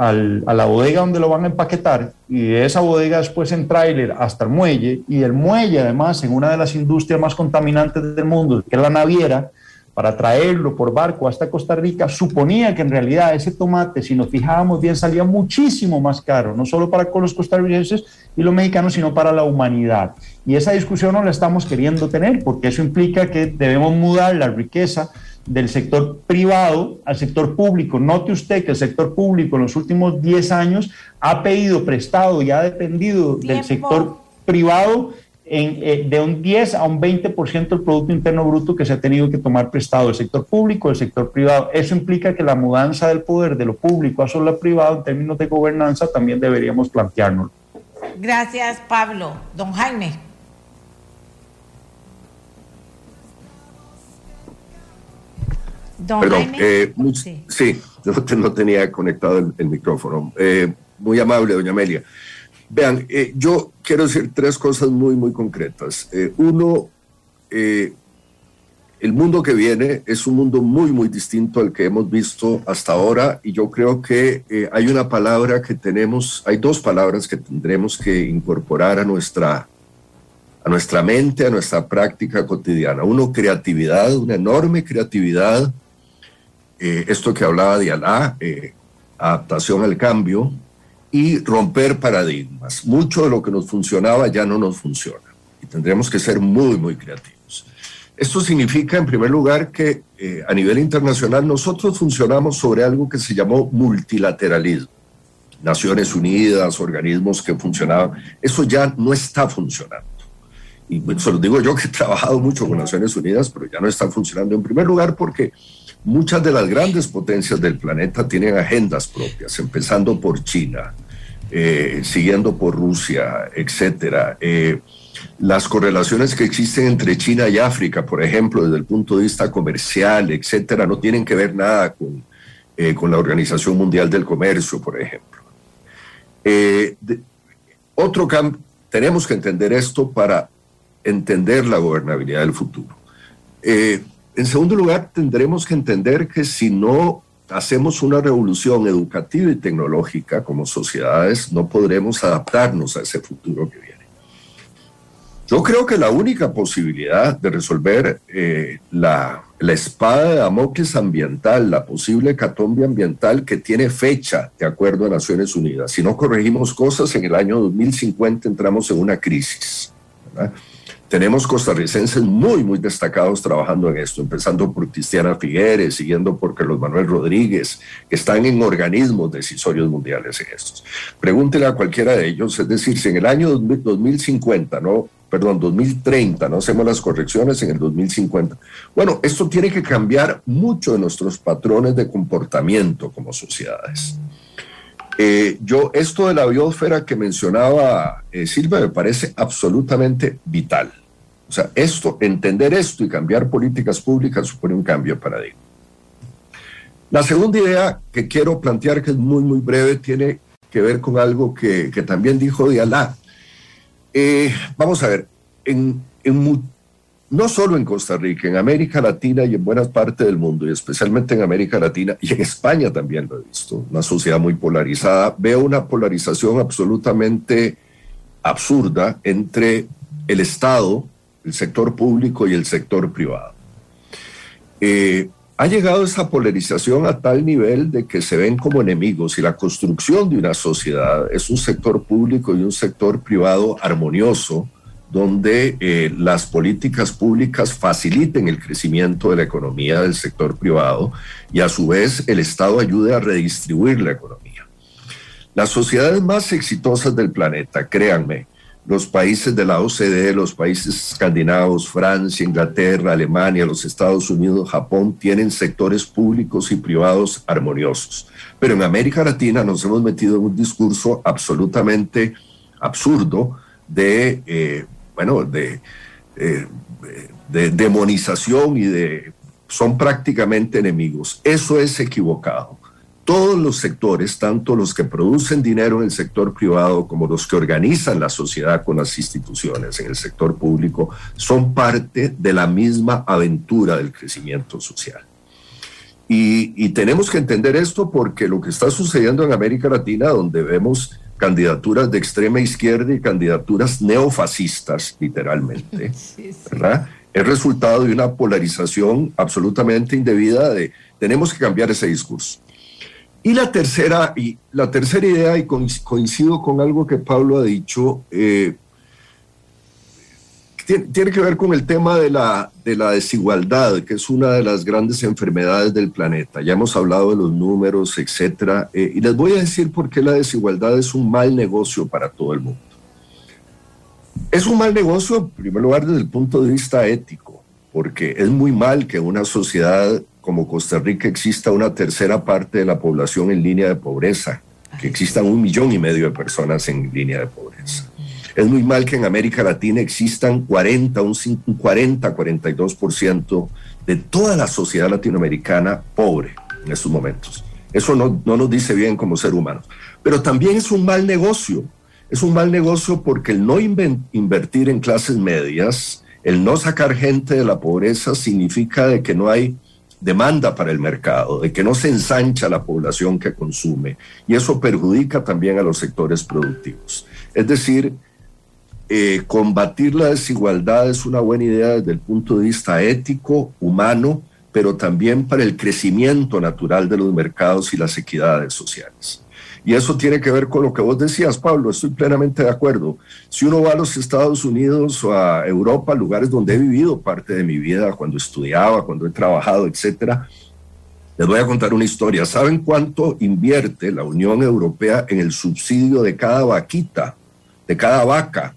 a la bodega donde lo van a empaquetar y de esa bodega después en tráiler hasta el muelle y el muelle además en una de las industrias más contaminantes del mundo, que es la naviera, para traerlo por barco hasta Costa Rica, suponía que en realidad ese tomate, si nos fijábamos bien, salía muchísimo más caro, no solo para los costarricenses y los mexicanos, sino para la humanidad. Y esa discusión no la estamos queriendo tener, porque eso implica que debemos mudar la riqueza del sector privado al sector público. Note usted que el sector público en los últimos 10 años ha pedido prestado y ha dependido del sector privado en, eh, de un 10 a un 20% del Producto Interno Bruto que se ha tenido que tomar prestado del sector público, del sector privado. Eso implica que la mudanza del poder de lo público a solo privado en términos de gobernanza también deberíamos plantearnos. Gracias, Pablo. Don Jaime. Don Perdón, Jaime. Eh, sí. no, tenía conectado el, micrófono. Eh, muy amable, doña Amelia. Vean, eh, yo quiero decir tres cosas muy, muy concretas. Eh, uno, el mundo que viene es un mundo muy, muy distinto al que hemos visto hasta ahora y yo creo que hay una palabra que tenemos, hay dos palabras que tendremos que incorporar a nuestra, a nuestra mente, a nuestra práctica cotidiana. Uno, creatividad, una enorme creatividad. Esto que hablaba de Alá, adaptación al cambio, y romper paradigmas. Mucho de lo que nos funcionaba ya no nos funciona y tendremos que ser muy, muy creativos. Esto significa, en primer lugar, que eh, a nivel internacional nosotros funcionamos sobre algo que se llamó multilateralismo. Naciones Unidas, organismos que funcionaban, eso ya no está funcionando. Y se lo digo yo que he trabajado mucho con Naciones Unidas, pero ya no está funcionando en primer lugar porque muchas de las grandes potencias del planeta tienen agendas propias, empezando por China, eh, siguiendo por Rusia, etcétera. Eh, las correlaciones que existen entre China y África, por ejemplo, desde el punto de vista comercial, etcétera, no tienen que ver nada con, eh, con la Organización Mundial del Comercio, por ejemplo. otro cambio, tenemos que entender esto para entender la gobernabilidad del futuro. En segundo lugar, tendremos que entender que si no hacemos una revolución educativa y tecnológica como sociedades, no podremos adaptarnos a ese futuro que viene. Yo creo que la única posibilidad de resolver eh, la, la, espada de Damocles ambiental, la posible catombe ambiental que tiene fecha de acuerdo a Naciones Unidas, si no corregimos cosas, en el año 2050 entramos en una crisis. ¿verdad? Tenemos costarricenses muy, muy destacados trabajando en esto, empezando por Cristiana Figueres, siguiendo por Carlos Manuel Rodríguez, que están en organismos decisorios mundiales en estos. Pregúntele a cualquiera de ellos, es decir, si en el año 2050, no, perdón, 2030, no hacemos las correcciones en el 2050. Bueno, esto tiene que cambiar mucho de nuestros patrones de comportamiento como sociedades. Eh, yo, esto de la biosfera que mencionaba eh, Silvia me parece absolutamente vital. O sea, esto, entender esto y cambiar políticas públicas supone un cambio de paradigma. La segunda idea que quiero plantear, que es muy, muy breve, tiene que ver con algo que, que también dijo Dialá. Eh, vamos a ver, no solo en Costa Rica, en América Latina y en buenas partes del mundo, y especialmente en América Latina, y en España también lo he visto, una sociedad muy polarizada, veo una polarización absolutamente absurda entre el Estado el sector público y el sector privado. Eh, ha llegado esa polarización a tal nivel de que se ven como enemigos y la construcción de una sociedad es un sector público y un sector privado armonioso, donde eh, las políticas públicas faciliten el crecimiento de la economía del sector privado y a su vez el Estado ayude a redistribuir la economía. Las sociedades más exitosas del planeta, créanme, los países de la OCDE, los países escandinavos, Francia, Inglaterra, Alemania, los Estados Unidos, Japón, tienen sectores públicos y privados armoniosos. Pero en América Latina nos hemos metido en un discurso absolutamente absurdo de, eh, bueno, de, eh, de demonización y de... son prácticamente enemigos. Eso es equivocado todos los sectores, tanto los que producen dinero en el sector privado como los que organizan la sociedad con las instituciones en el sector público, son parte de la misma aventura del crecimiento social. Y, tenemos que entender esto porque lo que está sucediendo en América Latina, donde vemos candidaturas de extrema izquierda y candidaturas neofascistas, literalmente, ¿verdad? es resultado de una polarización absolutamente indebida de tenemos que cambiar ese discurso. Y la tercera, y la tercera idea, y coincido con algo que Pablo ha dicho, eh, tiene, que ver con el tema de la, de la desigualdad, que es una de las grandes enfermedades del planeta. Ya hemos hablado de los números, etcétera, eh, y les voy a decir por qué la desigualdad es un mal negocio para todo el mundo. Es un mal negocio, en primer lugar, desde el punto de vista ético, porque es muy mal que una sociedad como Costa Rica exista una tercera parte de la población en línea de pobreza, que existan un millón y medio de personas en línea de pobreza. Es muy mal que en América Latina existan 40, un 40, 42% de toda la sociedad latinoamericana pobre en estos momentos. Eso no, no nos dice bien como ser humanos. Pero también es un mal negocio. Es un mal negocio porque el no invertir en clases medias, el no sacar gente de la pobreza significa de que no hay demanda para el mercado, de que no se ensancha la población que consume y eso perjudica también a los sectores productivos. Es decir, eh, combatir la desigualdad es una buena idea desde el punto de vista ético, humano, pero también para el crecimiento natural de los mercados y las equidades sociales. Y eso tiene que ver con lo que vos decías, Pablo, estoy plenamente de acuerdo. Si uno va a los Estados Unidos o a Europa, lugares donde he vivido parte de mi vida, cuando estudiaba, cuando he trabajado, etcétera, les voy a contar una historia. ¿Saben cuánto invierte la Unión Europea en el subsidio de cada vaquita, de cada vaca?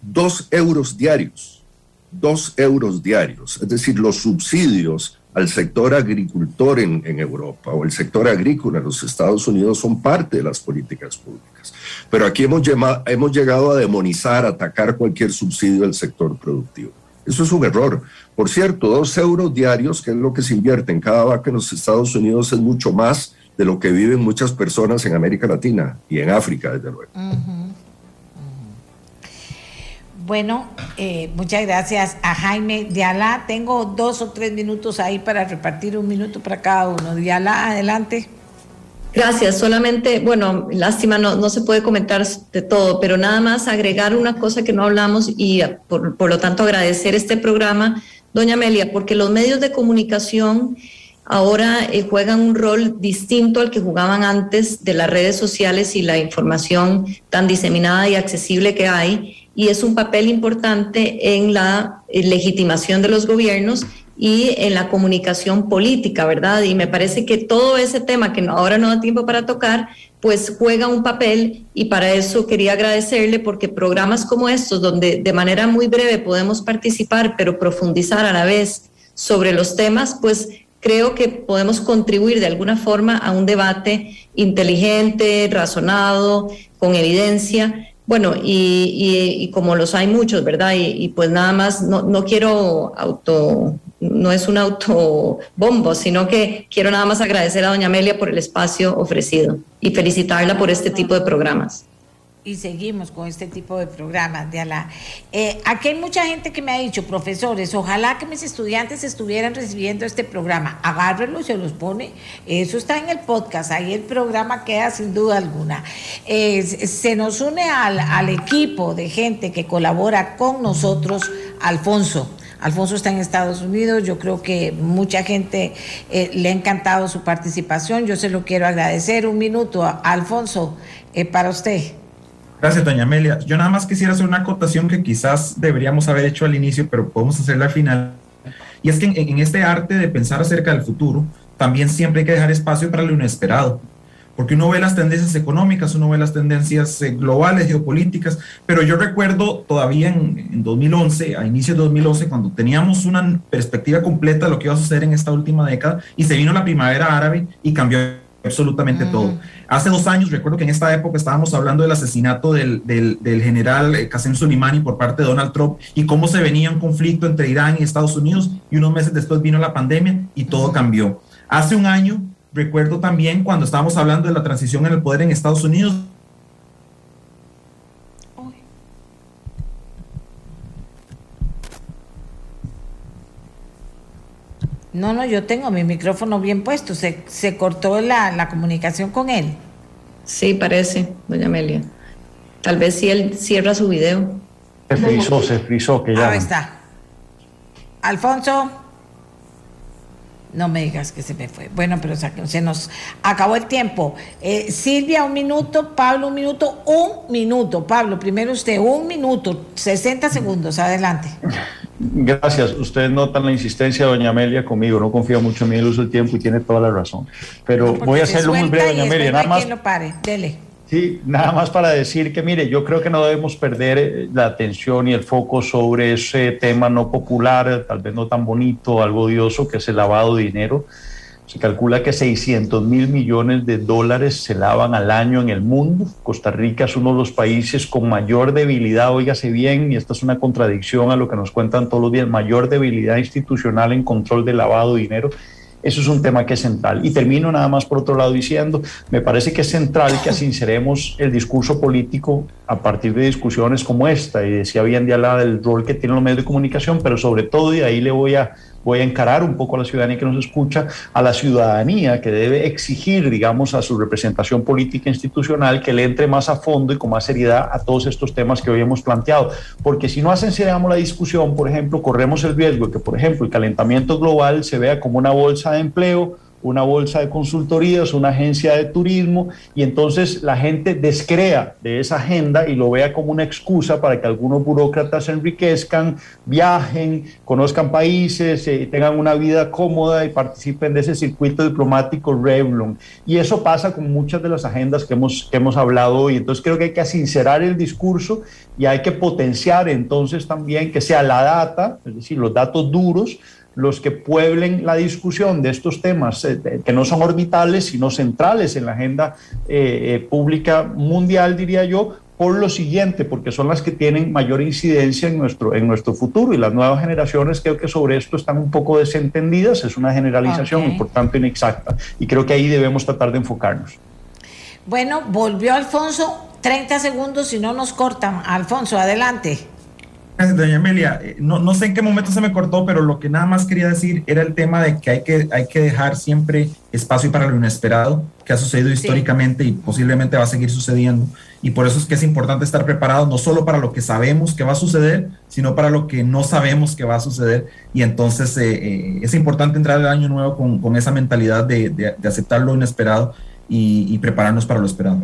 dos euros diarios, dos euros diarios, es decir, los subsidios al sector agricultor en, Europa o el sector agrícola en los Estados Unidos son parte de las políticas públicas. Pero aquí hemos, hemos llegado a demonizar, atacar cualquier subsidio al sector productivo. Eso es un error. Por cierto, dos euros diarios, que es lo que se invierte en cada vaca en los Estados Unidos, es mucho más de lo que viven muchas personas en América Latina y en África, desde luego. Bueno, eh, muchas gracias a Jaime Diala. Tengo dos o tres minutos ahí para repartir un minuto para cada uno. Diala, adelante. Gracias, solamente, bueno, lástima, no, no se puede comentar de todo, pero nada más agregar una cosa que no hablamos y por, por lo tanto agradecer este programa, doña Amelia, porque los medios de comunicación ahora eh, juegan un rol distinto al que jugaban antes de las redes sociales y la información tan diseminada y accesible que hay y es un papel importante en la eh, legitimación de los gobiernos y en la comunicación política, ¿verdad? Y me parece que todo ese tema que ahora no da tiempo para tocar, pues juega un papel y para eso quería agradecerle porque programas como estos, donde de manera muy breve podemos participar, pero profundizar a la vez sobre los temas, pues creo que podemos contribuir de alguna forma a un debate inteligente, razonado, con evidencia bueno, y, como los hay muchos, ¿verdad? Y, pues nada más, no, no quiero auto, no es un autobombo, sino que quiero nada más agradecer a doña Amelia por el espacio ofrecido y felicitarla por este tipo de programas y seguimos con este tipo de programas de. Eh, aquí hay mucha gente que me ha dicho, profesores, ojalá que mis estudiantes estuvieran recibiendo este programa. Agárrenlo se los pone. Eso está en el podcast, ahí el programa queda sin duda alguna. Eh, se nos une al, al equipo de gente que colabora con nosotros, Alfonso. Alfonso está en Estados Unidos, yo creo que mucha gente eh, le ha encantado su participación, yo se lo quiero agradecer. Un minuto, Alfonso, para usted. Gracias, doña Amelia. Yo nada más quisiera hacer una acotación que quizás deberíamos haber hecho al inicio, pero podemos hacerla al final. Y es que en, este arte de pensar acerca del futuro, también siempre hay que dejar espacio para lo inesperado. Porque uno ve las tendencias económicas, uno ve las tendencias eh, globales, geopolíticas, pero yo recuerdo todavía en, en 2011, a inicios de 2011, cuando teníamos una perspectiva completa de lo que iba a suceder en esta última década, y se vino la primavera árabe y cambió absolutamente mm. todo. Hace dos años, recuerdo que en esta época estábamos hablando del asesinato del, del, general eh, Qasem Soleimani por parte de Donald Trump y cómo se venía un conflicto entre Irán y Estados Unidos y unos meses después vino la pandemia y todo cambió. Hace un año, recuerdo también cuando estábamos hablando de la transición en el poder en Estados Unidos, No, no, yo tengo mi micrófono bien puesto. Se, se cortó la, la, comunicación con él. Sí, parece, doña Amelia. Tal vez si él cierra su video. Se frizó, se frizó, que ya. Ahí está. Alfonso. No me digas que se me fue. Bueno, pero se nos acabó el tiempo. Eh, Silvia, un minuto. Pablo, un minuto. Un minuto. Pablo, primero usted, un minuto. 60 segundos. Adelante. Gracias. Ustedes notan la insistencia de doña Amelia conmigo. No confía mucho en mí el uso del tiempo y tiene toda la razón. Pero voy a hacerlo muy breve, doña Amelia. Nada más. Lo pare. Dele. Sí, nada más para decir que, mire, yo creo que no debemos perder eh, la atención y el foco sobre ese tema no popular, tal vez no tan bonito, algo odioso, que es el lavado de dinero. Se calcula que 600 mil millones de dólares se lavan al año en el mundo. Costa Rica es uno de los países con mayor debilidad, óigase bien, y esta es una contradicción a lo que nos cuentan todos los días, mayor debilidad institucional en control del lavado de dinero eso es un tema que es central. Y termino nada más por otro lado diciendo, me parece que es central que sinceremos el discurso político a partir de discusiones como esta. Y decía bien de hablar del rol que tienen los medios de comunicación, pero sobre todo, y ahí le voy a voy a encarar un poco a la ciudadanía que nos escucha, a la ciudadanía que debe exigir, digamos, a su representación política institucional que le entre más a fondo y con más seriedad a todos estos temas que hoy hemos planteado. Porque si no aceleramos la discusión, por ejemplo, corremos el riesgo de que, por ejemplo, el calentamiento global se vea como una bolsa de empleo, una bolsa de consultorías, una agencia de turismo, y entonces la gente descrea de esa agenda y lo vea como una excusa para que algunos burócratas se enriquezcan, viajen, conozcan países, eh, tengan una vida cómoda y participen de ese circuito diplomático Revlon. Y eso pasa con muchas de las agendas que hemos, que hemos hablado hoy. Entonces creo que hay que sincerar el discurso y hay que potenciar entonces también que sea la data, es decir, los datos duros, los que pueblen la discusión de estos temas eh, que no son orbitales, sino centrales en la agenda eh, eh, pública mundial, diría yo, por lo siguiente, porque son las que tienen mayor incidencia en nuestro, en nuestro futuro y las nuevas generaciones creo que sobre esto están un poco desentendidas, es una generalización importante y por tanto inexacta y creo que ahí debemos tratar de enfocarnos. Bueno, volvió Alfonso, 30 segundos si no nos cortan. Alfonso, adelante. Gracias, doña Amelia. Eh, no, no sé en qué momento se me cortó, pero lo que nada más quería decir era el tema de que hay que, hay que dejar siempre espacio para lo inesperado, que ha sucedido históricamente y posiblemente va a seguir sucediendo. Y por eso es que es importante estar preparado no solo para lo que sabemos que va a suceder, sino para lo que no sabemos que va a suceder. Y entonces eh, eh, es importante entrar al año nuevo con, con esa mentalidad de, de, aceptar lo inesperado y, y prepararnos para lo esperado.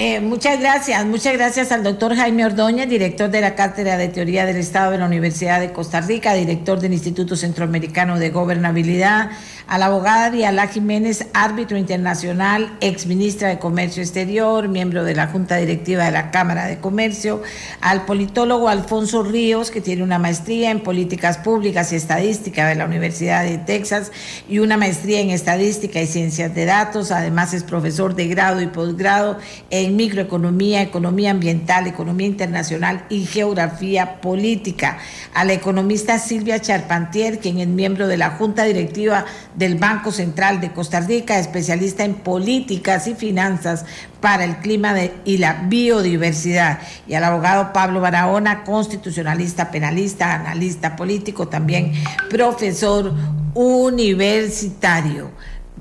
Eh, muchas gracias, muchas gracias al doctor Jaime Ordóñez, director de la Cátedra de Teoría del Estado de la Universidad de Costa Rica, director del Instituto Centroamericano de Gobernabilidad, a la abogada Diala Jiménez, árbitro internacional, ex ministra de Comercio Exterior, miembro de la Junta Directiva de la Cámara de Comercio, al politólogo Alfonso Ríos, que tiene una maestría en Políticas Públicas y Estadística de la Universidad de Texas y una maestría en Estadística y Ciencias de Datos, además es profesor de grado y posgrado en microeconomía, economía ambiental, economía internacional y geografía política. A la economista Silvia Charpantier, quien es miembro de la Junta Directiva del Banco Central de Costa Rica, especialista en políticas y finanzas para el clima y la biodiversidad. Y al abogado Pablo Barahona, constitucionalista, penalista, analista político, también profesor universitario.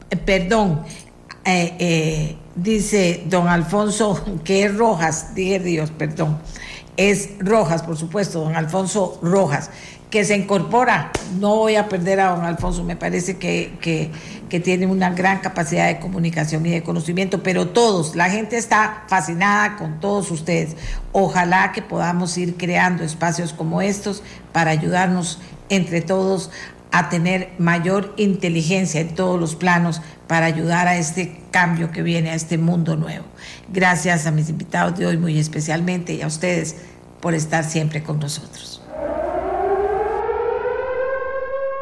Eh, perdón, eh, eh, dice don Alfonso que es Rojas, dije Dios, perdón, es Rojas, por supuesto, don Alfonso Rojas, que se incorpora. No voy a perder a don Alfonso, me parece que, que, que tiene una gran capacidad de comunicación y de conocimiento, pero todos, la gente está fascinada con todos ustedes. Ojalá que podamos ir creando espacios como estos para ayudarnos entre todos a tener mayor inteligencia en todos los planos para ayudar a este cambio que viene, a este mundo nuevo. Gracias a mis invitados de hoy muy especialmente y a ustedes por estar siempre con nosotros.